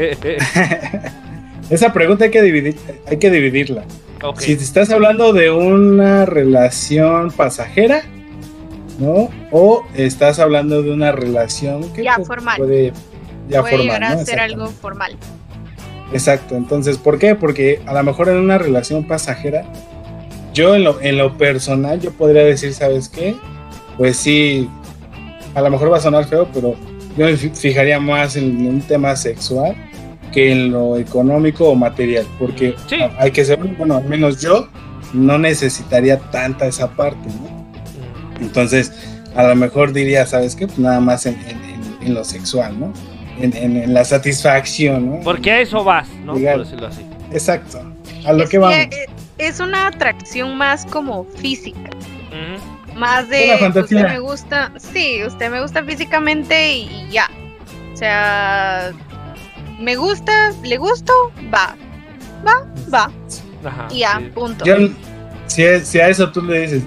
[SPEAKER 4] esa pregunta hay que dividir, hay que dividirla. Si estás hablando de una relación pasajera, ¿no? O estás hablando de una relación que
[SPEAKER 5] ya pues, formal.
[SPEAKER 4] puede
[SPEAKER 5] ya puede llegar a ser algo formal.
[SPEAKER 4] Exacto, entonces, ¿por qué? Porque a lo mejor en una relación pasajera, yo en lo, en lo personal, yo podría decir, ¿sabes qué? Pues sí, a lo mejor va a sonar feo, pero yo me fijaría más en un tema sexual que en lo económico o material, porque hay que ser, bueno, al menos yo no necesitaría tanta esa parte, ¿no? Entonces, a lo mejor diría, ¿sabes qué? Pues nada más en, lo sexual, ¿no? En, la satisfacción, ¿no?
[SPEAKER 3] Porque a eso vas, ¿no? Por decirlo así.
[SPEAKER 4] Exacto. A lo que, vamos.
[SPEAKER 5] Es una atracción más como física. Más de usted me gusta, sí, usted me gusta físicamente y ya. O sea, me gusta, le gusto, va. Va, va. Ajá, y ya, punto.
[SPEAKER 4] si, si a eso tú le dices,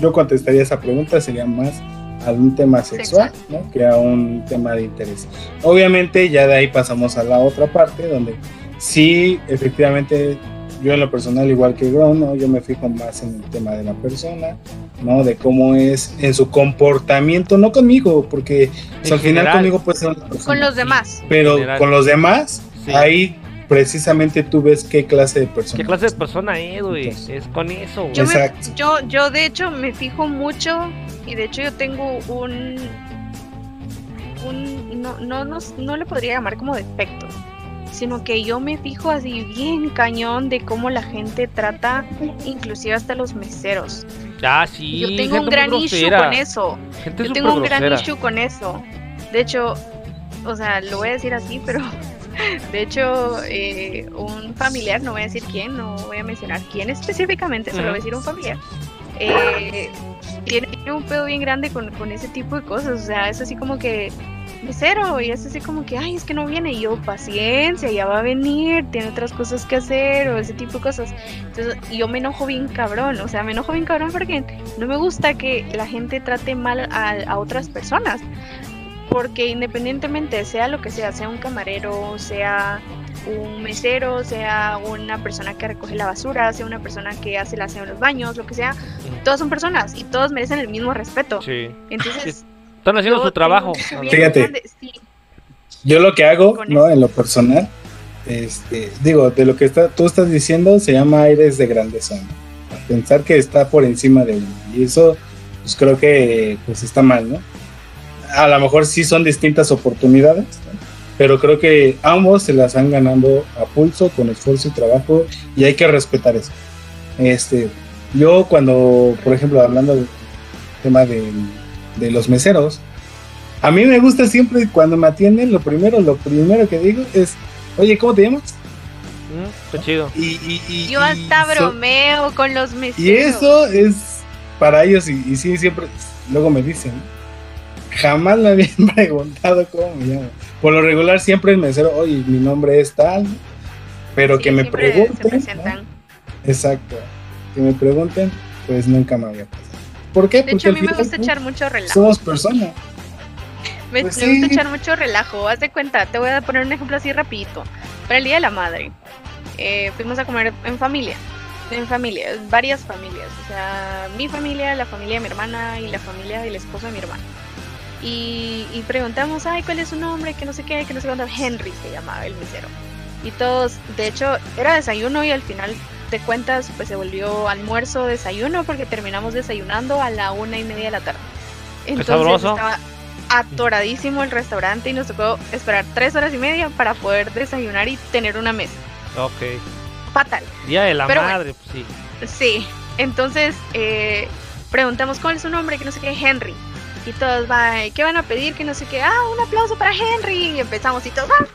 [SPEAKER 4] yo contestaría esa pregunta, sería más a un tema sexual, ¿no? que a un tema de interés. Obviamente ya de ahí pasamos a la otra parte donde sí, efectivamente, yo en lo personal, igual que Gron, ¿no? yo me fijo más en el tema de la persona, ¿no? de cómo es en su comportamiento, no conmigo, porque al final conmigo puede ser
[SPEAKER 5] Con los demás.
[SPEAKER 4] Pero con los demás, ahí precisamente tú ves qué clase de persona.
[SPEAKER 3] ¿Qué clase de persona es, güey? Es con eso,
[SPEAKER 5] Yo, yo, yo, de hecho, me fijo mucho y de hecho yo tengo un... un no, no, no, no le podría llamar como defecto, sino que yo me fijo así bien cañón de cómo la gente trata inclusive hasta los meseros.
[SPEAKER 3] Ah, sí.
[SPEAKER 5] Yo tengo un gran issue con eso. yo tengo un gran issue con eso. De hecho, o sea, lo voy a decir así, pero de hecho, eh, un familiar, no voy a decir quién, no voy a mencionar quién específicamente, solo voy a decir un familiar, eh, tiene un pedo bien grande con, ese tipo de cosas. O sea, es así como que cero y es así como que, ay, es que no viene. Y yo, paciencia, ya va a venir, tiene otras cosas que hacer o ese tipo de cosas. Entonces, yo me enojo bien cabrón. O sea, me enojo bien cabrón porque no me gusta que la gente trate mal a, a otras personas porque independientemente sea lo que sea, sea un camarero, sea un mesero, sea una persona que recoge la basura, sea una persona que hace la aseo en los baños, lo que sea, todas son personas y todos merecen el mismo respeto. Sí. Entonces,
[SPEAKER 3] están haciendo su trabajo.
[SPEAKER 4] Fíjate. Yo lo que hago, ¿no? En lo personal, este, digo, de lo que está, tú estás diciendo, se llama aires de grandeza. Pensar que está por encima de uno. Y eso, pues creo que pues está mal, ¿no? a lo mejor sí son distintas oportunidades, pero creo que ambos se las han ganando a pulso, con esfuerzo y trabajo, y hay que respetar eso. Este, yo cuando, por ejemplo, hablando del tema de, los meseros, a mí me gusta siempre cuando me atienden, lo primero, lo primero que digo es, oye, ¿cómo te llamas?
[SPEAKER 3] Mm, chido.
[SPEAKER 5] Y, yo hasta bromeo con los meseros.
[SPEAKER 4] Y eso es para ellos, y, y sí, siempre, luego me dicen, jamás me habían preguntado cómo me llamo. Por lo regular siempre el mesero, oye, mi nombre es tal, pero que me pregunten. Exacto, que me pregunten, pues nunca me había pasado. ¿Por qué?
[SPEAKER 5] De Porque hecho, a mí me gusta echar mucho relajo.
[SPEAKER 4] Somos personas.
[SPEAKER 5] Me, pues gusta echar mucho relajo. Haz de cuenta, te voy a poner un ejemplo así rapidito. Para el Día de la Madre, eh, fuimos a comer en familia. En familia, varias familias. O sea, mi familia, la familia de mi hermana y la familia del esposo de mi hermana y, preguntamos, ay, ¿cuál es su nombre? Que no sé qué, que no sé cuándo. Henry se llamaba el mesero. Y todos, de hecho, era desayuno y al final de cuentas, pues se volvió almuerzo, desayuno, porque terminamos desayunando a la una y media de la tarde. Entonces estaba atoradísimo el restaurante y nos tocó esperar tres horas y media para poder desayunar y tener una mesa.
[SPEAKER 3] Ok.
[SPEAKER 5] Fatal.
[SPEAKER 3] Día de la madre, pues sí.
[SPEAKER 5] Sí. Entonces, eh, preguntamos cuál es su nombre, que no sé qué, Henry y todos van, ¿qué van a pedir? Que no sé qué, ah, un aplauso para Henry, y empezamos y todos, ah,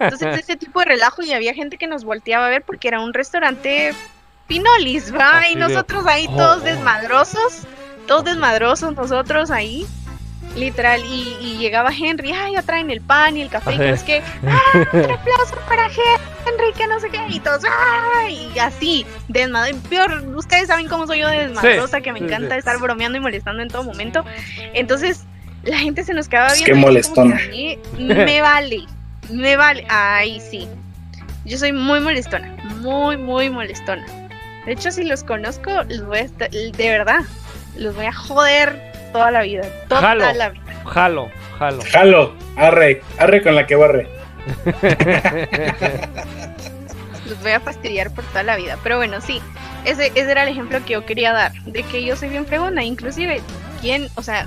[SPEAKER 5] Entonces ese tipo de relajo y había gente que nos volteaba a ver porque era un restaurante pinolis, ¿va? y nosotros ahí todos oh. desmadrosos, todos desmadrosos nosotros ahí. Literal, y, llegaba Henry, ay, ya traen el pan y el café, y es que, ¡ah! Un aplauso para Henry, que no sé qué, y todos, ¡ah! Y así, desmadre. Peor, ustedes saben cómo soy yo de desmadrosa, que me encanta estar bromeando y molestando en todo momento. Entonces, la gente se nos quedaba
[SPEAKER 4] bien. Qué molestona.
[SPEAKER 5] me vale, me vale. Ay, sí. Yo soy muy molestona, muy, muy molestona. De hecho, si los conozco, los voy a estar, de verdad, los voy a joder toda la vida. Toda
[SPEAKER 3] jalo,
[SPEAKER 5] la vida.
[SPEAKER 3] Jalo, jalo.
[SPEAKER 4] Jalo, arre, arre con la que barre.
[SPEAKER 5] los voy a fastidiar por toda la vida. Pero bueno, sí, ese, ese era el ejemplo que yo quería dar, de que yo soy bien fregona. Inclusive, ¿quién, o sea,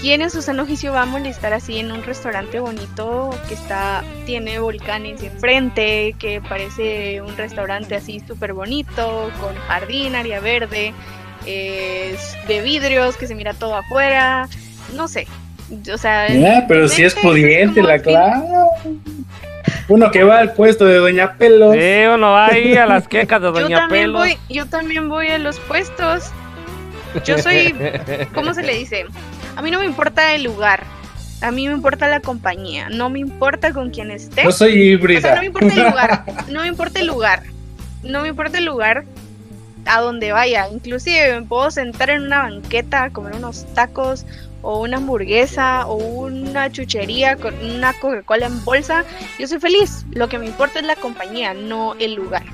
[SPEAKER 5] ¿Quién en su sano juicio va a molestar así en un restaurante bonito que está tiene volcanes enfrente, que parece un restaurante así súper bonito, con jardín, área verde, de vidrios, que se mira todo afuera, no sé. O sea,
[SPEAKER 4] pero si es pudiente, la clave. Uno que va al puesto de Doña Pelos.
[SPEAKER 3] Sí, uno va ahí a las quecas de Doña yo Pelos.
[SPEAKER 5] Voy, yo también voy a los puestos. Yo soy, ¿cómo se le dice? A mí no me importa el lugar. A mí me importa la compañía. No me importa con quién esté.
[SPEAKER 4] Yo soy híbrida.
[SPEAKER 5] no me importa el lugar. No me importa el lugar. No me importa el lugar a donde vaya. Inclusive me puedo sentar en una banqueta a comer unos tacos o una hamburguesa o una chuchería con una Coca-Cola en bolsa. Yo soy feliz. Lo que me importa es la compañía, no el lugar.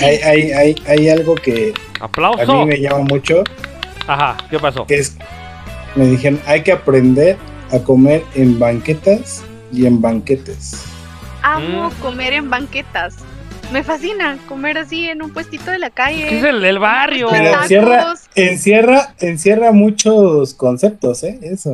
[SPEAKER 4] Hay, hay, hay, hay, algo que
[SPEAKER 3] a
[SPEAKER 4] mí me llama mucho.
[SPEAKER 3] Ajá, ¿qué pasó?
[SPEAKER 4] Que es, me dijeron, hay que aprender a comer en banquetas y en banquetes.
[SPEAKER 5] Amo mm. comer en banquetas. Me fascina comer así en un puestito de la calle.
[SPEAKER 3] Es el del barrio.
[SPEAKER 4] Pero encierra, encierra, encierra muchos conceptos, ¿eh? Eso.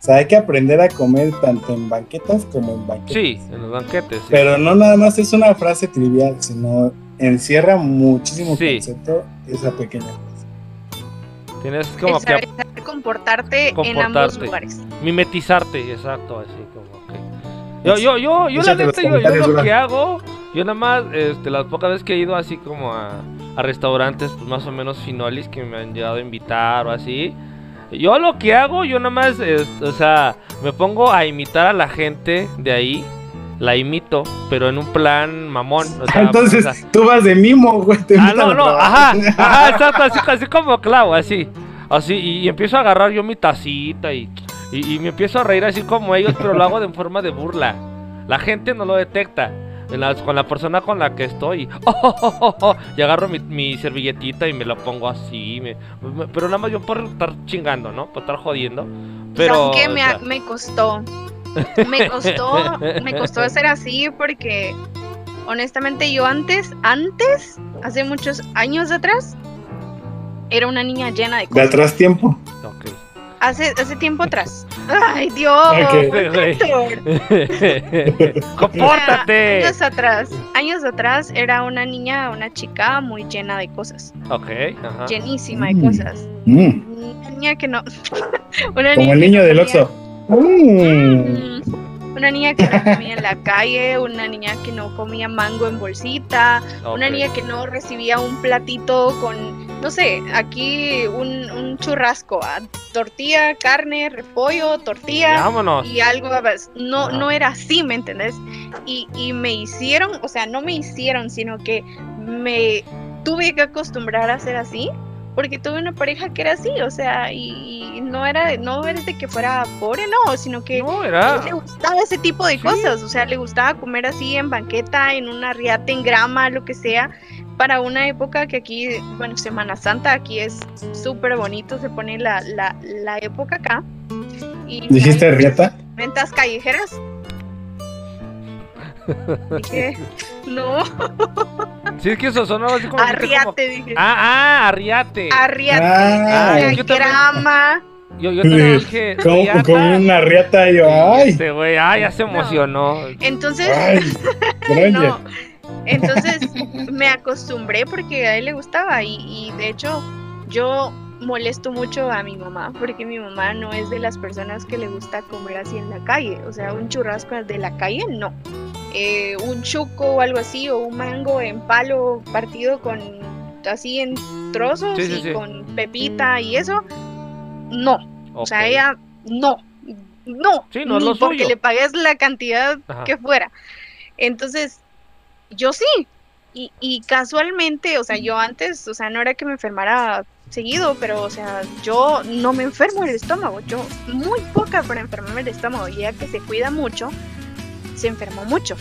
[SPEAKER 4] O sea, hay que aprender a comer tanto en banquetas como en banquetes.
[SPEAKER 3] Sí, en los banquetes.
[SPEAKER 4] Pero no nada más es una frase trivial, sino encierra muchísimo concepto esa pequeña frase.
[SPEAKER 3] Tienes como que
[SPEAKER 5] comportarte, en ambos lugares.
[SPEAKER 3] Mimetizarte, exacto, así como que. Yo, yo, yo, yo, la neta, yo, yo, lo que hago, yo nada más, este, las pocas veces que he ido así como a, a restaurantes, pues más o menos finolis que me han llegado a invitar o así. Yo lo que hago, yo nada más, o sea, me pongo a imitar a la gente de ahí la imito, pero en un plan mamón.
[SPEAKER 4] Entonces, tú vas de mimo, güey.
[SPEAKER 3] ah, no, no, ajá, ajá, exacto, así, así como clavo, así. Así, y, empiezo a agarrar yo mi tacita y, y, me empiezo a reír así como ellos, pero lo hago de forma de burla. La gente no lo detecta. con la persona con la que estoy. y agarro mi, servilletita y me la pongo así. pero nada más yo por estar chingando, ¿no? Por estar jodiendo. Pero.
[SPEAKER 5] Aunque me, me costó. Me costó. me costó hacer así porque. Honestamente, yo antes, antes, hace muchos años atrás, era una niña llena de cosas.
[SPEAKER 4] ¿De atrás tiempo?
[SPEAKER 3] Ok.
[SPEAKER 5] Hace, hace tiempo atrás. ¡Ay, Dios!
[SPEAKER 3] ¡Compórtate!
[SPEAKER 5] Años atrás. Años atrás era una niña, una chica muy llena de cosas.
[SPEAKER 3] Ok, ajá.
[SPEAKER 5] Llenísima de mm. cosas. Mm. Una niña que no.
[SPEAKER 4] una Como el niño del Oxxo.
[SPEAKER 5] Mm. Una niña que no comía en la calle, una niña que no comía mango en bolsita, una niña que no recibía un platito con no sé, aquí un, churrasco, ah, tortilla, carne, repollo, tortilla y algo, no, no era así, ¿me entendés? Y, y me hicieron, o sea, no me hicieron, sino que me tuve que acostumbrar a ser así porque tuve una pareja que era así, o sea, y, no era no era de que fuera pobre, no, sino que le gustaba ese tipo de cosas, o sea, le gustaba comer así en banqueta, en una riata, en grama, lo que sea, para una época que aquí, bueno, Semana Santa aquí es súper bonito, se pone la, la, la época acá.
[SPEAKER 4] Y ¿Dijiste riata?
[SPEAKER 5] Ventas callejeras. Dije, no.
[SPEAKER 3] Sí, es que eso sonaba así como.
[SPEAKER 5] Arriate, dije.
[SPEAKER 3] Ah, ah, arriate.
[SPEAKER 5] Arriate. Ah, yo grama.
[SPEAKER 3] Yo, yo también dije.
[SPEAKER 4] Como, como una riata, y yo, ay.
[SPEAKER 3] Este güey, ay, ya se emocionó.
[SPEAKER 5] Entonces. Ay, no, entonces me acostumbré porque a él le gustaba y, de hecho yo molesto mucho a mi mamá porque mi mamá no es de las personas que le gusta comer así en la calle, o sea, un churrasco de la calle no. Eh, un chuco o algo así o un mango en palo partido con así en trozos y con pepita y eso, no. O sea, ella no, no,
[SPEAKER 3] no
[SPEAKER 5] ni porque le pagues la cantidad que fuera. Entonces, yo sí. Y, y casualmente, o sea, yo antes, o sea, no era que me enfermara seguido, pero, o sea, yo no me enfermo el estómago. Yo, muy poca para enfermarme el estómago. Y ella que se cuida mucho, se enfermó mucho.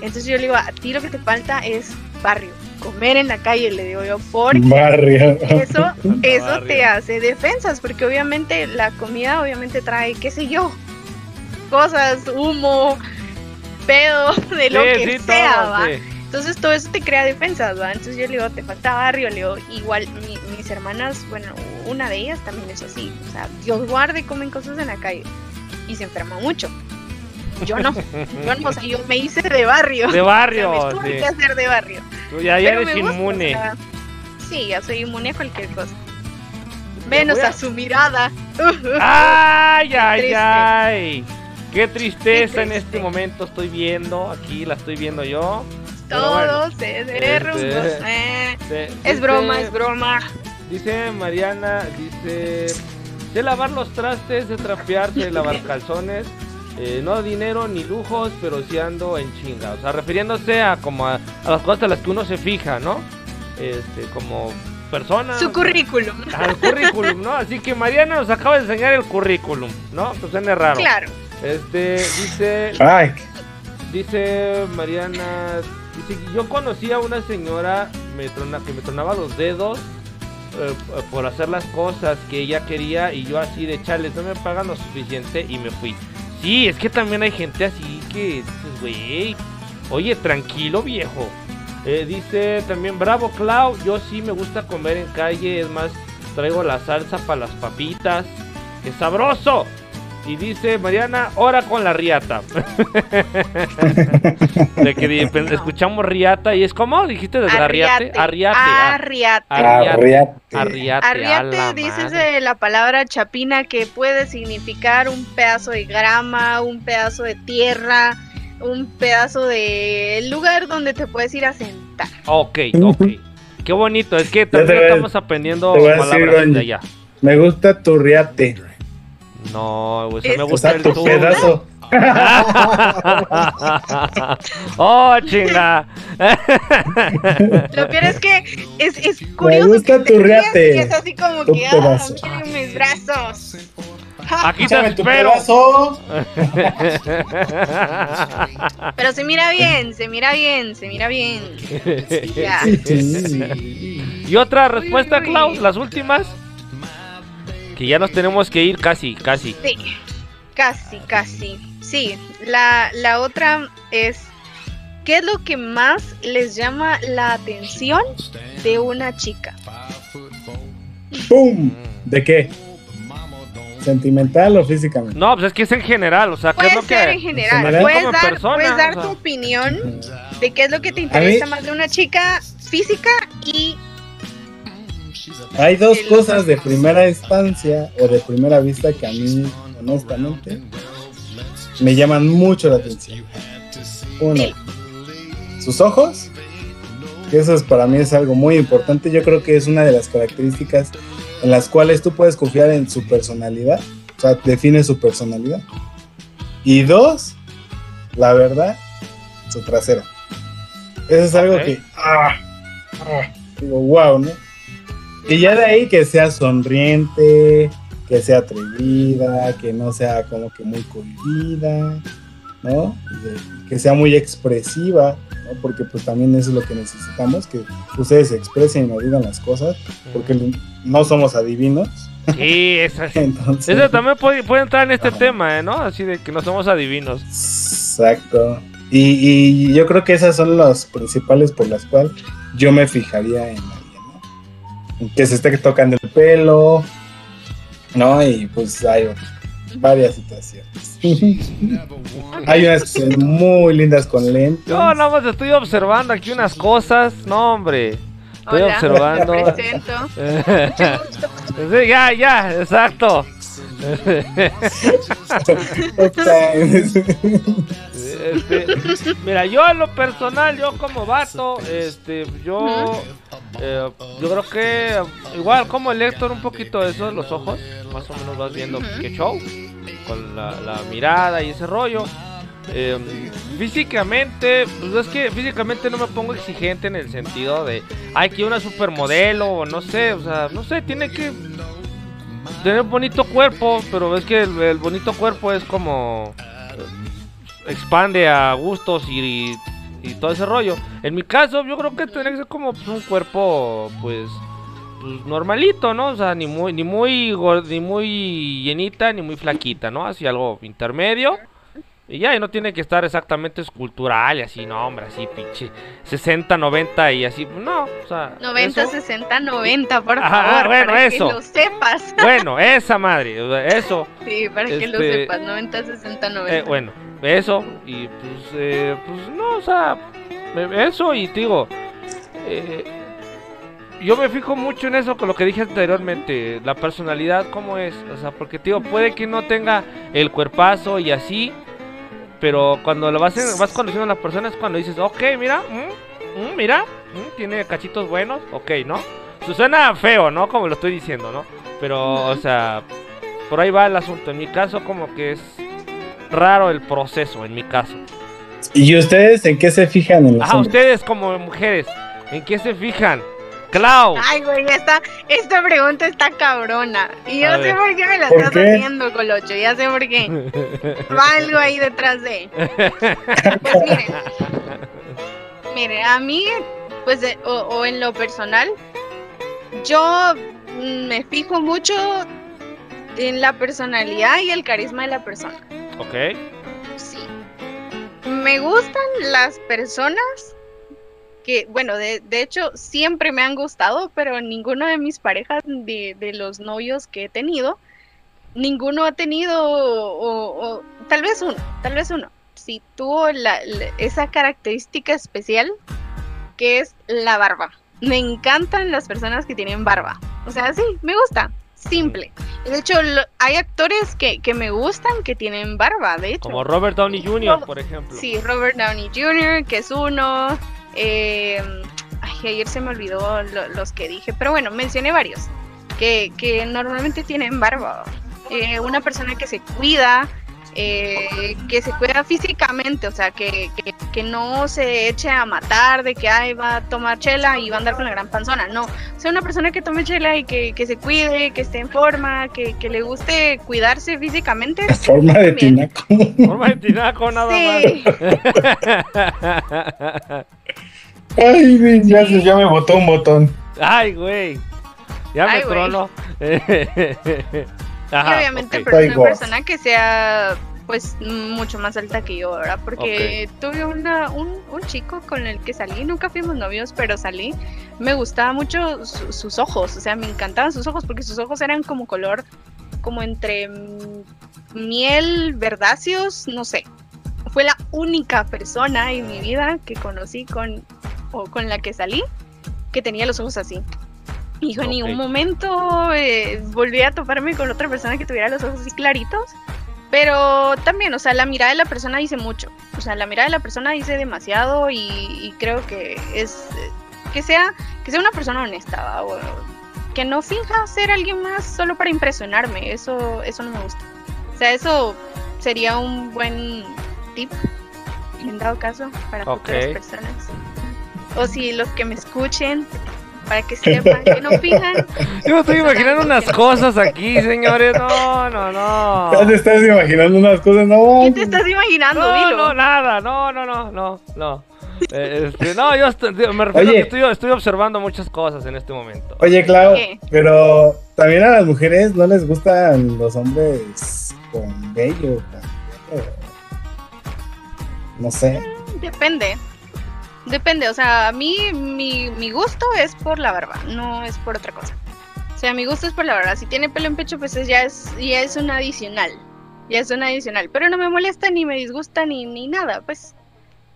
[SPEAKER 5] Entonces yo le digo, a ti lo que te falta es barrio, comer en la calle, le digo yo, porque
[SPEAKER 4] barrio.
[SPEAKER 5] eso, eso te hace defensas, porque obviamente la comida obviamente trae, qué sé yo, cosas, humo, pedo, de lo que sea, ¿va? Entonces todo eso te crea defensas, ¿va? Entonces yo le digo, te falta barrio, le digo, igual mis hermanas, bueno, una de ellas también es así, o sea, Dios guarde, comen cosas en la calle y se enferma mucho. Yo no, yo no, o sea, yo me hice de barrio.
[SPEAKER 3] De barrio,
[SPEAKER 5] o que hacer de barrio.
[SPEAKER 3] Tú ya, eres inmune.
[SPEAKER 5] sí, ya soy inmune a cualquier cosa. Menos a... su mirada.
[SPEAKER 3] ¡Ay, ay, ay! Qué tristeza en este momento estoy viendo. Aquí la estoy viendo yo.
[SPEAKER 5] Todo se derrumbó. Este, es broma, es broma.
[SPEAKER 3] Dice Mariana, dice... De lavar los trastes, de trapearse, de lavar calzones. Eh, no dinero ni lujos, pero sí ando en chinga. O sea, refiriéndose a como a, las cosas a las que uno se fija, ¿no? Este, como persona.
[SPEAKER 5] Su currículum.
[SPEAKER 3] Al currículum, ¿no? Así que Mariana nos acaba de enseñar el currículum, ¿no? Pues suena raro.
[SPEAKER 5] Claro.
[SPEAKER 3] Este, dice.
[SPEAKER 4] Ay.
[SPEAKER 3] Dice Mariana. Dice, yo conocí a una señora me que me tronaba los dedos eh, por hacer las cosas que ella quería y yo así de chales, no me pagan lo suficiente y me fui. Sí, es que también hay gente así que dices, güey, oye, tranquilo viejo. Eh, dice también, bravo Clau, yo sí me gusta comer en calle, es más, traigo la salsa para las papitas. ¡Qué sabroso! Y dice Mariana, ora con la riata. de que escuchamos riata y es como dijiste de la riate.
[SPEAKER 5] Arriate.
[SPEAKER 3] Arriate.
[SPEAKER 5] Arriate. Arriate. Arriate dices de la palabra chapina que puede significar un pedazo de grama, un pedazo de tierra, un pedazo de lugar donde te puedes ir a sentar.
[SPEAKER 3] Ok, ok. Qué bonito, es que también estamos aprendiendo palabras de allá.
[SPEAKER 4] Me gusta tu riate.
[SPEAKER 3] No, güey, me gusta el tu
[SPEAKER 4] pedazo.
[SPEAKER 3] oh, chinga.
[SPEAKER 5] Lo peor es que es, es curioso.
[SPEAKER 4] Me gusta
[SPEAKER 5] que
[SPEAKER 4] tu riate.
[SPEAKER 5] es así como que, ah, quiero mis brazos.
[SPEAKER 3] Aquí te espero.
[SPEAKER 5] Pero se mira bien, se mira bien, se mira bien. Ya.
[SPEAKER 3] Y otra respuesta, Klaus, las últimas. Que ya nos tenemos que ir casi, casi.
[SPEAKER 5] Sí, casi, casi. Sí, la, la otra es, ¿qué es lo que más les llama la atención de una chica?
[SPEAKER 4] ¡Pum! ¿De qué? ¿Sentimental o físicamente?
[SPEAKER 3] No, pues es que es en general, o sea, ¿qué es lo
[SPEAKER 5] ser en general. Puedes dar, puedes dar tu opinión de qué es lo que te interesa más de una chica física y
[SPEAKER 4] hay dos cosas de primera instancia o de primera vista que a mí, honestamente, me llaman mucho la atención. Uno, sus ojos, que eso es, para mí es algo muy importante. Yo creo que es una de las características en las cuales tú puedes confiar en su personalidad, o sea, define su personalidad. Y dos, la verdad, su trasero. Eso es algo que, ah, ah, digo, wow, ¿no? Y ya de ahí que sea sonriente, que sea atrevida, que no sea como que muy cohibida, ¿no? Que sea muy expresiva, ¿no? Porque pues también eso es lo que necesitamos, que ustedes se expresen y nos digan las cosas, porque no somos adivinos.
[SPEAKER 3] Sí, eso, eso también puede, entrar en este tema, ¿eh? ¿no? Así de que no somos adivinos.
[SPEAKER 4] Exacto. Y, y yo creo que esas son las principales por las cuales yo me fijaría en que se esté tocando el pelo, ¿no? Y pues hay varias situaciones. hay unas muy lindas con lentes.
[SPEAKER 3] Yo nada más estoy observando aquí unas cosas, no hombre. Estoy observando.
[SPEAKER 5] Me presento.
[SPEAKER 3] sí, ya, ya, exacto. Este, mira, yo en lo personal, yo como vato, este, yo, eh, yo creo que igual como el Héctor un poquito eso, los ojos, más o menos vas viendo qué show, con la, la mirada y ese rollo. Eh, físicamente, pues es que físicamente no me pongo exigente en el sentido de, ay, que una supermodelo o no sé, o sea, no sé, tiene que tener bonito cuerpo, pero es que el, bonito cuerpo es como expande a gustos y, todo ese rollo. En mi caso, yo creo que tiene que ser como pues, un cuerpo, pues, pues, normalito, ¿no? O sea, ni muy, ni muy, ni muy llenita, ni muy flaquita, ¿no? Así algo intermedio. Y ya, y no tiene que estar exactamente escultural y así, no, hombre, así, pinche 60, 90 y así, no, o sea.
[SPEAKER 5] 90, 60, 90, por favor.
[SPEAKER 3] bueno,
[SPEAKER 5] para
[SPEAKER 3] eso.
[SPEAKER 5] Que lo sepas.
[SPEAKER 3] Bueno, esa madre, eso.
[SPEAKER 5] Sí, para que lo este, sepas, 90, 60, 90.
[SPEAKER 3] Eh, bueno, eso, y pues, eh, pues no, o sea, eso, y digo, eh, yo me fijo mucho en eso con lo que dije anteriormente, la personalidad, cómo es, o sea, porque, tío, puede que no tenga el cuerpazo y así pero cuando lo vas, vas conociendo a las personas es cuando dices, ok, mira, mm, mm, mira, mm, tiene cachitos buenos, ok, ¿no? Suena feo, ¿no? Como lo estoy diciendo, ¿no? Pero, o sea, por ahí va el asunto. En mi caso, como que es raro el proceso, en mi caso.
[SPEAKER 4] ¿Y ustedes en qué se fijan en
[SPEAKER 3] Ah, ustedes como mujeres, ¿en qué se fijan? Clau.
[SPEAKER 5] Ay, güey, esta, esta pregunta está cabrona. Y yo sé por qué me la estás haciendo, Colocho. Ya sé por qué. Va algo ahí detrás de. Pues miren. Mire, a mí, pues, o, o en lo personal, yo me fijo mucho en la personalidad y el carisma de la persona.
[SPEAKER 3] Ok.
[SPEAKER 5] Sí. Me gustan las personas que, bueno, de, de, hecho siempre me han gustado, pero ninguno de mis parejas, de, de los novios que he tenido, ninguno ha tenido, o, tal vez uno, tal vez uno, si tuvo la, esa característica especial que es la barba. Me encantan las personas que tienen barba. O sea, sí, me gusta. Simple. De hecho, hay actores que, que, me gustan que tienen barba, de hecho.
[SPEAKER 3] Como Robert Downey Jr., por ejemplo.
[SPEAKER 5] Sí, Robert Downey Jr., que es uno. Eh, ayer se me olvidó los que dije, pero bueno, mencioné varios que, que normalmente tienen barba. Eh, una persona que se cuida, eh, que se cuida físicamente, o sea, que, que, no se eche a matar de que ay, va a tomar chela y va a andar con la gran panzona. No, o sea, una persona que tome chela y que, se cuide, que esté en forma, que, le guste cuidarse físicamente.
[SPEAKER 4] Forma de tinaco.
[SPEAKER 3] Forma de tinaco, nada sí.
[SPEAKER 4] más. Ay, güey, ya, ya, me botó un botón.
[SPEAKER 3] Ay, güey. Ya me trono.
[SPEAKER 5] y obviamente una persona que sea pues mucho más alta que yo, ¿verdad? Porque tuve una, un, un, chico con el que salí, nunca fuimos novios, pero salí. Me gustaba mucho sus ojos, o sea, me encantaban sus ojos porque sus ojos eran como color, como entre miel, verdáceos, no sé. Fue la única persona en mi vida que conocí con, o con la que salí que tenía los ojos así. Hijo, en ningún momento eh, volví a toparme con otra persona que tuviera los ojos así claritos. Pero también, o sea, la mirada de la persona dice mucho. O sea, la mirada de la persona dice demasiado y, creo que es que sea que sea una persona honesta, o, que no finja ser alguien más solo para impresionarme. Eso eso no me gusta. O sea, eso sería un buen tip en dado caso para otras personas. O si los que me escuchen para que sepan que no fijan.
[SPEAKER 3] Yo me estoy imaginando unas cosas aquí, señores. No, no, no.
[SPEAKER 4] Ya te estás imaginando unas cosas, no.
[SPEAKER 5] ¿Qué te estás imaginando?
[SPEAKER 3] No, no, nada. No, no, no, no, no. Eh, este, no, yo me refiero a que estoy, estoy, observando muchas cosas en este momento.
[SPEAKER 4] Oye, Clau, pero también a las mujeres no les gustan los hombres con bello. No sé.
[SPEAKER 5] Depende. Depende, o sea, a mí mi, mi gusto es por la barba, no es por otra cosa. O sea, mi gusto es por la barba. Si tiene pelo en pecho, pues ya es, ya es un adicional. Ya es un adicional. Pero no me molesta, ni me disgusta, ni, ni nada. Pues,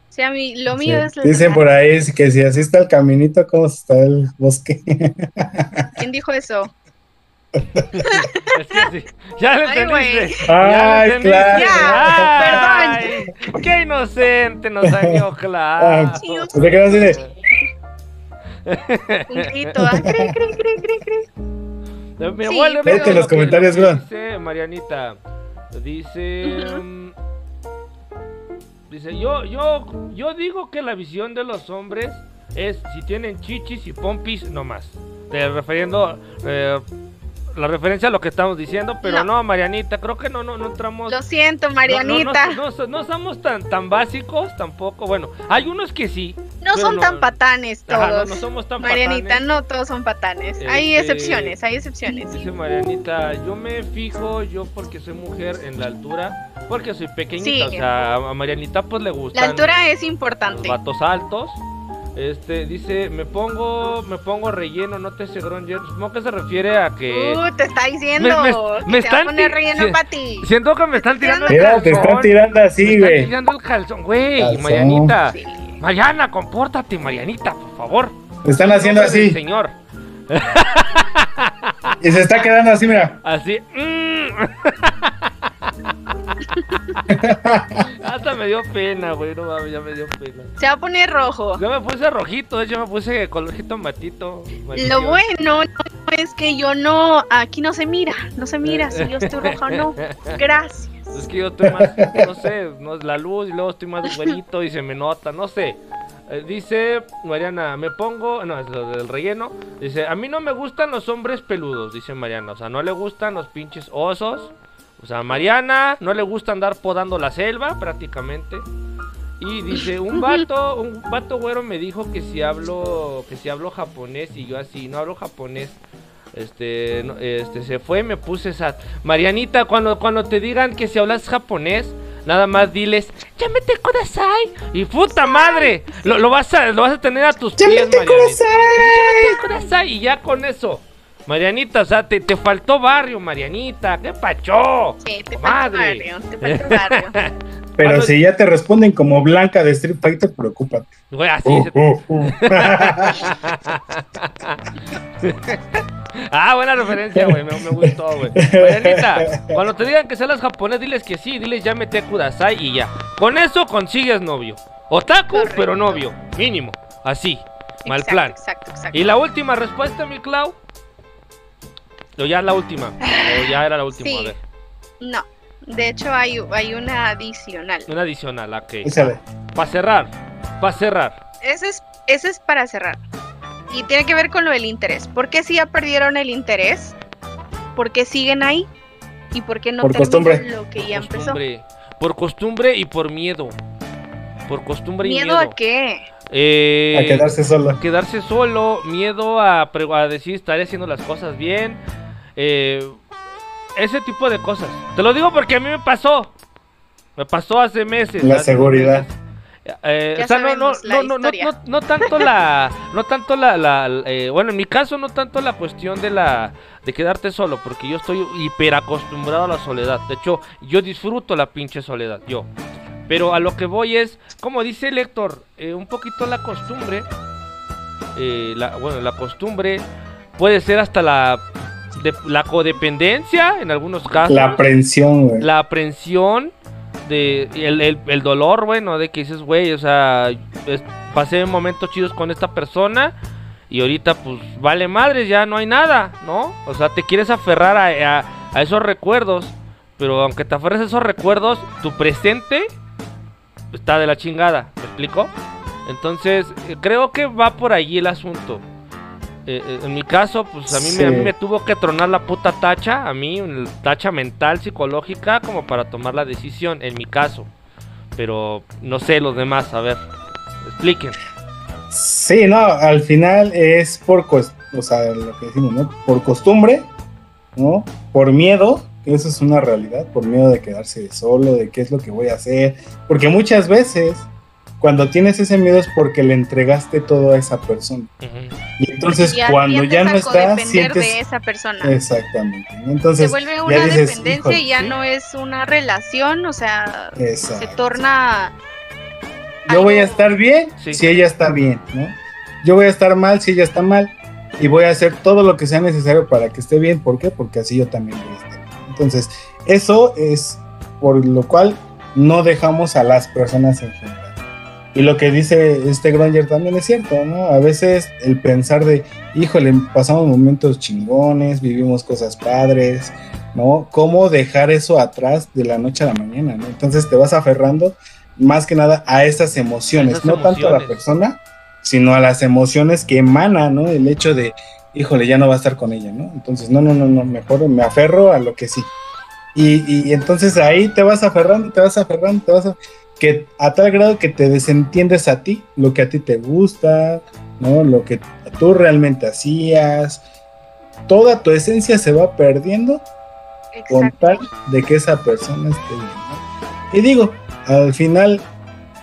[SPEAKER 5] o sea, mi, lo mío es...
[SPEAKER 4] Dicen por ahí que si así está el caminito, ¿cómo está el bosque?
[SPEAKER 5] ¿Quién dijo eso?
[SPEAKER 3] Ya lo entendiste.
[SPEAKER 4] Ay,
[SPEAKER 3] ya
[SPEAKER 4] claro.
[SPEAKER 5] Ya,
[SPEAKER 3] perdón. Qué inocente nos salió, claro.
[SPEAKER 4] Ah, ¿Te quedas así de...
[SPEAKER 5] Un grito, ah, cre, cre, cre, cre, cre.
[SPEAKER 3] Mi
[SPEAKER 5] Sí,
[SPEAKER 3] abuelo
[SPEAKER 5] pero-
[SPEAKER 4] Vete en los comentarios, Gon.
[SPEAKER 3] Dice Marianita. Dice.
[SPEAKER 5] Ujú.
[SPEAKER 3] mm, Dice, yo, yo, yo digo que la visión de los hombres es si tienen chichis y pompis, no más. Te refiriendo eh, la referencia a lo que estamos diciendo, pero no,
[SPEAKER 5] No.
[SPEAKER 3] Marianita, creo que no, no, no entramos.
[SPEAKER 5] Lo siento,
[SPEAKER 3] no- no-
[SPEAKER 5] Marianita.
[SPEAKER 3] No, no, no somos tan, tan básicos tampoco. Bueno, hay unos que sí.
[SPEAKER 5] No son
[SPEAKER 3] no-
[SPEAKER 5] tan patanes todos.
[SPEAKER 3] Ajá, no, no somos tan
[SPEAKER 5] Marianita,
[SPEAKER 3] patanes.
[SPEAKER 5] no todos son patanes. Hay
[SPEAKER 3] Este,
[SPEAKER 5] excepciones, hay excepciones.
[SPEAKER 3] Dice Marianita, yo me fijo yo porque soy mujer en la altura, porque soy pequeñita,
[SPEAKER 5] Sí.
[SPEAKER 3] o sea, a Marianita pues le gustan
[SPEAKER 5] La altura es
[SPEAKER 3] los
[SPEAKER 5] importante.
[SPEAKER 3] vatos altos. Este, dice, me pongo, me pongo relleno, no te sé Granger. Supongo que se refiere a que
[SPEAKER 5] Uh, te está diciendo
[SPEAKER 3] Me- me-
[SPEAKER 5] que
[SPEAKER 3] me
[SPEAKER 5] te va a
[SPEAKER 3] están
[SPEAKER 5] poner relleno
[SPEAKER 3] sí.
[SPEAKER 5] para ti.
[SPEAKER 3] siento que me están tirando el
[SPEAKER 4] Mira, te están
[SPEAKER 3] calzón.
[SPEAKER 4] tirando
[SPEAKER 3] Me
[SPEAKER 4] así,
[SPEAKER 3] están
[SPEAKER 4] güey.
[SPEAKER 3] tirando el calzón, güey.
[SPEAKER 4] Calzón.
[SPEAKER 3] Marianita.
[SPEAKER 5] Sí.
[SPEAKER 3] Mariana, compórtate, Marianita, por favor.
[SPEAKER 4] Te están haciendo así.
[SPEAKER 3] Señor.
[SPEAKER 4] Y se está quedando así, mira.
[SPEAKER 3] Así. mm. Hasta me dio pena, güey. No mames, ya me dio pena.
[SPEAKER 5] Se va a poner rojo.
[SPEAKER 3] Yo me puse rojito, hecho me puse color tomatito.
[SPEAKER 5] Lo bueno no es que yo no, aquí no se mira, no se mira si yo estoy roja o no. Gracias.
[SPEAKER 3] Es que yo estoy más, no sé, no es la luz y luego estoy más güerito y se me nota, no sé. Eh, dice Mariana, me pongo, no, es lo del relleno. Dice, a mí no me gustan los hombres peludos, dice Mariana. O sea, no le gustan los pinches osos. O sea, Mariana no le gusta andar podando la selva prácticamente. Y dice, un vato, un vato güero me dijo que si hablo, que si hablo japonés y yo así, no hablo japonés. Este, no, este, se fue, me puse esa. Marianita, cuando, cuando te digan que si hablas japonés, nada más diles, llámete Kudasai. Y puta madre, lo, lo vas a, lo vas a tener a tus pies,
[SPEAKER 4] ¡Llámate
[SPEAKER 3] Marianita.
[SPEAKER 4] Kudasai,
[SPEAKER 3] Y ya con eso. Marianita, o sea, te, te faltó barrio, Marianita. ¿Qué pacho?
[SPEAKER 5] Sí, te falta
[SPEAKER 3] Madre.
[SPEAKER 5] barrio, te falta barrio.
[SPEAKER 4] Pero
[SPEAKER 3] Cuando-
[SPEAKER 4] si ya te responden como Blanca de Street Fighter, preocúpate.
[SPEAKER 3] Güey, así
[SPEAKER 4] Uh,
[SPEAKER 3] se-
[SPEAKER 4] uh, uh.
[SPEAKER 3] Ah, buena referencia, güey. Me, me gustó, güey. Marianita, cuando te digan que seas japonés, diles que sí. Diles llámete Kudasai y ya. Con eso consigues novio. Otaku,
[SPEAKER 5] Correcto.
[SPEAKER 3] pero novio. Mínimo. Así. Mal
[SPEAKER 5] Exacto,
[SPEAKER 3] plan.
[SPEAKER 5] Exacto, exacto.
[SPEAKER 3] Y la última respuesta, mi Clau. O ya la última. O ya era la última.
[SPEAKER 5] Sí.
[SPEAKER 3] A ver.
[SPEAKER 5] No, de hecho hay, hay una adicional.
[SPEAKER 3] Una adicional, ok.
[SPEAKER 4] Échale.
[SPEAKER 3] Para cerrar. Para cerrar.
[SPEAKER 5] Ese es, ese es para cerrar. Y tiene que ver con lo del interés. ¿Por qué si ya perdieron el interés? ¿Por qué siguen ahí? ¿Y por qué no
[SPEAKER 4] Por
[SPEAKER 5] terminan
[SPEAKER 4] costumbre.
[SPEAKER 5] lo que ya empezó?
[SPEAKER 3] Por costumbre y por miedo. Por costumbre y
[SPEAKER 5] ¿Miedo
[SPEAKER 3] miedo.
[SPEAKER 5] a qué?
[SPEAKER 3] Eh,
[SPEAKER 4] A quedarse solo.
[SPEAKER 3] quedarse solo, miedo a, a decir estaré haciendo las cosas bien, eh, ese tipo de cosas. Te lo digo porque a mí me pasó, me pasó hace meses.
[SPEAKER 4] La seguridad.
[SPEAKER 3] meses. Eh,
[SPEAKER 5] Ya
[SPEAKER 3] o sea, no, no, no, no, no, no, no tanto la, no tanto la, la- eh, bueno, en mi caso no tanto la cuestión de la, de quedarte solo, porque yo estoy hiper acostumbrado a la soledad. De hecho, yo disfruto la pinche soledad, yo. Pero a lo que voy es, como dice el Héctor, eh, un poquito la costumbre, eh, la, bueno, la costumbre puede ser hasta la, de- la codependencia en algunos casos
[SPEAKER 4] La aprensión, güey.
[SPEAKER 3] la aprensión de el, el- el dolor, bueno, de que dices, güey, o sea, es- pasé momentos chidos con esta persona y ahorita pues vale madre, ya no hay nada, ¿no? O sea, te quieres aferrar a, a- a esos recuerdos, pero aunque te aferres a esos recuerdos, tu presente está de la chingada, ¿me explico? Entonces, creo que va por allí el asunto. Eh, eh, en mi caso, pues a mí, me, a mí me tuvo que tronar la puta tacha, a mí, tacha mental, psicológica, como para tomar la decisión, en mi caso. Pero no sé los demás, a ver, expliquen.
[SPEAKER 4] Sí, no, al final es por, o sea, lo que decimos, ¿no? Por costumbre, ¿no? Por miedo, que eso es una realidad, por miedo de quedarse solo, de qué es lo que voy a hacer, porque muchas veces cuando tienes ese miedo es porque le entregaste todo a esa persona. Y entonces
[SPEAKER 5] Ya
[SPEAKER 4] cuando ya no
[SPEAKER 5] a
[SPEAKER 4] está, sientes
[SPEAKER 5] de esa persona.
[SPEAKER 4] exactamente. ¿no?
[SPEAKER 5] Se
[SPEAKER 4] Entonces,
[SPEAKER 5] vuelve una
[SPEAKER 4] dices,
[SPEAKER 5] dependencia
[SPEAKER 4] "Híjole,
[SPEAKER 5] y ya
[SPEAKER 3] sí".
[SPEAKER 5] no es una relación, o sea, se torna...
[SPEAKER 4] Yo voy a estar bien
[SPEAKER 3] Sí.
[SPEAKER 4] si ella está bien, ¿no? Yo voy a estar mal si ella está mal y voy a hacer todo lo que sea necesario para que esté bien. ¿Por qué? Porque así yo también voy a estar. bien. Entonces, eso es por lo cual no dejamos a las personas en general. Y lo que dice este Granger también es cierto, ¿no? A veces el pensar de, híjole, pasamos momentos chingones, vivimos cosas padres, ¿no? ¿Cómo dejar eso atrás de la noche a la mañana, ¿no? Entonces te vas aferrando más que nada a esas emociones, no tanto a la persona, sino a las emociones que emana, ¿no? El hecho de, híjole, ya no va a estar con ella, ¿no? Entonces, no, no, no, no, mejor me aferro a lo que sí. Y, y entonces ahí te vas aferrando, te vas aferrando, te vas a, que a tal grado que te desentiendes a ti, lo que a ti te gusta, ¿no? Lo que tú realmente hacías, toda tu esencia se va perdiendo con tal de que esa persona esté bien. ¿no? Y digo, al final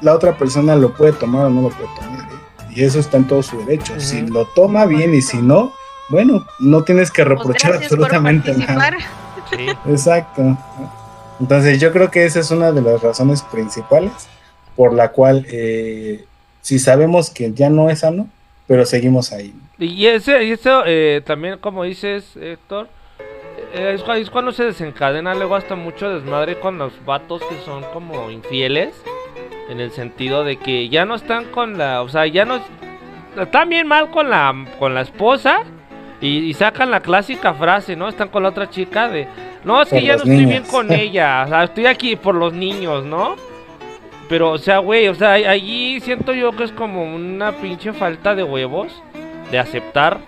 [SPEAKER 4] la otra persona lo puede tomar o no lo puede tomar. ¿eh? Y eso está en todo su derecho. Si lo toma bien y si no, bueno, no tienes que pues reprochar absolutamente nada. Exacto. Entonces yo creo que esa es una de las razones principales por la cual eh, si sabemos que ya no es sano, pero seguimos ahí.
[SPEAKER 3] Y, ese, y eso eh, también, como dices, Héctor, eh, es, cuando se desencadena luego hasta mucho desmadre con los vatos que son como infieles. En el sentido de que ya no están con la. O sea, ya no. Están bien mal con la, con la esposa. Y, sacan la clásica frase, ¿no? Están con la otra chica de. No, es que ya no estoy bien con ella. O sea, estoy aquí por los niños, ¿no? Pero, o sea, güey, o sea, allí siento yo que es como una pinche falta de huevos de aceptar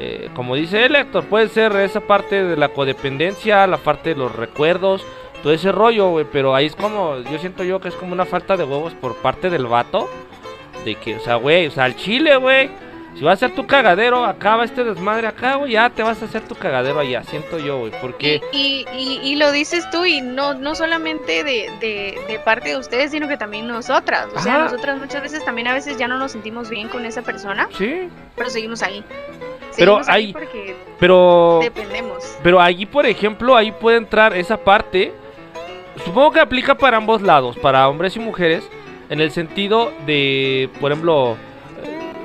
[SPEAKER 3] eh, como dice el Héctor, puede ser esa parte de la codependencia, la parte de los recuerdos, todo ese rollo, güey. Pero ahí es como, yo siento yo que es como una falta de huevos por parte del vato. De que, o sea, güey, o sea, al chile, güey. Si vas a hacer tu cagadero, acaba este desmadre acá, güey, ya te vas a hacer tu cagadero allá, siento yo, güey, porque...
[SPEAKER 5] Y, y, y, lo dices tú, y no, no solamente de, de, parte de ustedes, sino que también nosotras. O sea, nosotras muchas veces también a veces ya no nos sentimos bien con esa persona.
[SPEAKER 3] Sí.
[SPEAKER 5] Pero seguimos ahí
[SPEAKER 3] pero ahí, pero
[SPEAKER 5] dependemos.
[SPEAKER 3] Pero allí, por ejemplo, ahí puede entrar esa parte. Supongo que aplica para ambos lados, para hombres y mujeres, en el sentido de, por ejemplo,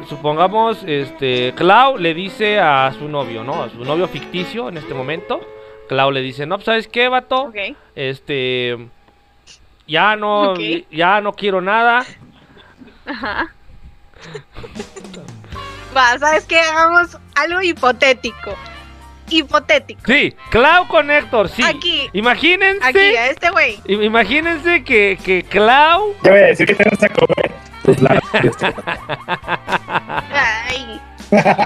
[SPEAKER 3] supongamos, este, Clau le dice a su novio, ¿no? A su novio ficticio en este momento. Clau le dice, no, pues, ¿sabes qué, vato? Este, ya no, ya no quiero nada. Ajá.
[SPEAKER 5] Va, ¿sabes qué? Hagamos algo hipotético. Hipotético.
[SPEAKER 3] Sí, Clau con Héctor, sí.
[SPEAKER 5] Aquí.
[SPEAKER 3] Imagínense.
[SPEAKER 5] Aquí, a este güey.
[SPEAKER 3] Imagínense que, que Clau.
[SPEAKER 4] Yo voy a decir que tenemos a comer.
[SPEAKER 3] Ay.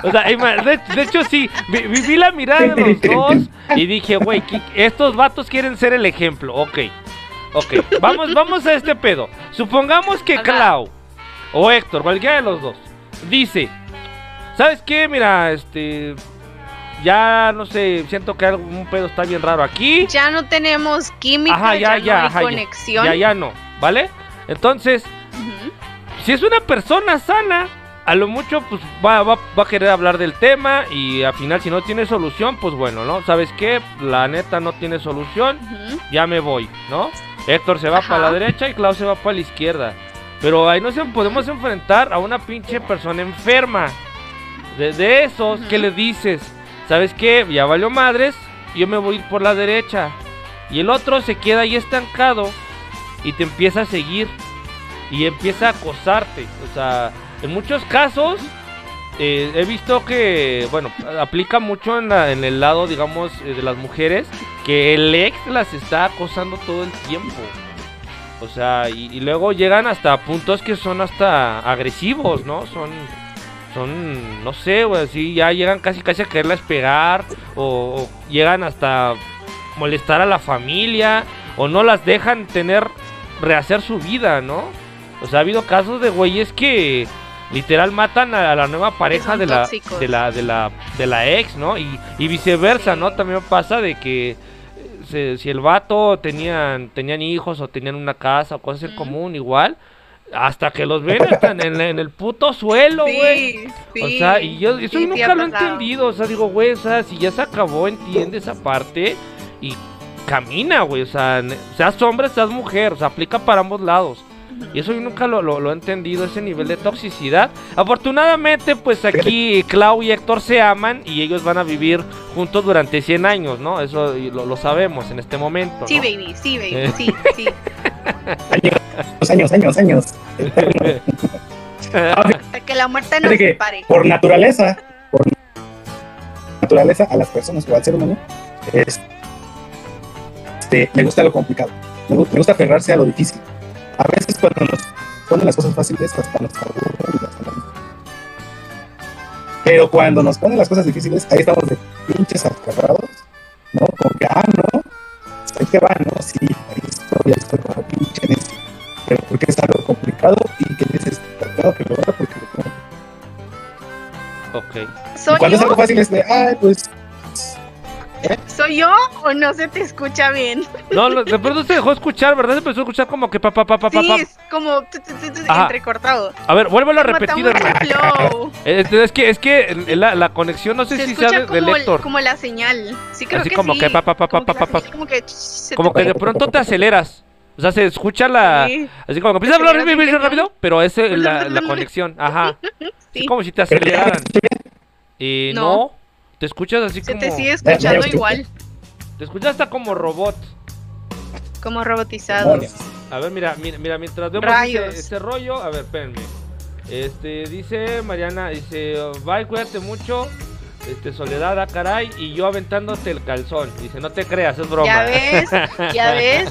[SPEAKER 3] O sea, de, hecho sí, vi, la mirada de los dos y dije, güey, estos vatos quieren ser el ejemplo. Ok, ok, vamos, vamos a este pedo. Supongamos que Clau o Héctor, cualquiera de los dos, dice, ¿Sabes qué? Mira, este. Ya no sé, siento que algún pedo está bien raro aquí.
[SPEAKER 5] Ya no tenemos química, ya, ya, no hay conexión.
[SPEAKER 3] Ya, ya, no, ¿vale? Entonces, si es una persona sana, a lo mucho pues va, va, va, a querer hablar del tema y al final si no tiene solución, pues bueno, ¿no? ¿Sabes qué? La neta no tiene solución, ya me voy, ¿no? Héctor se va para la derecha y Klaus se va para la izquierda. Pero ahí no se podemos enfrentar a una pinche persona enferma. De, esos, ¿qué le dices? ¿Sabes qué? Ya valió madres, yo me voy por la derecha. Y el otro se queda ahí estancado y te empieza a seguir y empieza a acosarte. O sea, en muchos casos eh, he visto que, bueno, aplica mucho en, en el lado, digamos, eh, de las mujeres, que el ex las está acosando todo el tiempo. O sea, y, luego llegan hasta puntos que son hasta agresivos, ¿no? Son son, no sé, güey, así ya llegan casi casi a quererlas pegar o, llegan hasta molestar a la familia o no las dejan tener, rehacer su vida, ¿no? O sea, ha habido casos de güeyes que literal matan a la nueva pareja de la, de la, de la de la ex, ¿no? Y, viceversa, ¿no? También pasa de que eh, si el vato tenían tenían hijos o tenían una casa o cosas en común igual, hasta que los ven están en, el puto suelo, güey. o sea, y yo eso nunca lo he entendido. O sea, digo, güey, o sea, si ya se acabó, entiende esa parte y camina, güey. O sea, seas hombre, seas mujer. O sea, aplica para ambos lados. Y eso yo nunca lo, lo, he entendido, ese nivel de toxicidad. Afortunadamente, pues aquí Clau y Héctor se aman y ellos van a vivir juntos durante 100 años, ¿no? Eso lo, lo sabemos en este momento.
[SPEAKER 5] Sí, baby, sí, baby, sí, sí.
[SPEAKER 4] años, años, años.
[SPEAKER 5] Hasta que la muerte nos separe.
[SPEAKER 4] por naturaleza, por naturaleza a las personas o al ser humano, es- este, le gusta lo complicado, le gusta aferrarse a lo difícil. A veces cuando nos ponen las cosas fáciles hasta nos aburren y hasta nos- Pero cuando nos ponen las cosas difíciles, ahí estamos de pinches aferrados, ¿no? Como que, ah, no, ahí te va, ¿no? Sí, ahí estoy, ahí estoy como pinche necio. Pero porque es algo complicado y que dices, tengo que lograr porque lo tengo
[SPEAKER 3] Ok.
[SPEAKER 4] y
[SPEAKER 5] ¿Soy
[SPEAKER 4] cuando es algo fácil es de, ay, pues,
[SPEAKER 5] ¿Soy yo o no se te escucha bien?
[SPEAKER 3] No, de pronto se dejó escuchar, ¿verdad? Se empezó a escuchar como que pa, pa, pa, pa, pa,
[SPEAKER 5] Sí,
[SPEAKER 3] pa.
[SPEAKER 5] es como
[SPEAKER 3] Ajá.
[SPEAKER 5] entrecortado.
[SPEAKER 3] A ver, vuélvelo a
[SPEAKER 5] Como
[SPEAKER 3] repetir. Este, Es que, es que la, la conexión, no sé
[SPEAKER 5] Se
[SPEAKER 3] si sea
[SPEAKER 5] escucha
[SPEAKER 3] de, de
[SPEAKER 5] como, el-
[SPEAKER 3] Lector.
[SPEAKER 5] como la señal. Sí, creo
[SPEAKER 3] Así
[SPEAKER 5] que
[SPEAKER 3] como
[SPEAKER 5] sí.
[SPEAKER 3] que pa, pa, pa,
[SPEAKER 5] Como
[SPEAKER 3] pa,
[SPEAKER 5] que Como que,
[SPEAKER 3] Como de pronto te aceleras. O sea, se escucha la...
[SPEAKER 5] Sí,
[SPEAKER 3] Así como que empieza a hablar rápido,
[SPEAKER 5] bien
[SPEAKER 3] rápido, pero es la, la conexión. Ajá.
[SPEAKER 5] sí.
[SPEAKER 3] Es como si te aceleraran. Y no.
[SPEAKER 5] No.
[SPEAKER 3] Te escuchas así
[SPEAKER 5] Se
[SPEAKER 3] como...
[SPEAKER 5] te sigue escuchando
[SPEAKER 4] ya.
[SPEAKER 5] igual.
[SPEAKER 3] Te escuchas hasta como robot.
[SPEAKER 5] Como robotizado.
[SPEAKER 3] A ver, mira, mira, mira mientras vemos este, este rollo, a ver, espérenme. Este, dice Mariana, dice, bye, cuídate mucho. Este, Soledad, ah, caray, y yo aventándote el calzón. Dice, no te creas, es broma.
[SPEAKER 5] Ya ves, ya ves.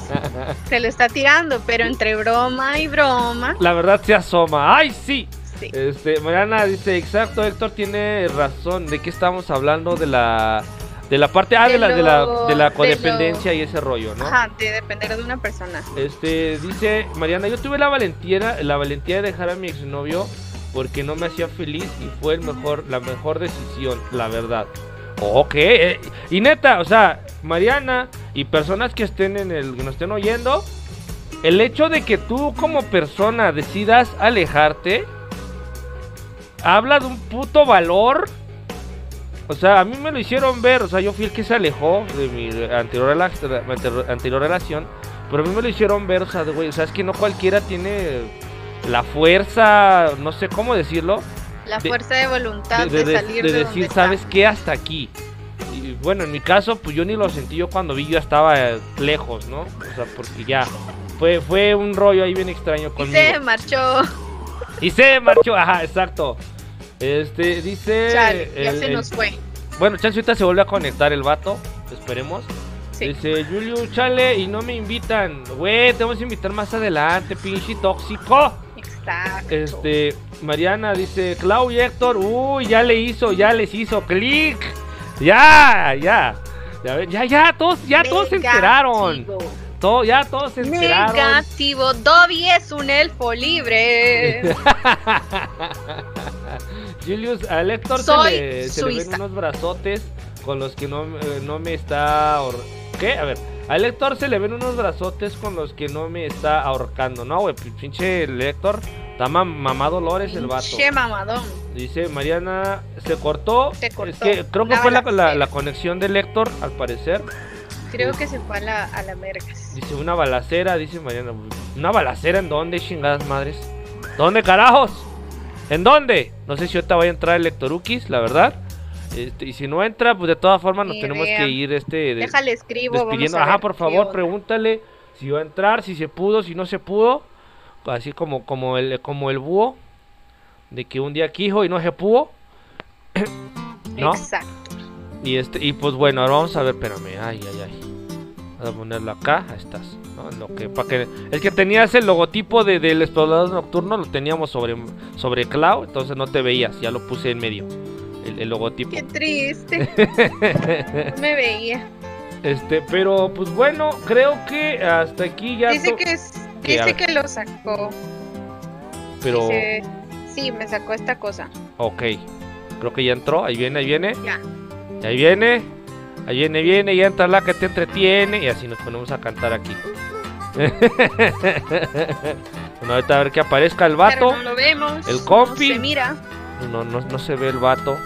[SPEAKER 5] Se lo está tirando, pero entre broma y broma.
[SPEAKER 3] La verdad se asoma. ¡Ay, sí!
[SPEAKER 5] Sí.
[SPEAKER 3] Este, Mariana dice, exacto, Héctor tiene razón. ¿De qué estamos hablando? De la de la parte ah, de,
[SPEAKER 5] De
[SPEAKER 3] la, de la
[SPEAKER 5] lo-
[SPEAKER 3] de la
[SPEAKER 5] de lo-
[SPEAKER 3] codependencia y ese rollo, ¿no?
[SPEAKER 5] Ajá, de depender de una persona.
[SPEAKER 3] Este, dice Mariana, yo tuve la valentía, la valentía de dejar a mi exnovio porque no me hacía feliz y fue el mejor, la mejor decisión, la verdad. Ok, eh, y neta, o sea, Mariana y personas que estén en el, que nos estén oyendo, el hecho de que tú como persona decidas alejarte, habla de un puto valor. O sea, a mí me lo hicieron ver, o sea, yo fui el que se alejó de mi anterior, rela- anterior- relación, pero a mí me lo hicieron ver, o sea, güey, o sea, es que no cualquiera tiene la fuerza, no sé cómo decirlo,
[SPEAKER 5] La
[SPEAKER 3] De-
[SPEAKER 5] fuerza de voluntad
[SPEAKER 3] de,
[SPEAKER 5] de,
[SPEAKER 3] de-
[SPEAKER 5] salir
[SPEAKER 3] de
[SPEAKER 5] de,
[SPEAKER 3] decir,
[SPEAKER 5] donde
[SPEAKER 3] ¿sabes
[SPEAKER 5] está.
[SPEAKER 3] qué? Hasta aquí. Y bueno, en mi caso, pues yo ni lo sentí yo cuando vi, yo estaba eh, lejos, ¿no? O sea, porque ya fue, fue un rollo ahí bien extraño
[SPEAKER 5] Y
[SPEAKER 3] conmigo.
[SPEAKER 5] se marchó.
[SPEAKER 3] Y se marchó, ajá, exacto. Este, dice...
[SPEAKER 5] Chale, ya
[SPEAKER 3] el-
[SPEAKER 5] se
[SPEAKER 3] el-
[SPEAKER 5] nos fue.
[SPEAKER 3] Bueno, chance ahorita se vuelve a conectar el vato, esperemos.
[SPEAKER 5] Sí.
[SPEAKER 3] Dice, Julio, chale, y no me invitan. Güey, te vamos a invitar más adelante, pinche tóxico.
[SPEAKER 5] Exacto.
[SPEAKER 3] Este, Mariana dice, Clau y Héctor, uy, ya le hizo, ya les hizo clic. Ya, ya. Ya, ya, ya, todos, ya todos se enteraron. Todo, ya todos se enteraron.
[SPEAKER 5] Negativo. Dobby es un elfo libre.
[SPEAKER 3] Julius, al Héctor se le, se le ven unos brazotes con los que no, eh, no me está... ahor- ¿Qué? A ver, al Héctor se le ven unos brazotes con los que no me está ahorcando. No, güey, pinche el Héctor. Está mam- mamado Lores el vato.
[SPEAKER 5] Che mamadón.
[SPEAKER 3] Dice Mariana, se cortó.
[SPEAKER 5] Se cortó.
[SPEAKER 3] Es que creo que
[SPEAKER 5] La
[SPEAKER 3] fue la, la, conexión del Héctor, al parecer.
[SPEAKER 5] Creo que se fue a la, a la vergas.
[SPEAKER 3] Dice una balacera, dice Mariana. ¿Una balacera en dónde, chingadas madres? ¿Dónde carajos? ¿En dónde? No sé si ahorita vaya a entrar el Lectorukis, la verdad. Este, y si no entra, pues de todas formas nos
[SPEAKER 5] Ni
[SPEAKER 3] tenemos
[SPEAKER 5] idea.
[SPEAKER 3] que ir este de-
[SPEAKER 5] Déjale escribo. vamos
[SPEAKER 3] despidiendo.
[SPEAKER 5] a
[SPEAKER 3] Ajá, por favor, pregúntale si va a entrar, si se pudo, si no se pudo. Así como, como el como el búho. De que un día quijo y no se pudo. ¿No?
[SPEAKER 5] Exacto.
[SPEAKER 3] Y este, y pues bueno, ahora vamos a ver, espérame, ay, ay, ay. Vamos a ponerlo acá, ahí estás. Lo que, para que, es que tenías el logotipo de, del explorador nocturno, lo teníamos sobre, sobre Cloud, entonces no te veías, ya lo puse en medio. El, el logotipo.
[SPEAKER 5] Qué triste. No me veía.
[SPEAKER 3] Este, pero pues bueno, creo que hasta aquí ya.
[SPEAKER 5] Dice que es, dice que lo sacó.
[SPEAKER 3] Pero,
[SPEAKER 5] Dice, sí, me sacó esta cosa.
[SPEAKER 3] ok. Creo que ya entró, ahí viene, ahí viene.
[SPEAKER 5] Ya.
[SPEAKER 3] Ahí viene. Ahí viene, viene, y entra la que te entretiene. Y así nos ponemos a cantar aquí. bueno, ahorita a ver que aparezca el vato.
[SPEAKER 5] Pero no lo vemos.
[SPEAKER 3] el compi.
[SPEAKER 5] No se mira.
[SPEAKER 3] No, no, no se ve el vato.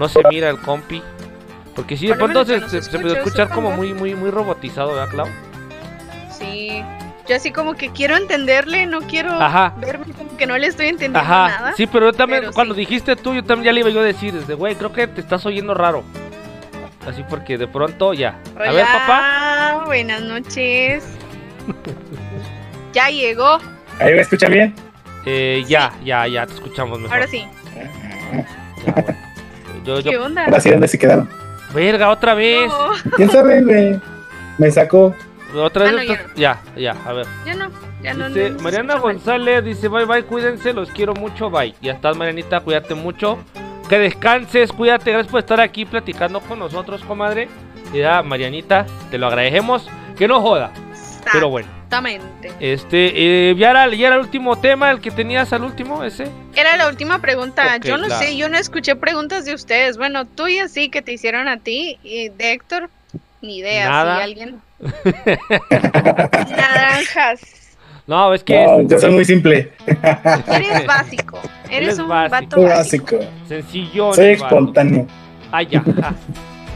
[SPEAKER 3] No se mira el compi. Porque sí, de pronto se, puede
[SPEAKER 5] escucha,
[SPEAKER 3] escuchar como muy, muy, muy robotizado, ¿verdad, Clau?
[SPEAKER 5] Sí. Yo así como que quiero entenderle, no quiero
[SPEAKER 3] Ajá.
[SPEAKER 5] verme como que no le estoy entendiendo
[SPEAKER 3] Ajá.
[SPEAKER 5] nada.
[SPEAKER 3] Sí, pero yo también,
[SPEAKER 5] pero
[SPEAKER 3] cuando
[SPEAKER 5] sí.
[SPEAKER 3] dijiste tú, yo también ya le iba yo a decir, desde, güey, creo que te estás oyendo raro. Así porque de pronto ya. A ver, papá.
[SPEAKER 5] Hola, buenas noches. ya llegó.
[SPEAKER 4] ¿Ahí me escucha bien?
[SPEAKER 3] Eh, ya, ya, ya, te escuchamos mejor.
[SPEAKER 5] Ahora sí.
[SPEAKER 3] Ya, bueno. Yo, yo,
[SPEAKER 5] ¿Qué onda?
[SPEAKER 4] Ahora sí, ¿dónde se quedaron?
[SPEAKER 3] verga, otra vez.
[SPEAKER 5] No,
[SPEAKER 4] ¿Quién sabe, güey? Me sacó.
[SPEAKER 3] Otra vez.
[SPEAKER 5] Ah, no,
[SPEAKER 3] otra- ya, ya, a ver.
[SPEAKER 5] ya no, ya no.
[SPEAKER 3] Dice,
[SPEAKER 5] no, no se
[SPEAKER 3] Mariana. González dice, bye bye, cuídense, los quiero mucho, bye. Ya estás, Marianita, cuídate mucho. Que descanses, cuídate, gracias por estar aquí platicando con nosotros, comadre. Y ya, Marianita, te lo agradecemos. Que no joda, pero bueno.
[SPEAKER 5] Exactamente.
[SPEAKER 3] Este, eh, ya, era, ya era el último tema, el que tenías al último, ese.
[SPEAKER 5] Era la última pregunta. Yo no sé, yo no escuché preguntas de ustedes. Bueno, tuyas sí que te hicieron a ti y de Héctor, ni idea.
[SPEAKER 3] Nada.
[SPEAKER 5] Si alguien. Naranjas.
[SPEAKER 3] No, es que
[SPEAKER 4] No,
[SPEAKER 3] es
[SPEAKER 4] yo soy muy simple.
[SPEAKER 5] Eres básico. Eres
[SPEAKER 3] es
[SPEAKER 5] un
[SPEAKER 3] básico.
[SPEAKER 5] vato básico.
[SPEAKER 4] básico.
[SPEAKER 3] sencillo.
[SPEAKER 4] Soy espontáneo.
[SPEAKER 3] Ah, ya.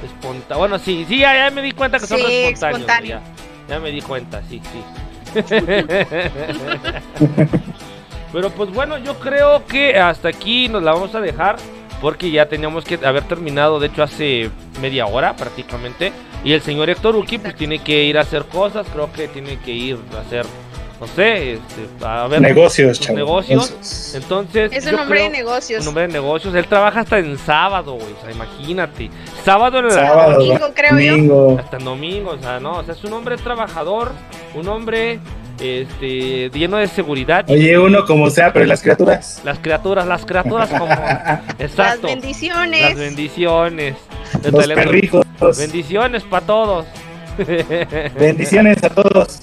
[SPEAKER 3] Esponta- Bueno, sí, sí, ya, ya me di cuenta que son
[SPEAKER 5] Sí,
[SPEAKER 3] espontáneos.
[SPEAKER 5] espontáneo.
[SPEAKER 3] Ya, ya me di cuenta, sí, sí. Pero pues bueno, yo creo que hasta aquí nos la vamos a dejar. Porque ya teníamos que haber terminado, de hecho, hace media hora prácticamente. Y el señor Héctor Uki pues tiene que ir a hacer cosas. Creo que tiene que ir a hacer, no sé, este, a ver
[SPEAKER 4] Negocios,
[SPEAKER 3] sus
[SPEAKER 4] chavos.
[SPEAKER 3] negocios. Entonces,
[SPEAKER 5] Es un hombre de negocios.
[SPEAKER 3] un hombre de negocios. Él trabaja hasta en sábado, güey. O sea, imagínate. Sábado en
[SPEAKER 4] Sábado,
[SPEAKER 5] Domingo, creo yo.
[SPEAKER 3] hasta en domingo. O sea, no. O sea, es un hombre trabajador. Un hombre este, lleno de seguridad.
[SPEAKER 4] Oye, uno como sea, pero las criaturas.
[SPEAKER 3] Las criaturas, las criaturas como.
[SPEAKER 5] Las
[SPEAKER 3] Exacto.
[SPEAKER 5] bendiciones.
[SPEAKER 3] Las bendiciones.
[SPEAKER 4] Los perrijos.
[SPEAKER 3] Bendiciones para todos.
[SPEAKER 4] Bendiciones a todos.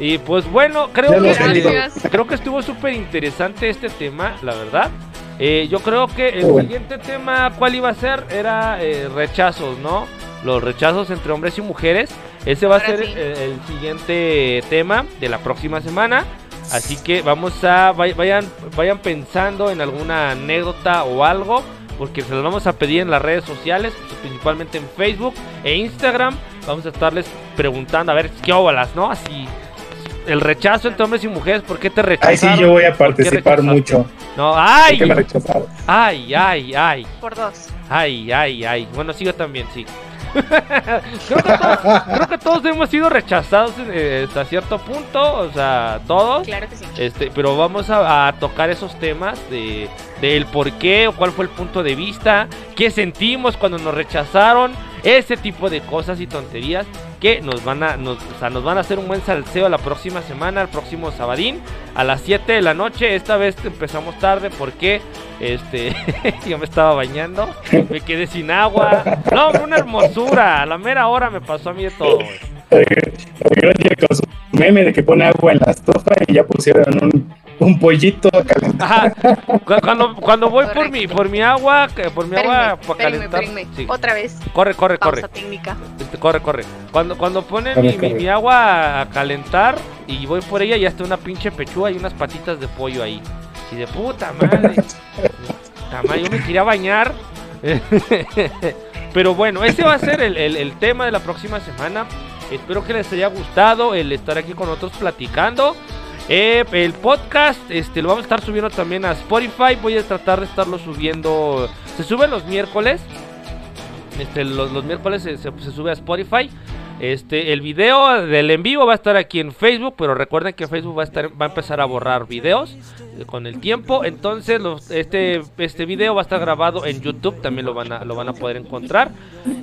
[SPEAKER 3] Y pues bueno, creo que, creo que estuvo súper interesante este tema, la verdad. Eh, yo creo que el
[SPEAKER 4] bueno.
[SPEAKER 3] siguiente tema, ¿cuál iba a ser? Era eh, rechazos, ¿no? Los rechazos entre hombres y mujeres. Ese va a
[SPEAKER 5] Ahora
[SPEAKER 3] ser
[SPEAKER 5] sí.
[SPEAKER 3] eh, el siguiente tema de la próxima semana. Así que vamos a, vay- vayan, vayan pensando en alguna anécdota o algo. Porque se los vamos a pedir en las redes sociales, principalmente en Facebook e Instagram. Vamos a estarles preguntando a ver qué óvalas, ¿no? Así, el rechazo entre hombres y mujeres, ¿por qué te
[SPEAKER 4] Ahí
[SPEAKER 3] rechazaron?
[SPEAKER 4] sí yo voy a
[SPEAKER 3] ¿Por qué
[SPEAKER 4] participar mucho.
[SPEAKER 3] No,
[SPEAKER 4] ¿Por
[SPEAKER 3] ay,
[SPEAKER 4] qué me rechazaron?
[SPEAKER 3] ay, ay, ay,
[SPEAKER 5] Por dos.
[SPEAKER 3] ay, ay, ay. Bueno, sí, yo también, sí. creo, que todos, creo que todos hemos sido rechazados eh, hasta cierto punto, o sea, todos.
[SPEAKER 5] Claro que sí.
[SPEAKER 3] Este, pero vamos a, a tocar esos temas de del por qué o cuál fue el punto de vista, qué sentimos cuando nos rechazaron, ese tipo de cosas y tonterías que nos van a o sea, nos van a hacer un buen salseo la próxima semana, el próximo sabadín a las 7 de la noche. Esta vez empezamos tarde porque este yo me estaba bañando, me quedé sin agua. No, una hermosura, a la mera hora me pasó a mí de todo.
[SPEAKER 4] meme de que pone agua en la estufa y ya pusieron un, un pollito a calentar.
[SPEAKER 3] Ajá. Cu- Cuando, cuando voy por mi por mi agua, que- por mi agua para calentar.
[SPEAKER 5] espérenme.
[SPEAKER 3] Sí.
[SPEAKER 5] Otra vez.
[SPEAKER 3] Corre, corre, corre.
[SPEAKER 5] Pausa técnica.
[SPEAKER 3] Este, corre, corre. Cuando, cuando pone
[SPEAKER 4] Corre,
[SPEAKER 3] mi, mi-
[SPEAKER 4] corre.
[SPEAKER 3] mi agua a calentar y voy por ella, ya está una pinche pechuga y unas patitas de pollo ahí. Y de puta madre. Puta madre, yo me quería bañar. Pero bueno, ese va a ser el, el- el tema de la próxima semana. Espero que les haya gustado el estar aquí con nosotros platicando. Eh, el podcast este, lo vamos a estar subiendo también a Spotify. Voy a tratar de estarlo subiendo. Se sube los miércoles. Este, los, los miércoles se, se- sube a Spotify. Este, el video del en vivo va a estar aquí en Facebook, pero recuerden que Facebook va a estar, va a empezar a borrar videos eh, con el tiempo. Entonces, este, este video va a estar grabado en YouTube, también lo van a, lo van a poder encontrar.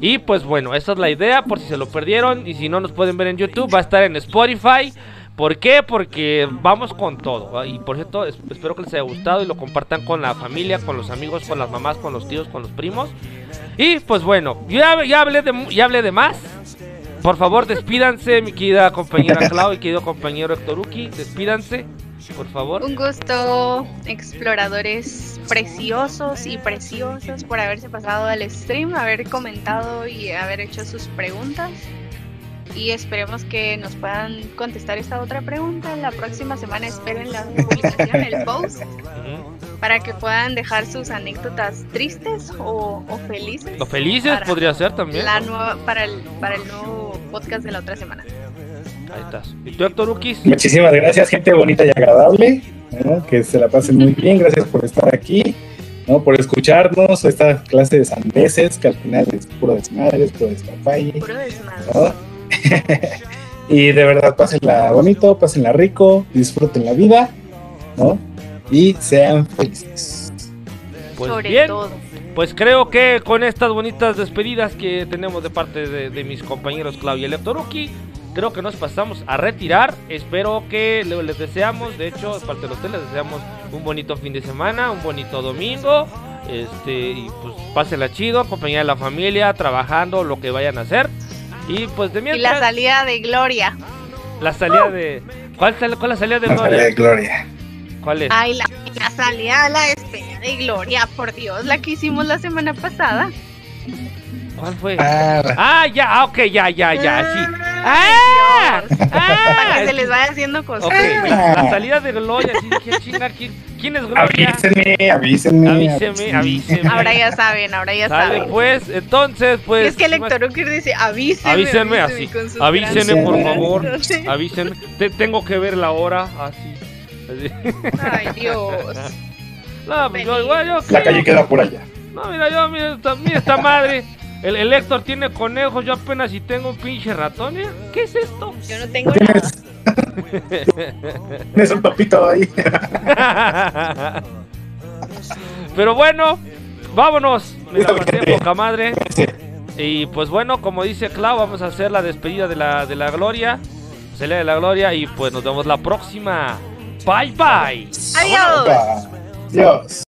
[SPEAKER 3] Y pues bueno, esa es la idea, por si se lo perdieron y si no nos pueden ver en YouTube, va a estar en Spotify. ¿Por qué? Porque vamos con todo. Y por cierto, es- espero que les haya gustado y lo compartan con la familia, con los amigos, con las mamás, con los tíos, con los primos. Y pues bueno, ya, ya hablé, de, ya hablé de más. Por favor, despídanse, mi querida compañera Clau y querido compañero Héctor Uki. Despídanse, por favor.
[SPEAKER 5] Un gusto, exploradores preciosos y preciosas, por haberse pasado al stream, haber comentado y haber hecho sus preguntas. Y esperemos que nos puedan contestar esta otra pregunta. La próxima semana esperen la publicación, el post, para que puedan dejar sus anécdotas tristes o, o felices.
[SPEAKER 3] Los felices podría ser también.
[SPEAKER 5] La nueva, para, el, para el nuevo podcast de la otra semana.
[SPEAKER 3] Ahí estás. ¿Y tú, Héctor Ukis?
[SPEAKER 4] Muchísimas gracias, gente bonita y agradable. ¿no? Que se la pasen muy bien. Gracias por estar aquí. ¿no? Por escucharnos. Esta clase de sandeces que al final es puro desmadre, es puro despapalle.
[SPEAKER 5] Puro desmadre.
[SPEAKER 4] ¿no? Y de verdad, pásenla bonito, pásenla rico, disfruten la vida, ¿no? Y sean felices.
[SPEAKER 3] Pues
[SPEAKER 5] Sobre
[SPEAKER 3] bien,
[SPEAKER 5] todo.
[SPEAKER 3] pues creo que con estas bonitas despedidas que tenemos de parte de, de mis compañeros Claudia y Leptoruki, creo que nos pasamos a retirar. Espero que le- les deseamos, de hecho, de parte de los tres, les deseamos un bonito fin de semana, un bonito domingo. Este, y pues pásenla chido, compañía de la familia, trabajando, lo que vayan a hacer. Y pues de
[SPEAKER 5] Y
[SPEAKER 3] mientras,
[SPEAKER 5] la salida de Gloria.
[SPEAKER 3] la salida de. ¿Cuál, sal- cuál es la salida de
[SPEAKER 4] La salida de
[SPEAKER 3] Gloria?
[SPEAKER 4] Gloria.
[SPEAKER 3] ¿Cuál es?
[SPEAKER 5] Ay, la, la salida, la despedida de Gloria, por Dios, la que hicimos la semana pasada.
[SPEAKER 3] ¿Cuál fue?
[SPEAKER 4] Ah,
[SPEAKER 3] Ah, ya, ah, ok, ya, ya, ya, sí.
[SPEAKER 5] Ay,
[SPEAKER 3] ¡Ah!
[SPEAKER 5] Dios.
[SPEAKER 3] ¡Ah!
[SPEAKER 5] Para que se les vaya haciendo cosas.
[SPEAKER 3] Ok, la, la salida de Gloria, sí, chinga, ¿quién, quién es Gloria?
[SPEAKER 4] avísenme, avísenme.
[SPEAKER 3] Avíseme, avíseme.
[SPEAKER 5] Ahora ya saben, ahora ya
[SPEAKER 3] Sale
[SPEAKER 5] saben.
[SPEAKER 3] pues, entonces, pues.
[SPEAKER 5] es que el Héctor Ucker dice, avísenme.
[SPEAKER 3] Avísenme así. Avísenme, por
[SPEAKER 4] Avísenme.
[SPEAKER 3] favor.
[SPEAKER 5] Sí.
[SPEAKER 3] Avísenme. Te- tengo que ver la hora, así. así.
[SPEAKER 5] Ay, Dios.
[SPEAKER 3] No, pues yo, igual, yo.
[SPEAKER 4] La calle queda por allá.
[SPEAKER 3] No, mira, yo, mira esta, mira esta madre. El, el Héctor tiene conejos, yo apenas si tengo un pinche ratón, mira. ¿Qué es esto?
[SPEAKER 5] Yo no tengo nada.
[SPEAKER 4] Tienes, un topito ahí.
[SPEAKER 3] Pero bueno, vámonos. Me la pasé poca madre. Y pues bueno, como dice Clau, vamos a hacer la despedida de la, de la gloria. Salida de la gloria. Y pues nos vemos la próxima. Bye bye.
[SPEAKER 5] Adiós.
[SPEAKER 4] Adiós.